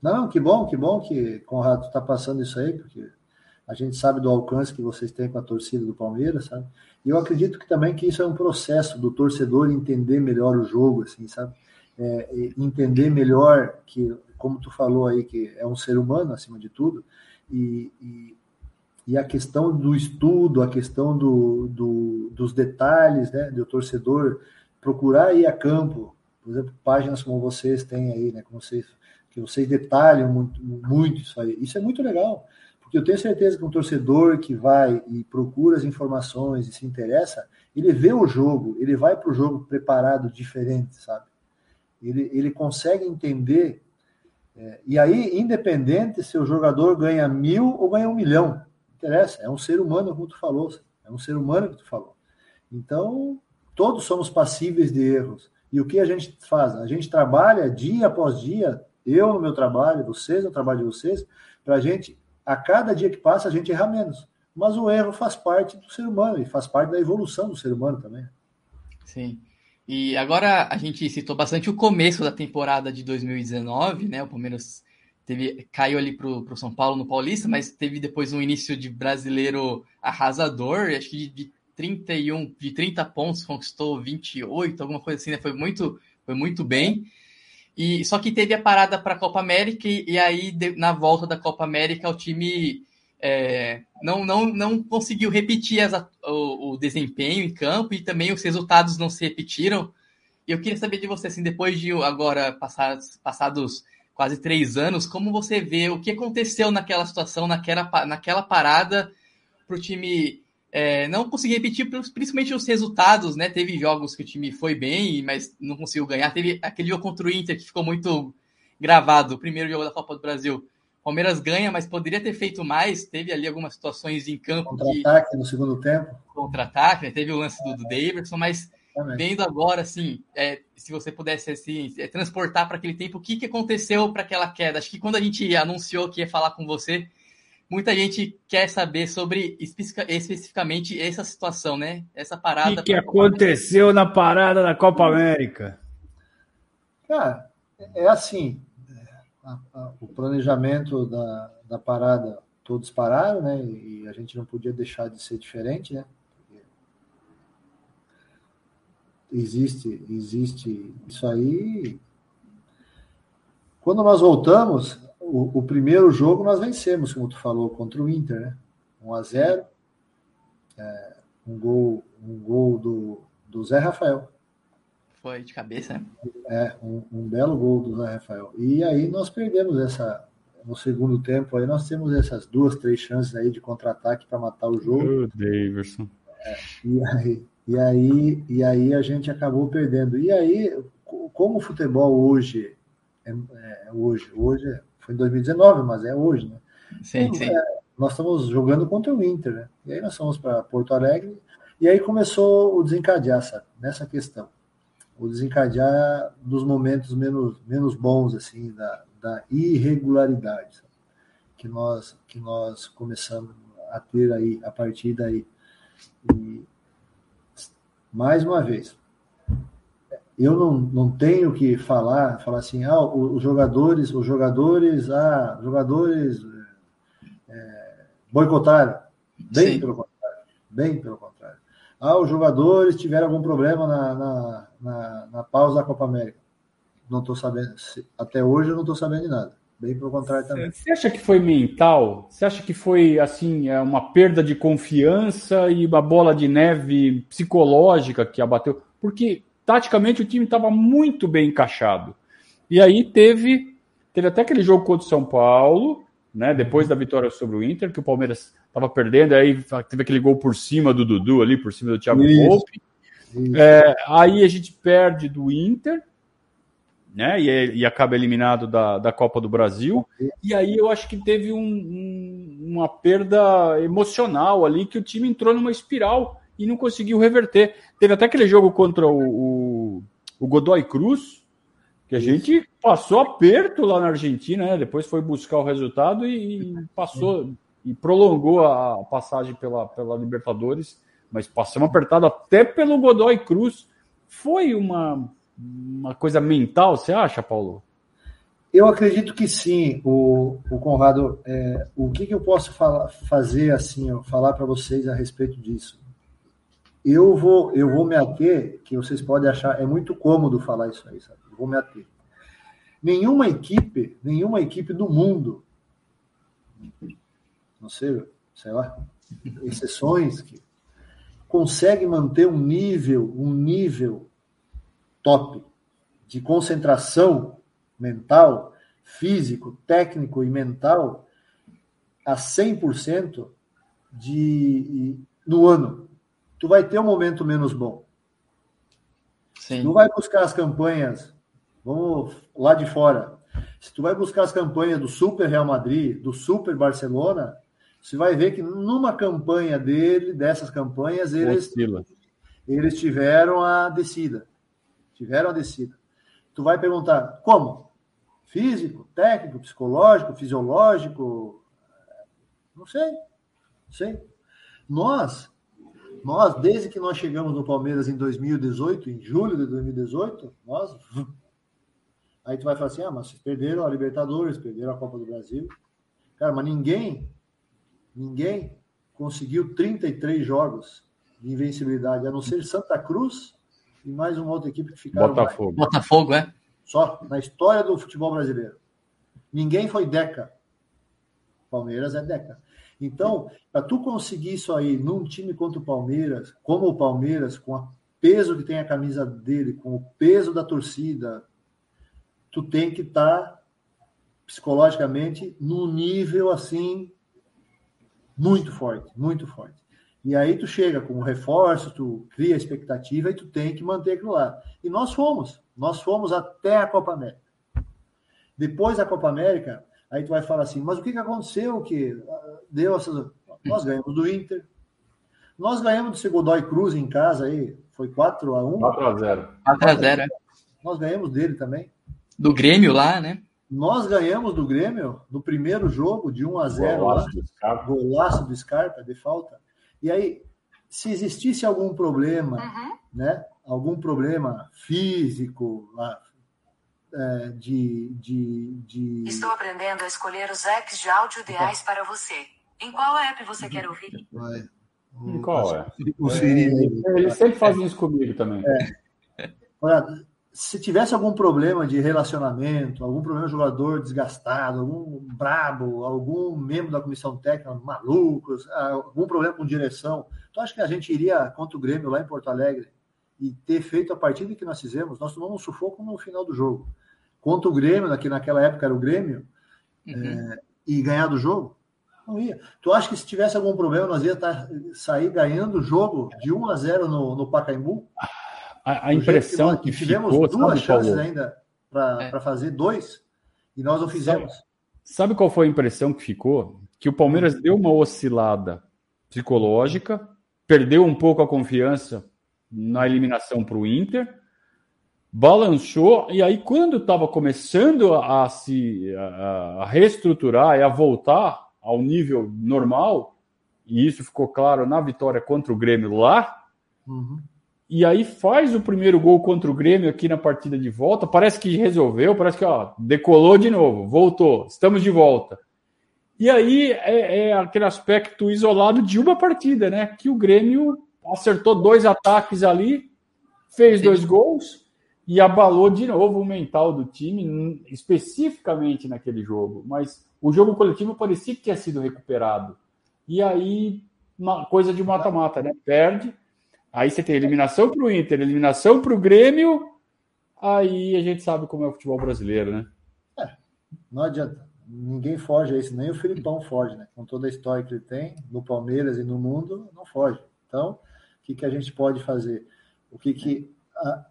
Não, que bom, que bom que Conrado está passando isso aí, porque a gente sabe do alcance que vocês têm com a torcida do Palmeiras, sabe? E eu acredito que também que isso é um processo do torcedor entender melhor o jogo, assim, sabe? É, entender melhor que, como tu falou aí, que é um ser humano acima de tudo, e, e, e a questão do estudo, a questão do, do, dos detalhes, né, do torcedor procurar ir a campo, por exemplo, páginas como vocês têm aí, né, como vocês que vocês detalham muito, muito isso aí. Isso é muito legal, porque eu tenho certeza que um torcedor que vai e procura as informações e se interessa, ele vê o jogo, ele vai para o jogo preparado diferente, sabe? Ele, ele consegue entender. É, e aí, independente se o jogador ganha mil ou ganha um milhão, interessa, é um ser humano, como tu falou, é um ser humano que tu falou. Então, todos somos passíveis de erros. E o que a gente faz? A gente trabalha dia após dia, eu no meu trabalho, vocês no trabalho de vocês, para a gente, a cada dia que passa, a gente errar menos. Mas o erro faz parte do ser humano e faz parte da evolução do ser humano também. Sim. E agora a gente citou bastante o começo da temporada de 2019, né? O Palmeiras teve, caiu ali para o São Paulo no Paulista, mas teve depois um início de brasileiro arrasador, acho que de, de 31, de 30 pontos, conquistou 28, alguma coisa assim, né? Foi muito, foi muito bem. E só que teve a parada para a Copa América e, e aí de, na volta da Copa América o time é, não, não, não conseguiu repetir as, o, o, desempenho em campo e também os resultados não se repetiram. E eu queria saber de você, assim, depois de agora passados, passados quase três anos, como você vê o que aconteceu naquela situação, naquela, naquela parada para o time é, não consegui repetir, principalmente os resultados, né? Teve jogos que o time foi bem, mas não conseguiu ganhar. Teve aquele jogo contra o Inter que ficou muito gravado, o primeiro jogo da Copa do Brasil. Palmeiras ganha, mas poderia ter feito mais. Teve ali algumas situações em campo. Contra-ataque no segundo tempo. Contra-ataque, né? teve o lance do, do Davidson, mas Também. vendo agora, assim, é, se você pudesse assim, é, transportar para aquele tempo, o que, que aconteceu para aquela queda? Acho que quando a gente anunciou que ia falar com você, muita gente quer saber sobre especificamente essa situação, né? Essa parada. O que, que aconteceu na parada da Copa América? Cara, é assim: a, a, o planejamento da, da parada, todos pararam, né? E a gente não podia deixar de ser diferente, né? Existe, existe isso aí. Quando nós voltamos, o, o, primeiro jogo nós vencemos, como tu falou, contra o Inter, né? 1 a 0 é, um gol, um gol do, do Zé Rafael. Foi de cabeça, né? É, um, um, belo gol do Zé Rafael. E aí nós perdemos essa. No segundo tempo aí nós temos essas duas, três chances aí de contra-ataque para matar o jogo. O Davidson. É, e, aí, e, aí, e aí a gente acabou perdendo. E aí, como o futebol hoje é, é hoje, hoje foi em 2019, mas é hoje, né? Sim, então, sim. É, nós estamos jogando contra o Inter, né? E aí nós fomos para Porto Alegre e aí começou o desencadear, sabe? Nessa questão. O desencadear dos momentos menos, menos bons, assim, da, da irregularidade, sabe? que nós, que nós começamos a ter aí, a partir daí. E, mais uma vez, eu não, não tenho que falar, falar assim, ah, os jogadores, os jogadores, ah, jogadores boicotaram. Bem Sim. pelo contrário. Bem pelo contrário. Ah, os jogadores tiveram algum problema na, na, na, na pausa da Copa América. Não estou sabendo. Até hoje eu não estou sabendo de nada. Bem pelo contrário também. Você acha que foi mental? Você acha que foi assim é uma perda de confiança e uma bola de neve psicológica que abateu? Porque taticamente o time estava muito bem encaixado. E aí teve teve até aquele jogo contra o São Paulo né? Depois da vitória sobre o Inter, que o Palmeiras estava perdendo, aí teve aquele gol por cima do Dudu ali, por cima do Thiago Volpe. É, aí a gente perde do Inter, né? E, e, acaba eliminado da, da Copa do Brasil. E aí eu acho que teve um, um, uma perda emocional ali, que o time entrou numa espiral e não conseguiu reverter. Teve até aquele jogo contra o, o, o Godoy Cruz, que a gente passou aperto lá na Argentina, né? Depois foi buscar o resultado e, passou e prolongou a passagem pela, pela Libertadores, mas passamos apertado até pelo Godoy Cruz. Foi uma, uma coisa mental, você acha, Paulo? Eu acredito que sim, o, o Conrado. É, o que, que eu posso falar, fazer assim, ó, falar para vocês a respeito disso? Eu vou, eu vou me ater, que vocês podem achar, é muito cômodo falar isso aí, sabe? vou me ater. Nenhuma equipe, nenhuma equipe do mundo, não sei, sei lá, exceções que consegue manter um nível, um nível top de concentração mental, físico, técnico e mental a 100% de no ano. Tu vai ter um momento menos bom. Sim. Tu vai buscar as campanhas Vamos lá de fora. Se tu vai buscar as campanhas do Super Real Madrid, do Super Barcelona, você vai ver que numa campanha dele, dessas campanhas, eles, eles tiveram a descida. Tiveram a descida. Tu vai perguntar, como? Físico, técnico, psicológico, fisiológico? Não sei. Não sei. Nós, nós, desde que nós chegamos no Palmeiras em 2018, em julho de 2018, nós Aí tu vai falar assim: ah, mas vocês perderam a Libertadores, perderam a Copa do Brasil. Cara, mas ninguém, ninguém conseguiu 33 jogos de invencibilidade, a não ser Santa Cruz e mais uma outra equipe que ficaram. Botafogo. Mais. Botafogo, é? Só, na história do futebol brasileiro. Ninguém foi Deca. Palmeiras é Deca. Então, para tu conseguir isso aí num time contra o Palmeiras, como o Palmeiras, com o peso que tem a camisa dele, com o peso da torcida, tu tem que estar tá psicologicamente num nível assim muito forte, muito forte. E aí tu chega com um reforço, tu cria expectativa e tu tem que manter aquilo lá. E nós fomos, nós fomos até a Copa América. Depois da Copa América, aí tu vai falar assim, mas o que, que aconteceu que deu essas... Nós ganhamos do Inter, nós ganhamos do Segodói Cruz em casa aí, foi 4 a 1 4 a 0 4 a 0 é. Nós ganhamos dele também do Grêmio lá, né? Nós ganhamos do Grêmio no primeiro jogo de 1 a 0 golaço, lá, do Scarpa. golaço do Scarpa de falta. E aí, se existisse algum problema, uhum. né? Algum problema físico, lá, de, de, de. Estou aprendendo a escolher os apps de áudio ideais para você. Em qual app você quer ouvir? Vai. O, em qual é? O Siri. É, eles sempre fazem isso comigo também. É. Olha, se tivesse algum problema de relacionamento, algum problema de jogador desgastado, algum brabo, algum membro da comissão técnica malucos, algum problema com direção, tu acha que a gente iria contra o Grêmio lá em Porto Alegre e ter feito a partida que nós fizemos? Nós tomamos um sufoco no final do jogo. Contra o Grêmio, que naquela época era o Grêmio, uhum. é, e ganhar do jogo? Não ia. Tu acha que se tivesse algum problema, nós ia tá, sair ganhando o jogo de 1 a 0 no, no Pacaembu? A, a impressão que, que tivemos ficou, duas chances ainda para é. fazer dois e nós não fizemos. Sabe, sabe, qual foi a impressão que ficou? Que o Palmeiras deu uma oscilada psicológica, perdeu um pouco a confiança na eliminação para o Inter, balançou e aí quando estava começando a se a, a reestruturar e a voltar ao nível normal, e isso ficou claro na vitória contra o Grêmio lá. Uhum e aí faz o primeiro gol contra o Grêmio aqui na partida de volta. Parece que resolveu, parece que ó, decolou de novo, voltou, estamos de volta. E aí é, é, aquele aspecto isolado de uma partida, né? Que o Grêmio acertou dois ataques ali, fez dois gols e abalou de novo o mental do time, especificamente naquele jogo. Mas o jogo coletivo parecia que tinha sido recuperado. E aí, uma coisa de mata-mata, né? Perde Aí você tem eliminação para o Inter, eliminação para o Grêmio, aí a gente sabe como é o futebol brasileiro, né? É, não adianta. Ninguém foge a isso, nem o Filipão foge, né? Com toda a história que ele tem no Palmeiras e no mundo, não foge. Então, o que, que a gente pode fazer? O que que. A,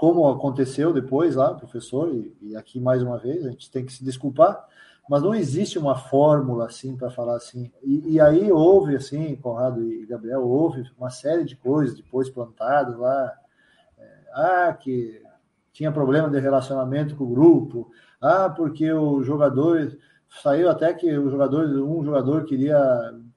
como aconteceu depois lá, professor, e, e aqui mais uma vez, a gente tem que se desculpar, mas não existe uma fórmula assim para falar assim. E, e, aí houve, assim, Conrado e Gabriel, houve uma série de coisas depois plantadas lá. É, ah, que tinha problema de relacionamento com o grupo. Ah, porque o jogador saiu até que o jogador, um jogador queria,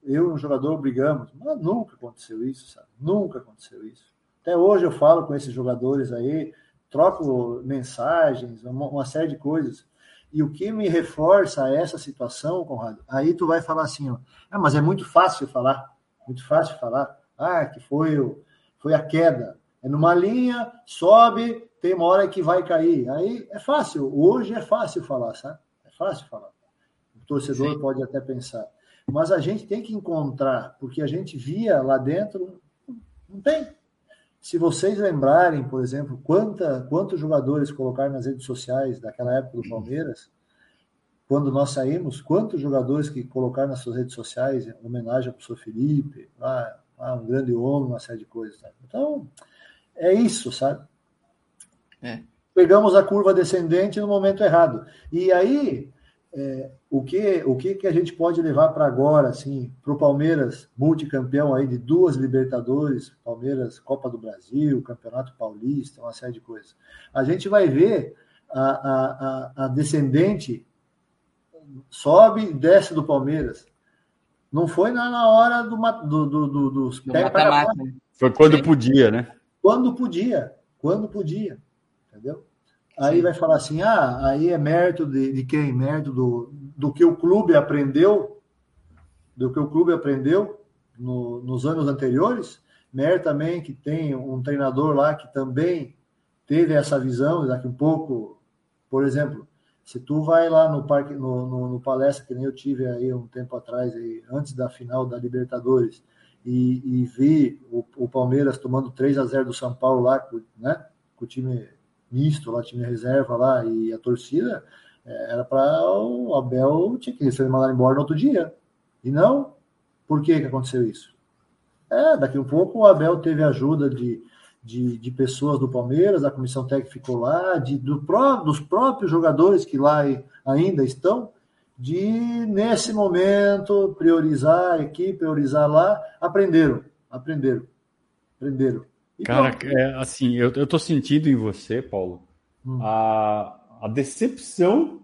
eu e um jogador brigamos. Mas nunca aconteceu isso, sabe? Nunca aconteceu isso. Até hoje eu falo com esses jogadores aí, troco mensagens, uma, uma série de coisas. E o que me reforça essa situação, Conrado, aí tu vai falar assim, ó, ah, mas é muito fácil falar, muito fácil falar, ah, que foi, o, foi a queda. É numa linha, sobe, tem uma hora que vai cair. Aí é fácil, hoje é fácil falar, sabe? É fácil falar. O torcedor Sim. pode até pensar. Mas a gente tem que encontrar, porque a gente via lá dentro, não tem. Se vocês lembrarem, por exemplo, quanta, quantos jogadores colocaram nas redes sociais daquela época do Palmeiras, quando nós saímos, quantos jogadores que colocaram nas suas redes sociais em homenagem ao professor Felipe, ah, ah, um grande homem, uma série de coisas. Sabe? Então, é isso, sabe? É. Pegamos a curva descendente no momento errado. E aí, é, o, que, o que, que a gente pode levar para agora, assim, para o Palmeiras, multicampeão aí de duas Libertadores, Palmeiras, Copa do Brasil, Campeonato Paulista, uma série de coisas. A gente vai ver a, a, a, a descendente sobe e desce do Palmeiras. Não foi na, na hora do, do, do, do dos do mata -mata. Foi quando Sim. podia, né? Quando podia, quando podia, entendeu? Aí vai falar assim: ah, aí é mérito de, de quem? Mérito do, do que o clube aprendeu, do que o clube aprendeu no, nos anos anteriores. Mérito também que tem um treinador lá que também teve essa visão, daqui um pouco, por exemplo, se tu vai lá no parque, no, no, no palestra que nem eu tive aí um tempo atrás, aí, antes da final da Libertadores, e, e vi o, o, Palmeiras tomando 3 a 0 do São Paulo lá, né, com o time misto, lá, time reserva lá, e a torcida, é, era para o Abel tinha que ser mandado embora no outro dia. E não, por que, que aconteceu isso? É, daqui a um pouco o Abel teve ajuda de, de, de pessoas do Palmeiras, a comissão técnica ficou lá, de, do dos próprios jogadores que lá ainda estão, de nesse momento priorizar aqui, priorizar lá, aprenderam, aprenderam, aprenderam. Cara, é, assim, eu, eu tô sentindo em você, Paulo, hum. a, a decepção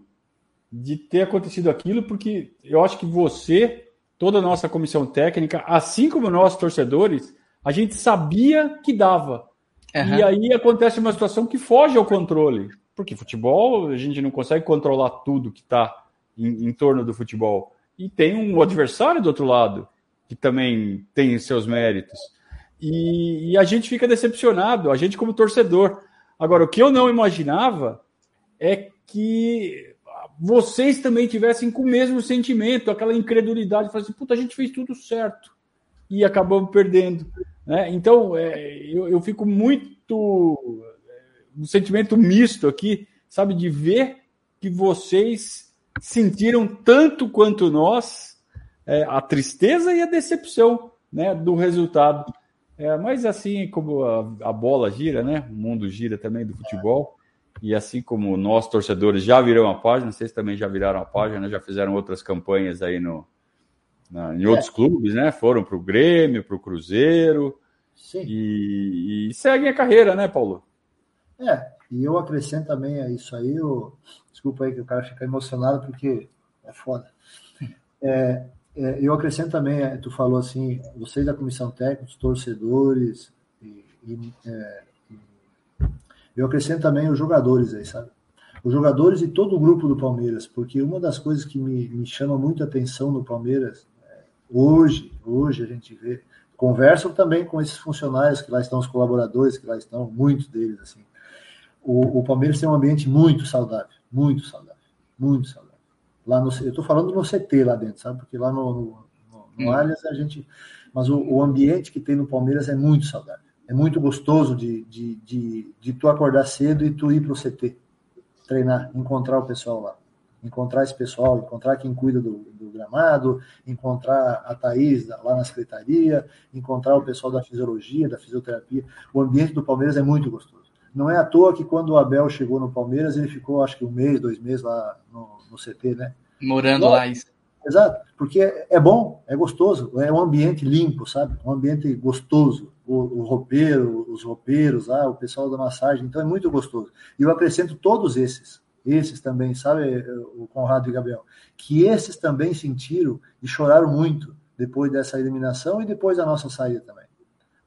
de ter acontecido aquilo, porque eu acho que você, toda a nossa comissão técnica, assim como nós torcedores, a gente sabia que dava. Uhum. E aí acontece uma situação que foge ao controle. Porque futebol, a gente não consegue controlar tudo que está em, em torno do futebol. E tem um adversário do outro lado, que também tem seus méritos. E, e, a gente fica decepcionado, a gente como torcedor. Agora, o que eu não imaginava é que vocês também tivessem com o mesmo sentimento, aquela incredulidade, falar assim, puta, a gente fez tudo certo e acabamos perdendo. Né? Então, é, eu, eu fico muito. um sentimento misto aqui, sabe, de ver que vocês sentiram tanto quanto nós é, a tristeza e a decepção né, do resultado. É, mas assim como a, a, bola gira, né? O mundo gira também do futebol. E assim como nós, torcedores, já viram a página, vocês também já viraram a página, já fizeram outras campanhas aí no, na, em outros é. clubes, né? Foram para o Grêmio, para o Cruzeiro. Sim. E, e, seguem a carreira, né, Paulo? É, e eu acrescento também a isso aí, eu, desculpa aí que o cara fica emocionado, porque é foda. É, eu acrescento também, é, tu falou assim, vocês da comissão técnica, os torcedores, e, e, é, eu acrescento também os jogadores aí, sabe? Os jogadores e todo o grupo do Palmeiras, porque uma das coisas que me, me chama muito atenção no Palmeiras, é, hoje, hoje a gente vê, converso também com esses funcionários que lá estão, os colaboradores que lá estão, muitos deles, assim. O, o Palmeiras tem um ambiente muito saudável, muito saudável, muito saudável lá no, eu estou falando no CT lá dentro, sabe? Porque lá no, no, no hum. Allianz a gente, mas o, o, ambiente que tem no Palmeiras é muito saudável, é muito gostoso de, de, de, de tu acordar cedo e tu ir para o CT, treinar, encontrar o pessoal lá, encontrar esse pessoal, encontrar quem cuida do, do gramado, encontrar a Thaís lá na secretaria, encontrar o pessoal da fisiologia, da fisioterapia. O ambiente do Palmeiras é muito gostoso. Não é à toa que quando o Abel chegou no Palmeiras, ele ficou acho que um mês, dois meses lá no, no CT, né? Morando lá, isso. Exato, porque é bom, é gostoso, é um ambiente limpo, sabe? Um ambiente gostoso. O, o roupeiro, os roupeiros lá, o pessoal da massagem, então é muito gostoso. E eu acrescento todos esses, esses também, sabe, o Conrado e Gabriel, que esses também sentiram e choraram muito depois dessa eliminação e depois da nossa saída também.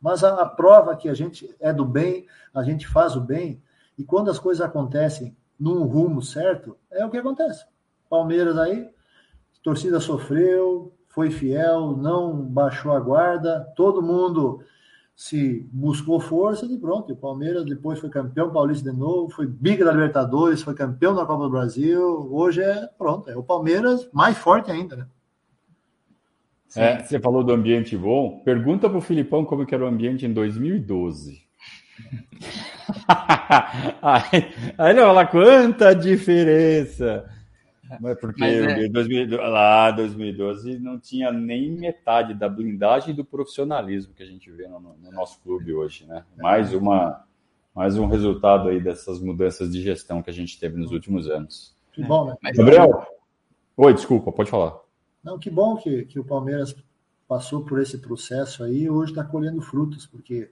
Mas a, a prova que a gente é do bem, a gente faz o bem, e quando as coisas acontecem num rumo certo, é o que acontece. Palmeiras aí, torcida sofreu, foi fiel, não baixou a guarda, todo mundo se buscou força e pronto. O Palmeiras depois foi campeão paulista de novo, foi bica da Libertadores, foi campeão da Copa do Brasil. Hoje é pronto, é o Palmeiras mais forte ainda, né? É, você falou do ambiente bom. Pergunta para o Filipão como que era o ambiente em 2012. aí, aí ele vai falar quanta diferença. Mas porque Mas é... 2000, lá 2012 não tinha nem metade da blindagem do profissionalismo que a gente vê no, no, nosso clube hoje, né? Mais uma mais um resultado aí dessas mudanças de gestão que a gente teve nos últimos anos. Que bom, né? Gabriel, oi, desculpa, pode falar. Não, que bom que, que o Palmeiras passou por esse processo aí e hoje está colhendo frutos, porque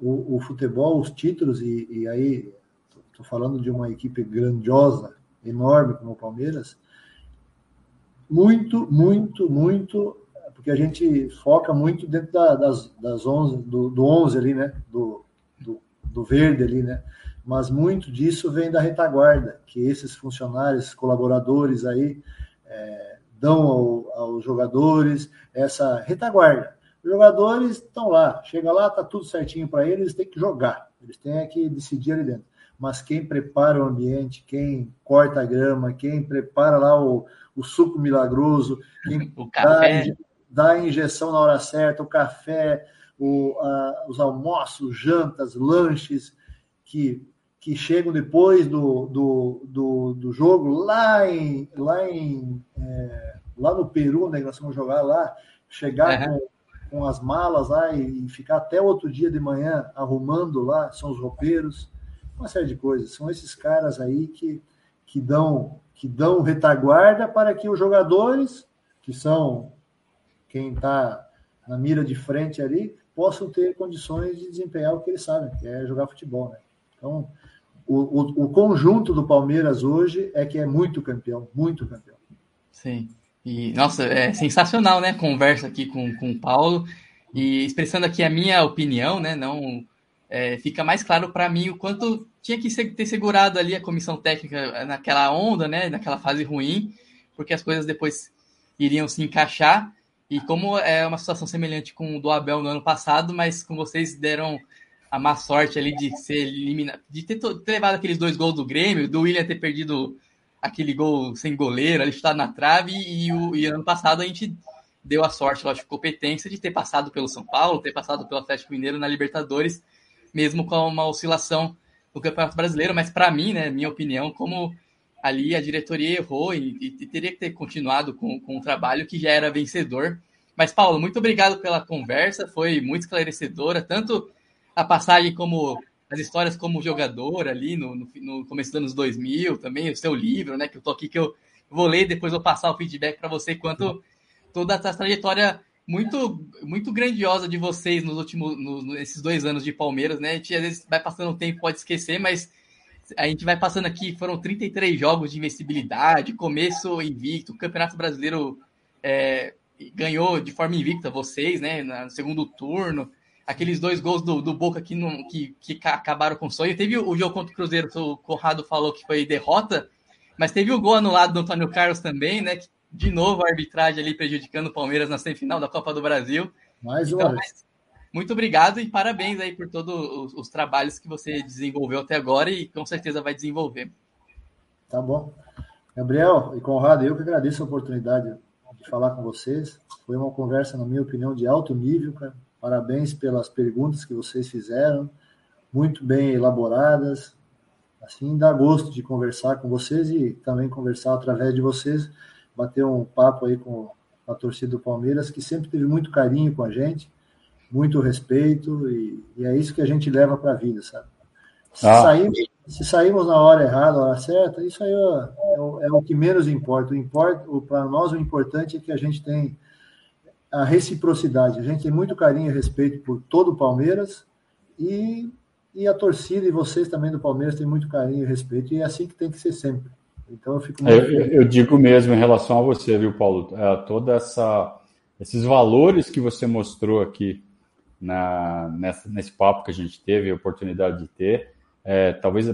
o, o, futebol, os títulos, e, e aí estou falando de uma equipe grandiosa enorme como o Palmeiras, muito, muito, muito, porque a gente foca muito dentro da, das, das 11, do, do 11 ali, né, do, do, do verde ali, né, mas muito disso vem da retaguarda, que esses funcionários, colaboradores aí, é, dão ao, aos jogadores essa retaguarda. Os jogadores estão lá, chega lá, tá tudo certinho para eles, têm que jogar, eles têm que decidir ali dentro mas quem prepara o ambiente, quem corta a grama, quem prepara lá o, o suco milagroso, quem o café. Dá, dá, a injeção na hora certa, o café, o, a, os almoços, jantas, lanches que, que chegam depois do, do, do, do jogo lá em, lá, em é, lá no Peru, né, nós vamos jogar lá, chegar uhum. com com as malas lá e ficar até outro dia de manhã arrumando lá, são os roupeiros uma série de coisas. São esses caras aí que, que dão que dão retaguarda para que os jogadores, que são quem está na mira de frente ali, possam ter condições de desempenhar o que eles sabem, que é jogar futebol. Né? Então, o, o, o conjunto do Palmeiras hoje é que é muito campeão, muito campeão. Sim. E, nossa, é sensacional, né? Conversa aqui com, com o Paulo. E expressando aqui a minha opinião, né? Não é, fica mais claro para mim o quanto tinha que ter segurado ali a comissão técnica naquela onda, né, naquela fase ruim, porque as coisas depois iriam se encaixar. E como é uma situação semelhante com o do Abel no ano passado, mas com vocês deram a, má sorte ali de ser eliminado, de ter, ter, levado aqueles dois gols do Grêmio, do William ter perdido aquele gol sem goleiro, ali chutado na trave, e, o, e ano passado a gente deu a sorte, lógico, competência de ter passado pelo São Paulo, ter passado pelo Atlético Mineiro na Libertadores, mesmo com uma oscilação no Campeonato Brasileiro, mas para mim, né, minha opinião, como ali a diretoria errou e, e teria que ter continuado com, com o trabalho que já era vencedor. Mas, Paulo, muito obrigado pela conversa, foi muito esclarecedora, tanto a passagem como as histórias como jogador ali no, no, no começo dos anos 2000, também o seu livro, né, que eu tô aqui, que eu vou ler, depois vou passar o feedback para você, quanto toda essa trajetória muito muito grandiosa de vocês nos últimos no, nesses dois anos de Palmeiras, né? A gente às vezes vai passando o tempo, pode esquecer, mas a gente vai passando aqui, foram 33 jogos de invencibilidade, começo invicto, o Campeonato Brasileiro é, ganhou de forma invicta vocês, né? No segundo turno, aqueles dois gols do, do Boca que, não, que, que acabaram com o sonho. Teve o, jogo contra o Cruzeiro, o Conrado falou que foi derrota, mas teve o gol anulado do Antônio Carlos também, né? Que, de novo a arbitragem ali prejudicando o Palmeiras na semifinal da Copa do Brasil. Mais uma então, vez. Muito obrigado e parabéns aí por todos os, os, trabalhos que você desenvolveu até agora e com certeza vai desenvolver. Tá bom. Gabriel e Conrado, eu que agradeço a oportunidade de falar com vocês. Foi uma conversa, na minha opinião, de alto nível. Cara. Parabéns pelas perguntas que vocês fizeram, muito bem elaboradas. Assim, dá gosto de conversar com vocês e também conversar através de vocês, bater um papo aí com a torcida do Palmeiras, que sempre teve muito carinho com a gente muito respeito, e, e é isso que a gente leva para a vida, sabe? Se, ah. saímos, se saímos na hora errada, na hora certa, isso aí é, é, o, é o que menos importa. O importa para nós, o importante é que a gente tem a reciprocidade. A gente tem muito carinho e respeito por todo o Palmeiras e, e a torcida e vocês também do Palmeiras têm muito carinho e respeito, e é assim que tem que ser sempre. Então eu fico muito eu, eu digo mesmo em relação a você, viu, Paulo? É, toda essa esses valores que você mostrou aqui na, nessa, nesse papo que a gente teve a oportunidade de ter. É, talvez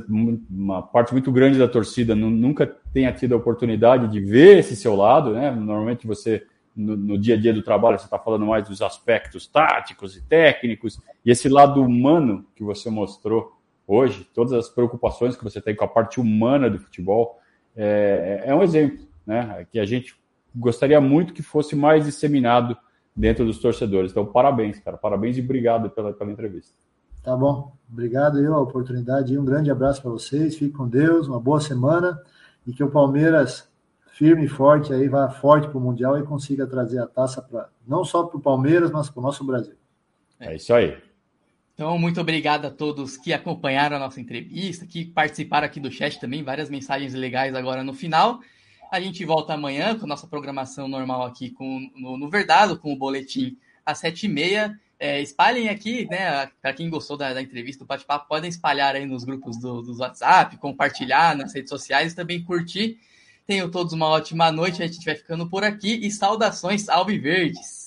uma parte muito grande da torcida nunca tenha tido a oportunidade de ver esse seu lado, né? Normalmente você, no, no dia a dia do trabalho, você está falando mais dos aspectos táticos e técnicos, e esse lado humano que você mostrou hoje, todas as preocupações que você tem com a parte humana do futebol, é, é um exemplo, né? Que a gente gostaria muito que fosse mais disseminado dentro dos torcedores. Então, parabéns, cara. Parabéns e obrigado pela, pela entrevista. Tá bom. Obrigado eu a oportunidade e um grande abraço para vocês. Fique com Deus, uma boa semana e que o Palmeiras firme e forte aí vá forte para o Mundial e consiga trazer a taça para não só para o Palmeiras, mas para o nosso Brasil. É isso aí. Então, muito obrigado a todos que acompanharam a nossa entrevista, que participaram aqui do chat também, várias mensagens legais agora no final. A gente volta amanhã com a nossa programação normal aqui com, no, no Verdado, com o boletim às sete e meia. É, espalhem aqui, né? Para quem gostou da, da entrevista, do bate-papo, podem espalhar aí nos grupos do, WhatsApp, compartilhar nas redes sociais e também curtir. Tenham todos uma ótima noite. A gente vai ficando por aqui e saudações alviverdes.